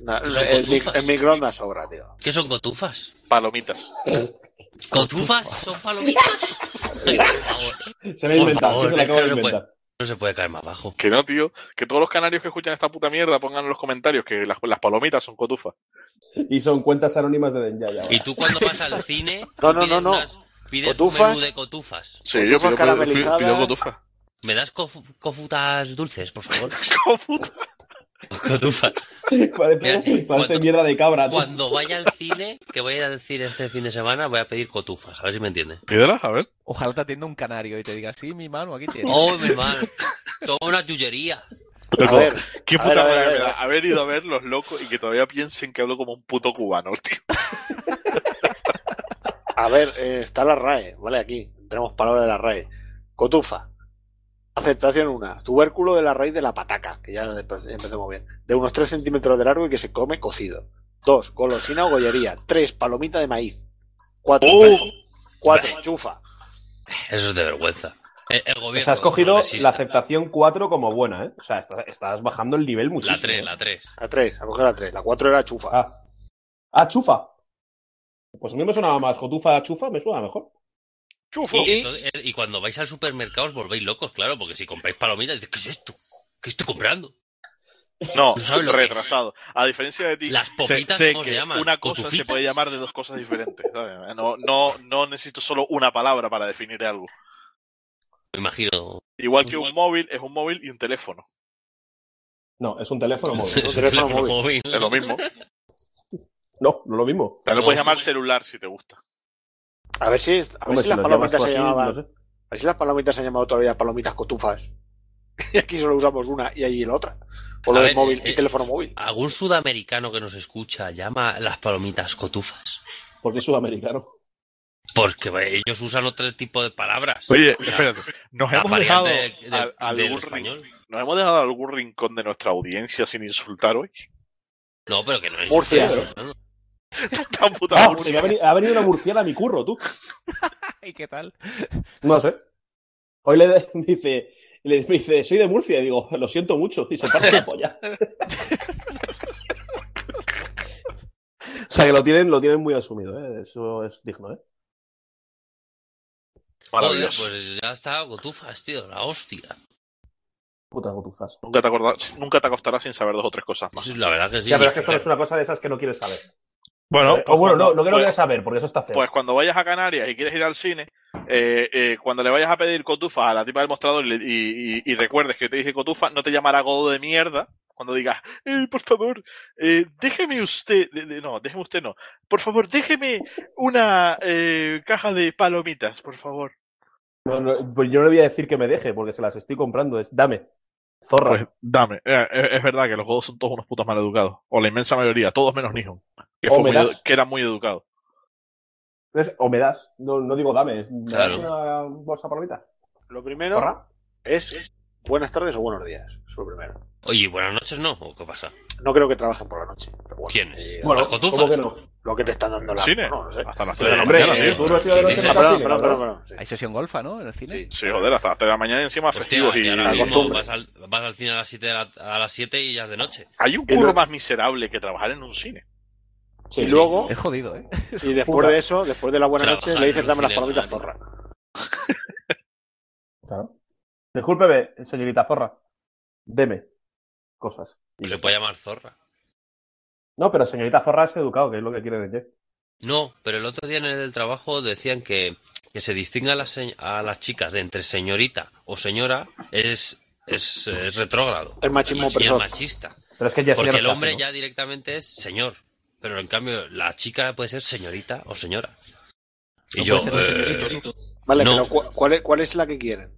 Nah, Son el, mic- cotufas. el microondas sobra, tío. ¿Qué son cotufas? Palomitas. ¿Cotufas? ¿Son palomitas? Ay, por favor. Se favor, que se acabo no de se puede. inventar. No se puede caer más bajo. Que no, tío. Que todos los canarios que escuchan esta puta mierda pongan en los comentarios que las, las palomitas son cotufas. Y son cuentas anónimas de Denjaya. Y tú cuando vas al cine, *laughs* No, no, pides, no, no. unas- pides un ¿Cotufas? menú de cotufas. Sí, yo pido, pido, pido cotufas. ¿Me das cofu- cofutas dulces, por favor? *laughs* Cofuta. Cotufas. *laughs* Parece, Mira, sí, parece cuando- mierda de cabra. tú. Cuando vaya al cine, que voy a ir al cine este fin de semana, voy a pedir cotufas, a ver si me entiende. Pídelas, a ver. Ojalá te atienda un canario y te diga, sí, mi mano, aquí tienes. ¡Oh, mi hermano! Toda una chullería. A ver, Qué a puta ver, a ver, rabia a me ver. da haber ido a ver los locos y que todavía piensen que hablo como un puto cubano, tío. a ver, eh, está la RAE, ¿vale? Aquí tenemos palabras de la RAE. Cotufa. Aceptación 1. Tubérculo de la raíz de la pataca, que ya empe- empecemos bien. De unos 3 centímetros de largo y que se come cocido. 2. Golosina o gollería. 3. Palomita de maíz. 4. ¡Oh! 4. Chufa. Eso es de vergüenza. El, el gobierno. O sea, has cogido no la aceptación 4 como buena, ¿eh? O sea, estás, estás bajando el nivel muchísimo. La 3, ¿eh? la 3. La 3. A coger la 3. La 4 era chufa. Ah. ah, chufa. Pues a mí me sonaba más. Cotufa a chufa me suena mejor. Chufo. Y, entonces- y cuando vais al supermercado os volvéis locos, claro, porque si compráis palomitas, dices, ¿qué es esto? ¿Qué estoy comprando? No, No sabes lo que retrasado. A diferencia de ti, Las popitas, sé ¿cómo se que llaman? una cosa se puede llamar de dos cosas diferentes. ¿sabes? No, no, no necesito solo una palabra para definir algo. Me imagino. Igual que un móvil es un móvil y un teléfono. No, es un teléfono móvil. *laughs* Es un teléfono teléfono móvil. móvil. Es lo mismo. No, no es lo mismo. También lo puedes llamar celular si te gusta. A ver si, a ver si si las palomitas se así, llamaban. no sé. A ver si las palomitas se han llamado todavía palomitas cotufas. Y *laughs* aquí solo usamos una y ahí la otra. O lo A de ver, móvil eh, y teléfono móvil. ¿Algún sudamericano que nos escucha llama las palomitas cotufas? Porque es sudamericano. Porque ellos usan otro tipo de palabras. Oye, O sea, espérate. Nos hemos dejado variante de- de- al- del algún español. nos hemos dejado algún rincón de nuestra audiencia sin insultar hoy. No, pero que no es. Murcia. no, *laughs* Tan puta Ah, ha, venido, ha venido una murciana a mi curro, tú. *laughs* ¿Y qué tal? No sé. Hoy le me *laughs* dice, le me dice, soy de Murcia. Y digo, lo siento mucho. Y se parte la polla. o sea que lo tienen, lo tienen muy asumido, ¿eh? Eso es digno, ¿eh? Joder, pues ya está, cotufas, tío, la hostia. Putas gotufas. Nunca, te acordarás- nunca te acostarás sin saber dos o tres cosas más. Sí, la verdad que sí. ya, pero es que esto no es una cosa de esas que no quieres saber. Bueno, Eh, o bueno, no, no que no pues- quieres saber, porque eso está feo. Pues cuando vayas a Canarias y quieres ir al cine, eh, eh, cuando le vayas a pedir cotufa a la tipa del mostrador y, y- y- y recuerdes que te dije cotufa, no te llamará godo de mierda. Cuando digas, eh, por favor, déjeme usted, de- de- no, déjeme usted no, por favor, déjeme una caja de palomitas, por favor. No, no, pues yo no le voy a decir que me deje, porque se las estoy comprando. Es, dame. Zorra. Pues dame, es, es verdad que los godos son todos unos putos maleducados, o la inmensa mayoría, todos menos Nihon, que, fue muy das. que era muy educado. Es- o me das. No, no digo dame. es, ¿Me Claro. das una bolsa palomita? Lo primero ¿Zorra? es buenas tardes o buenos días. Eso es lo primero. Oye, buenas noches, ¿no? ¿O qué pasa? No creo que trabajen por la noche. pero bueno, ¿Quiénes? eh, Bueno, ¿Las cotufas? ¿cómo que no? lo que te están dando la. ¿Cine? No, no sé. Hasta las Pero, 3 de la mañana, tío. tú no has ido de noche para. Hay sesión golfa, ¿no? En el cine. Sí. Sí, joder, hasta las 3 de la mañana y encima Hostia, festivos y... y ahora mismo vas al, vas al cine a las 7 de la- a las 7 y ya es de noche. Hay un curro más miserable que trabajar en un cine. Sí, y sí. luego, Es jodido, ¿eh? y después Puta. de eso, después de la buena Trabajar noche, le dices dame las palomitas zorra. Claro. Discúlpeme, señorita Zorra. Deme cosas. Y Se puede llamar zorra. No, pero señorita Zorra es educado, que es lo que quiere decir. No, pero el otro día en el del trabajo decían que, que se distinga a las, se- a las chicas de entre señorita o señora es, es, es retrógrado. El machismo y es machista. Pero es que ya Porque el hombre hace, ¿no? ya directamente es señor. Pero en cambio, la chica puede ser señorita o señora. Y No yo, puede ser eh, señorito. Vale, No. pero cu- ¿cuál es, ¿cuál es la que quieren?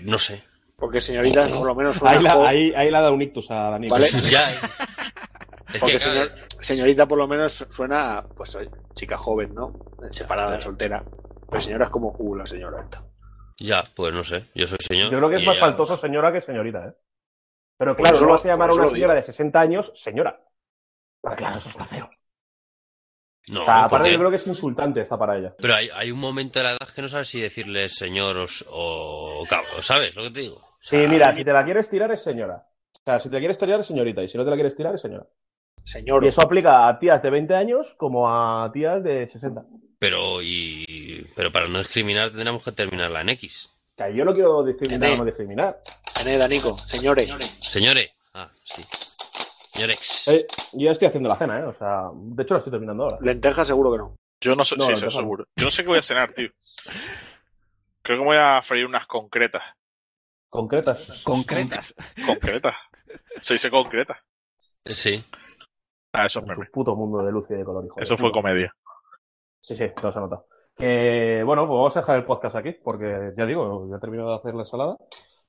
no sé. Porque señorita por lo menos suena Ahí, la- ahí, ahí le ha dado un ictus a Dani. Vale. Ya. *laughs* Es Porque que, claro, señor- señorita por lo menos suena a, pues chica joven, ¿no? Separada, soltera. Pero señora es como, uh, la señora esta. ya, pues no sé. Yo soy señor. Yo creo que es más ella- faltoso señora que señorita, ¿eh? Pero claro, no vas a llamar a una señora digo. de 60 años señora. Pero claro, eso está feo. No, o sea, aparte porque- yo creo que es insultante esta para ella. Pero hay, hay un momento de la edad que no sabes si decirle señor o, o cabrón, ¿sabes lo que te digo? O Sí, mira, si te la quieres tirar es señora. O sea, si te la quieres tirar es señorita y si no te la quieres tirar es señora. Señor. Y eso aplica a tías de 20 años como a tías de 60. O Pero, y, pero para no discriminar tendríamos que terminarla en X. sea, yo no quiero discriminar o no discriminar. Tené, Danico, señores. Señores. Ah, sí. Señores. Eh, yo estoy haciendo la cena, ¿eh? O sea, de hecho la estoy terminando ahora. Lenteja seguro que no. Yo no sé, No, sí, eso seguro. Yo no sé qué voy a cenar, tío. Creo que me voy a freír unas concretas. Concretas. Concretas. Concretas. Se dice concretas. Sí. Ah, eso es meme. puto mundo de luz y de color, hijo de Eso fue comedia. Sí, sí, lo se nota. Que, bueno, pues vamos a dejar el podcast aquí, porque ya digo, ya he terminado de hacer la ensalada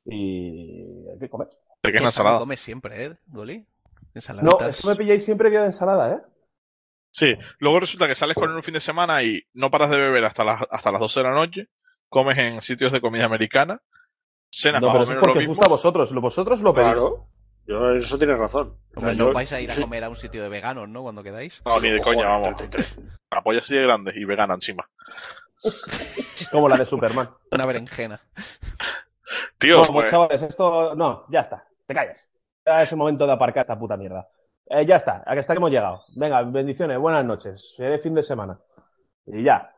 y hay que comer. ¿De qué ensalada? comes siempre, ¿eh, Goli? No, Ensaladitas. es que me pilláis siempre día de ensalada, ¿eh? Sí, luego resulta que sales con él un fin de semana y no paras de beber hasta las, hasta las 12 de la noche, comes en sitios de comida americana, cenas No, más pero o eso es menos lo mismo. gusta a vosotros. Lo- Vosotros lo pedís. Claro. Yo, eso tienes razón. O sea, Hombre, yo- no vais a ir a comer a un sitio de veganos, ¿no? Cuando quedáis. No, ni de coña, vamos. 33. La polla así de grande y vegana encima. *laughs* Como la de Superman. Una berenjena. Tío, Vamos, pues, chavales, esto. No, ya está. Te calles. Es el momento de aparcar esta puta mierda. Eh, ya está, hasta que hemos llegado. Venga, bendiciones, buenas noches. Seré fin de semana. Y ya.